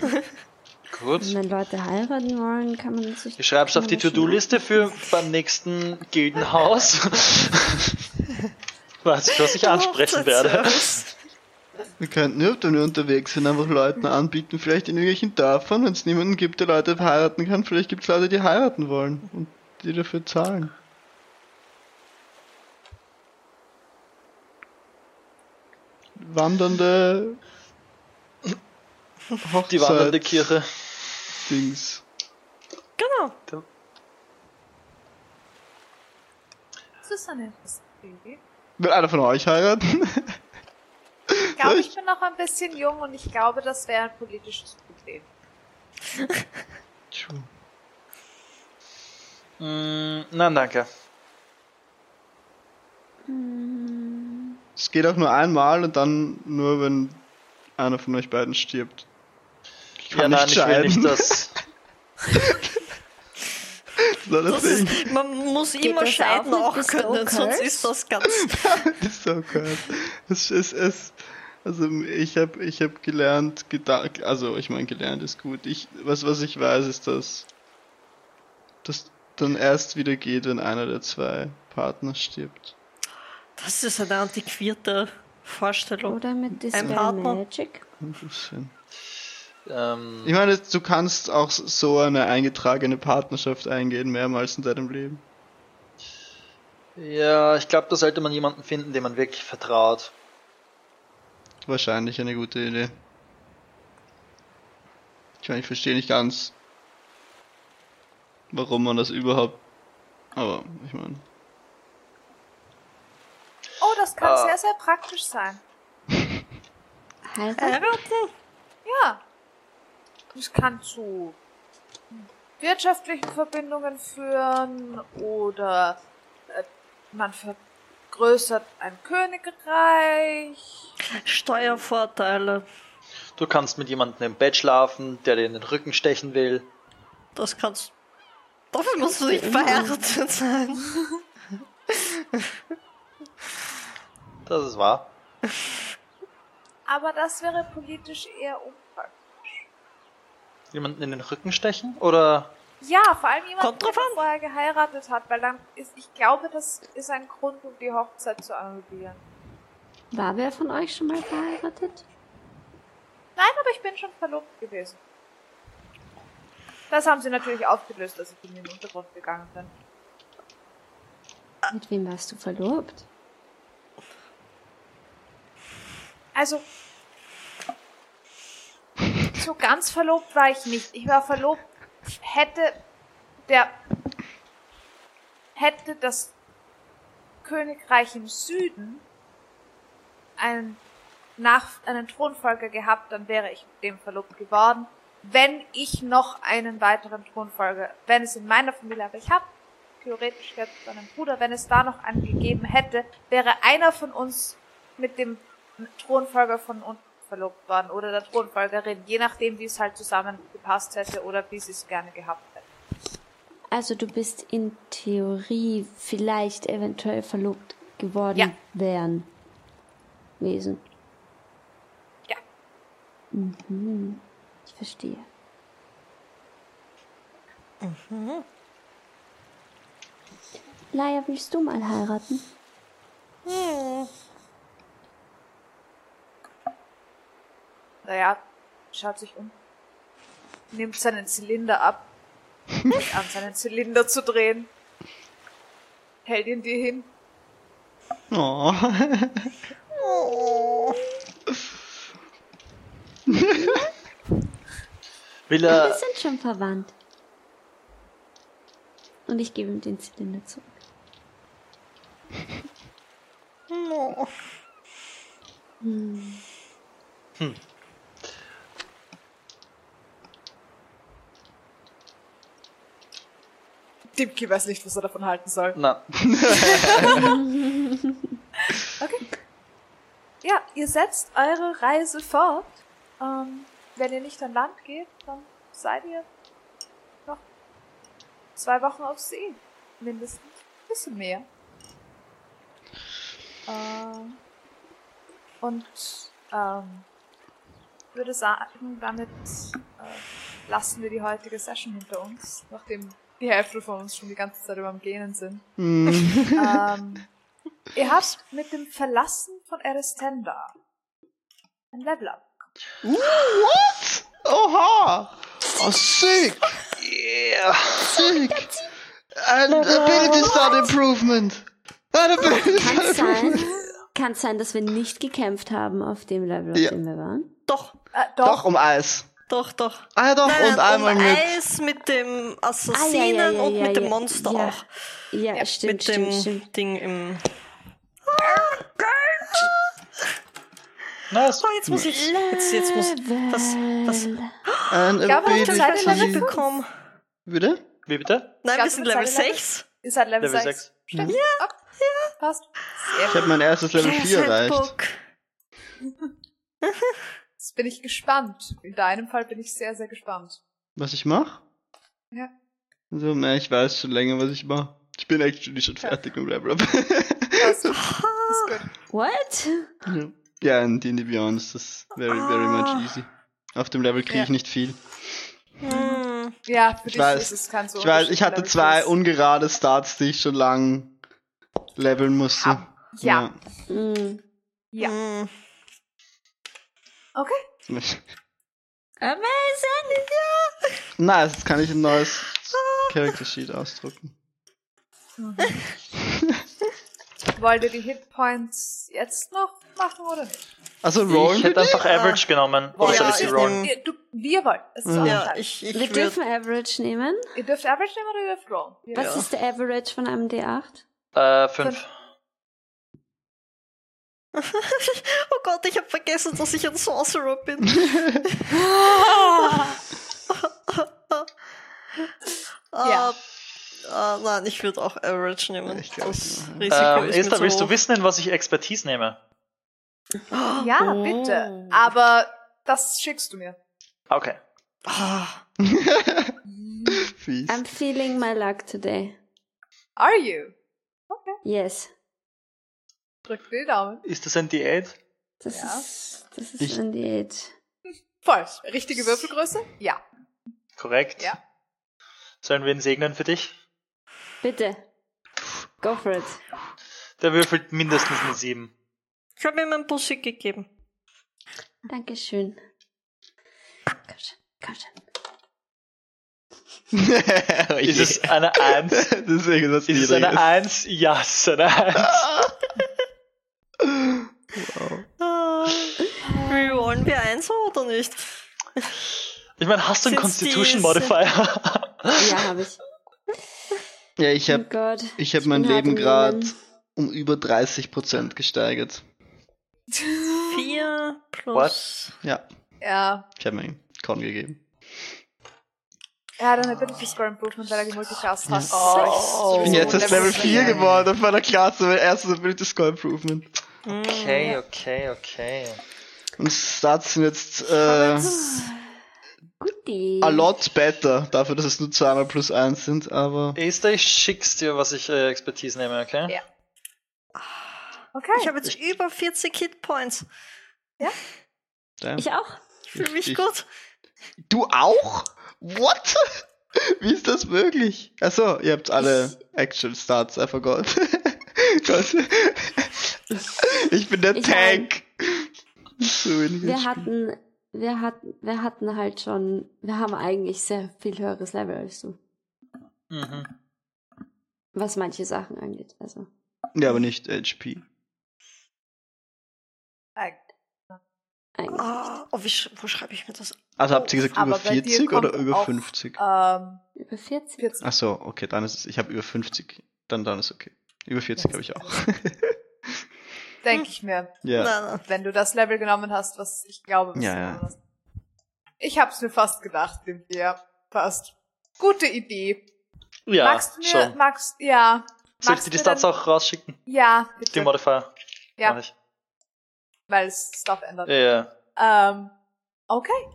Gut.
Wenn Leute heiraten wollen, kann man sich.
Ich schreibe es auf die To-Do-Liste für beim nächsten Gildenhaus. Weiß ich, was ich ansprechen werde.
Wir könnten ja, wenn wir unterwegs sind, einfach Leuten anbieten, vielleicht in irgendwelchen Dörfern, wenn es niemanden gibt, der Leute heiraten kann, vielleicht gibt es Leute, die heiraten wollen und die dafür zahlen. Wandernde Hochzeit
Die wandernde Kirche.
Dings.
Genau.
Das ist eine interessante Idee.
Will einer von euch heiraten?
Ich glaube, ich bin noch ein bisschen jung und ich glaube, das wäre ein politisches Problem.
True.
Mm, nein, danke.
Es geht auch nur einmal und dann nur, wenn einer von euch beiden stirbt. Ich
Ja,
kann
nein,
nicht
ich will nicht, dass.
So,
Das
deswegen
ist, man muss immer
das
scheiden
auch
auch können, sonst ist das ganz.
ist so cool. Es ist es. Also ich habe ich hab gelernt, geda also ich meine gelernt ist gut. Ich was was ich weiß ist, dass das dann erst wieder geht, wenn einer der zwei Partner stirbt.
Das ist eine antiquierte Vorstellung.
Oder mit
Partner.
Magic.
Ein bisschen.
Ähm,
Ich meine, du kannst auch so eine eingetragene Partnerschaft eingehen mehrmals in deinem Leben.
ja, ich glaube, da sollte man jemanden finden, dem man wirklich vertraut.
Wahrscheinlich eine gute Idee. Ich meine, ich verstehe nicht ganz, warum man das überhaupt. Aber ich meine,
Oh, das kann
Ah.
sehr, sehr praktisch sein.
Heiraten?
Ja. Es kann zu wirtschaftlichen Verbindungen führen oder äh, man vergrößert ein Königreich.
Steuervorteile.
Du kannst mit jemandem im Bett schlafen, der dir in den Rücken stechen will.
Das kannst. Dafür musst du nicht verheiratet sein.
Das ist wahr.
Aber das wäre politisch eher unpraktisch.
Jemanden in den Rücken stechen? Oder
Ja, vor allem jemand, der vorher geheiratet hat, weil dann ist, ich glaube, das ist ein Grund, um die Hochzeit zu annullieren.
War wer von euch schon mal verheiratet?
Nein, aber ich bin schon verlobt gewesen. Das haben sie natürlich aufgelöst, als ich in den Untergrund gegangen bin.
Mit wem warst du verlobt?
Also, so ganz verlobt war ich nicht. Ich war verlobt, hätte der, hätte das Königreich im Süden einen, nach, einen Thronfolger gehabt, dann wäre ich dem verlobt geworden. wenn ich noch einen weiteren Thronfolger, wenn es in meiner Familie, aber ich habe theoretisch jetzt einen Bruder, wenn es da noch einen gegeben hätte, wäre einer von uns mit dem Thronfolger von unten verlobt worden oder der Thronfolgerin, je nachdem, wie es halt zusammengepasst hätte oder wie sie es gerne gehabt hätte.
Also du bist in Theorie vielleicht eventuell verlobt geworden
Ja.
wären. Wesen.
Ja.
Mhm. Ich verstehe. Laia, willst du mal heiraten?
Naja, schaut sich um, nimmt seinen Zylinder ab, fängt an seinen Zylinder zu drehen, hält ihn dir hin.
Oh.
Will
Wir
er,
sind schon verwandt. Und ich gebe ihm den Zylinder zurück.
Dimki weiß nicht, was er davon halten soll.
na,
Okay. Ja, ihr setzt eure Reise fort. Ähm, wenn ihr nicht an Land geht, dann seid ihr noch zwei Wochen auf See. Mindestens. Bisschen mehr. Ähm, und ähm, würde sagen, damit äh, lassen wir die heutige Session hinter uns, nachdem die Hälfte von uns schon die ganze Zeit über am Gähnen sind. ähm, ihr habt mit dem Verlassen von Erestenda ein Level up.
What? Oha! Oh, sick!
yeah.
Sick! An ability start improvement! An ability
Kann
start
sein,
improvement!
kann sein, dass wir nicht gekämpft haben auf dem Level, auf
Ja.
dem wir waren.
Doch,
Äh,
Doch,
doch,
um Eis.
Doch, doch.
Ah ja, doch,
Nein,
und einmal
um
mit.
Eis mit dem
Ah,
Assassinen
ja, ja, ja,
und
ja,
mit dem
ja.
Monster
ja.
auch.
Ja, stimmt,
mit
stimmt,
dem
stimmt.
Ding im.
Nice.
Oh, jetzt muss ich. Jetzt, jetzt muss. Das, das.
An
glaube,
ability.
das seid ihr Level
bekommen.
Bitte?
Wie bitte?
Nein,
glaub,
wir sind Level
seid ihr Level-
6.
ihr seid Level,
Level
6.
sechs.
Stimmt. Ja. Passt. Sehr
Ich habe mein erstes Level 4 erreicht.
Jetzt bin ich gespannt. In deinem Fall bin ich sehr, sehr gespannt.
Was ich mach?
Ja.
Also, na, ich weiß schon länger, was ich mach. Ich bin actually schon fertig mit Level Up.
Ist gut.
What?
ja. ja, in D&D Beyond ist das very, very much easy. Auf dem Level kriege ich
Ja.
nicht viel.
Hm.
Ja, für
Ich
dich
weiß,
ist es kein so
Ich weiß, ich hatte
Level
zwei
Quiz.
ungerade Starts, die ich schon lang leveln musste.
Ah, Ja.
Mm.
Ja.
Hm.
Okay.
Amazing!
Nice, jetzt kann ich ein neues Character Sheet ausdrucken.
Wollt ihr die Hitpoints jetzt noch machen oder nicht?
Also rollen
Ich
wir
hätte einfach Average genommen. Oder
Ja,
soll ich sie rollen?
du, wie ihr wollt. Es ist
Mhm.
Ja, ich,
Wir
ich würde.
dürfen Average nehmen.
Ihr dürft Average nehmen oder ihr dürft Roll.
Was
wollt.
ist der Average von einem D8?
Äh, fünf.
Oh Gott, ich habe vergessen, dass ich ein Sorcerer bin.
Ja.
Ah, nein, ich würde auch Average nehmen.
Ich glaub,
das. Risiko
Ähm,
ist
Esther, willst du wissen, in was ich Expertise nehme?
Ja, bitte. Aber das schickst du mir.
Okay.
Ah,
Fies.
I'm feeling my luck today.
Are you?
Yes.
Drückt die Daumen.
Ist das ein D8?
Das
Ja.
ist, das ist
Ich-
ein Diät.
Voll. Richtige Würfelgröße? Ja.
Korrekt.
Ja.
Sollen wir ihn segnen für dich?
Bitte. Go for it.
Der würfelt mindestens eine 7.
ich habe ihm ein Bussi gegeben.
Dankeschön. Komm schon, komm schon.
oh
Ist es eine 1?
das ist
Ist es eine
Niedriges.
1? Ja, es ist eine 1.
Ah, wie wollen wir eins oder nicht?
Ich meine, hast du einen Constitution Modifier?
Ja, habe ich.
Ja, ich
oh
habe
Gott.
ich hab mein
bin hart
Leben gerade um über 30% gesteigert.
Vier plus.
Ja,
Ja.
ich habe mir einen Con gegeben.
Er hat eine Ability Score Improvement, weil er gemulticast hat.
Oh.
Ich bin jetzt erst Level 4
geworden.
geworden auf meiner Klasse, mein erstes Ability Score Improvement.
Okay, okay, okay.
Und Stats sind jetzt äh,
Guti.
a lot better, dafür, dass es nur zweimal plus eins sind, aber
Esther, ich schick's dir, was ich äh, Expertise nehme, okay?
Ja. Okay.
Ich habe jetzt über 40 Hitpoints.
damn.
Ich auch.
Ich fühle mich
Ich-
gut.
Du auch? What? Wie ist das möglich? Achso, ihr habt alle Actual Stats, I forgot. Gott. Ich bin der
Ich
Tank. So wenig
Wir hatten, wir hatten, wir hatten halt schon, wir haben eigentlich sehr viel höheres Level als du.
Mhm.
Was manche Sachen angeht. Also.
Ja, aber nicht HP.
Eigentlich.
Ah, oh, wie, sch- wo schreibe ich mir das?
Also habt ihr gesagt
Aber
über
bei dir
40 oder über
auch,
50?
Ähm,
Über 40?
40.
Achso, okay, dann ist es, ich habe über 50. Dann, dann ist okay. Über 40 habe ich auch.
Denke ich mir.
ja.
Wenn du das Level genommen hast, was ich glaube, was
Ja,
du
ja.
genommen hast. Ich hab's mir fast gedacht, Limpia. Passt. Gute Idee.
Ja,
magst du mir,
schon.
magst, ja.
Soll ich dir die
dann-
auch rausschicken?
Ja,
Die
bitte.
Modifier?
Ja,
Mach ich.
weil es Stuff ändert.
Ja, ja.
Ähm, okay.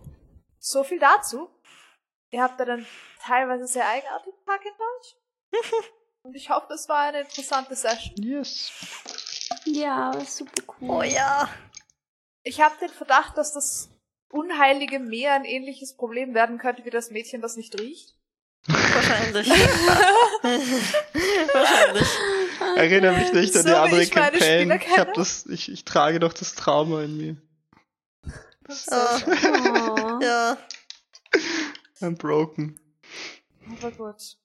So viel dazu. Ihr habt da dann teilweise sehr eigenartigen Tag hinter euch. Und ich hoffe, es war eine interessante Session.
Yes.
Ja, super cool.
Oh ja.
Ich habe den Verdacht, dass das unheilige Meer ein ähnliches Problem werden könnte wie das Mädchen, das nicht riecht.
Wahrscheinlich. Wahrscheinlich.
Erinnere mich nicht an die andere Campaign.
Spieler
Ich, hab das, ich, ich trage doch das Trauma in mir.
Ah,
Oh.
ja.
I'm broken.
Aber gut.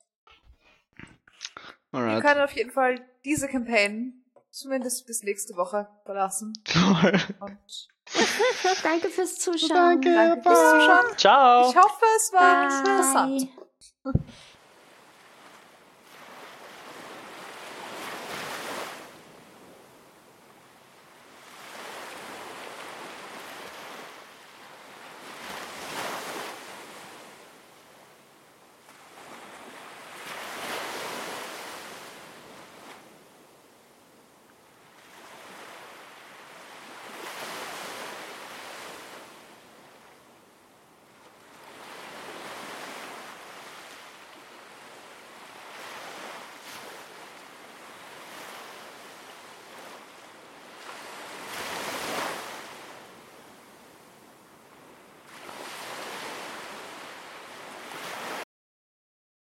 Wir
Alright.
können auf jeden Fall diese Campaign zumindest bis nächste Woche verlassen.
Toll.
Und
Danke fürs Zuschauen.
Danke.
danke fürs Zuschauen.
Ciao!
Ich hoffe, es war
Bye.
interessant.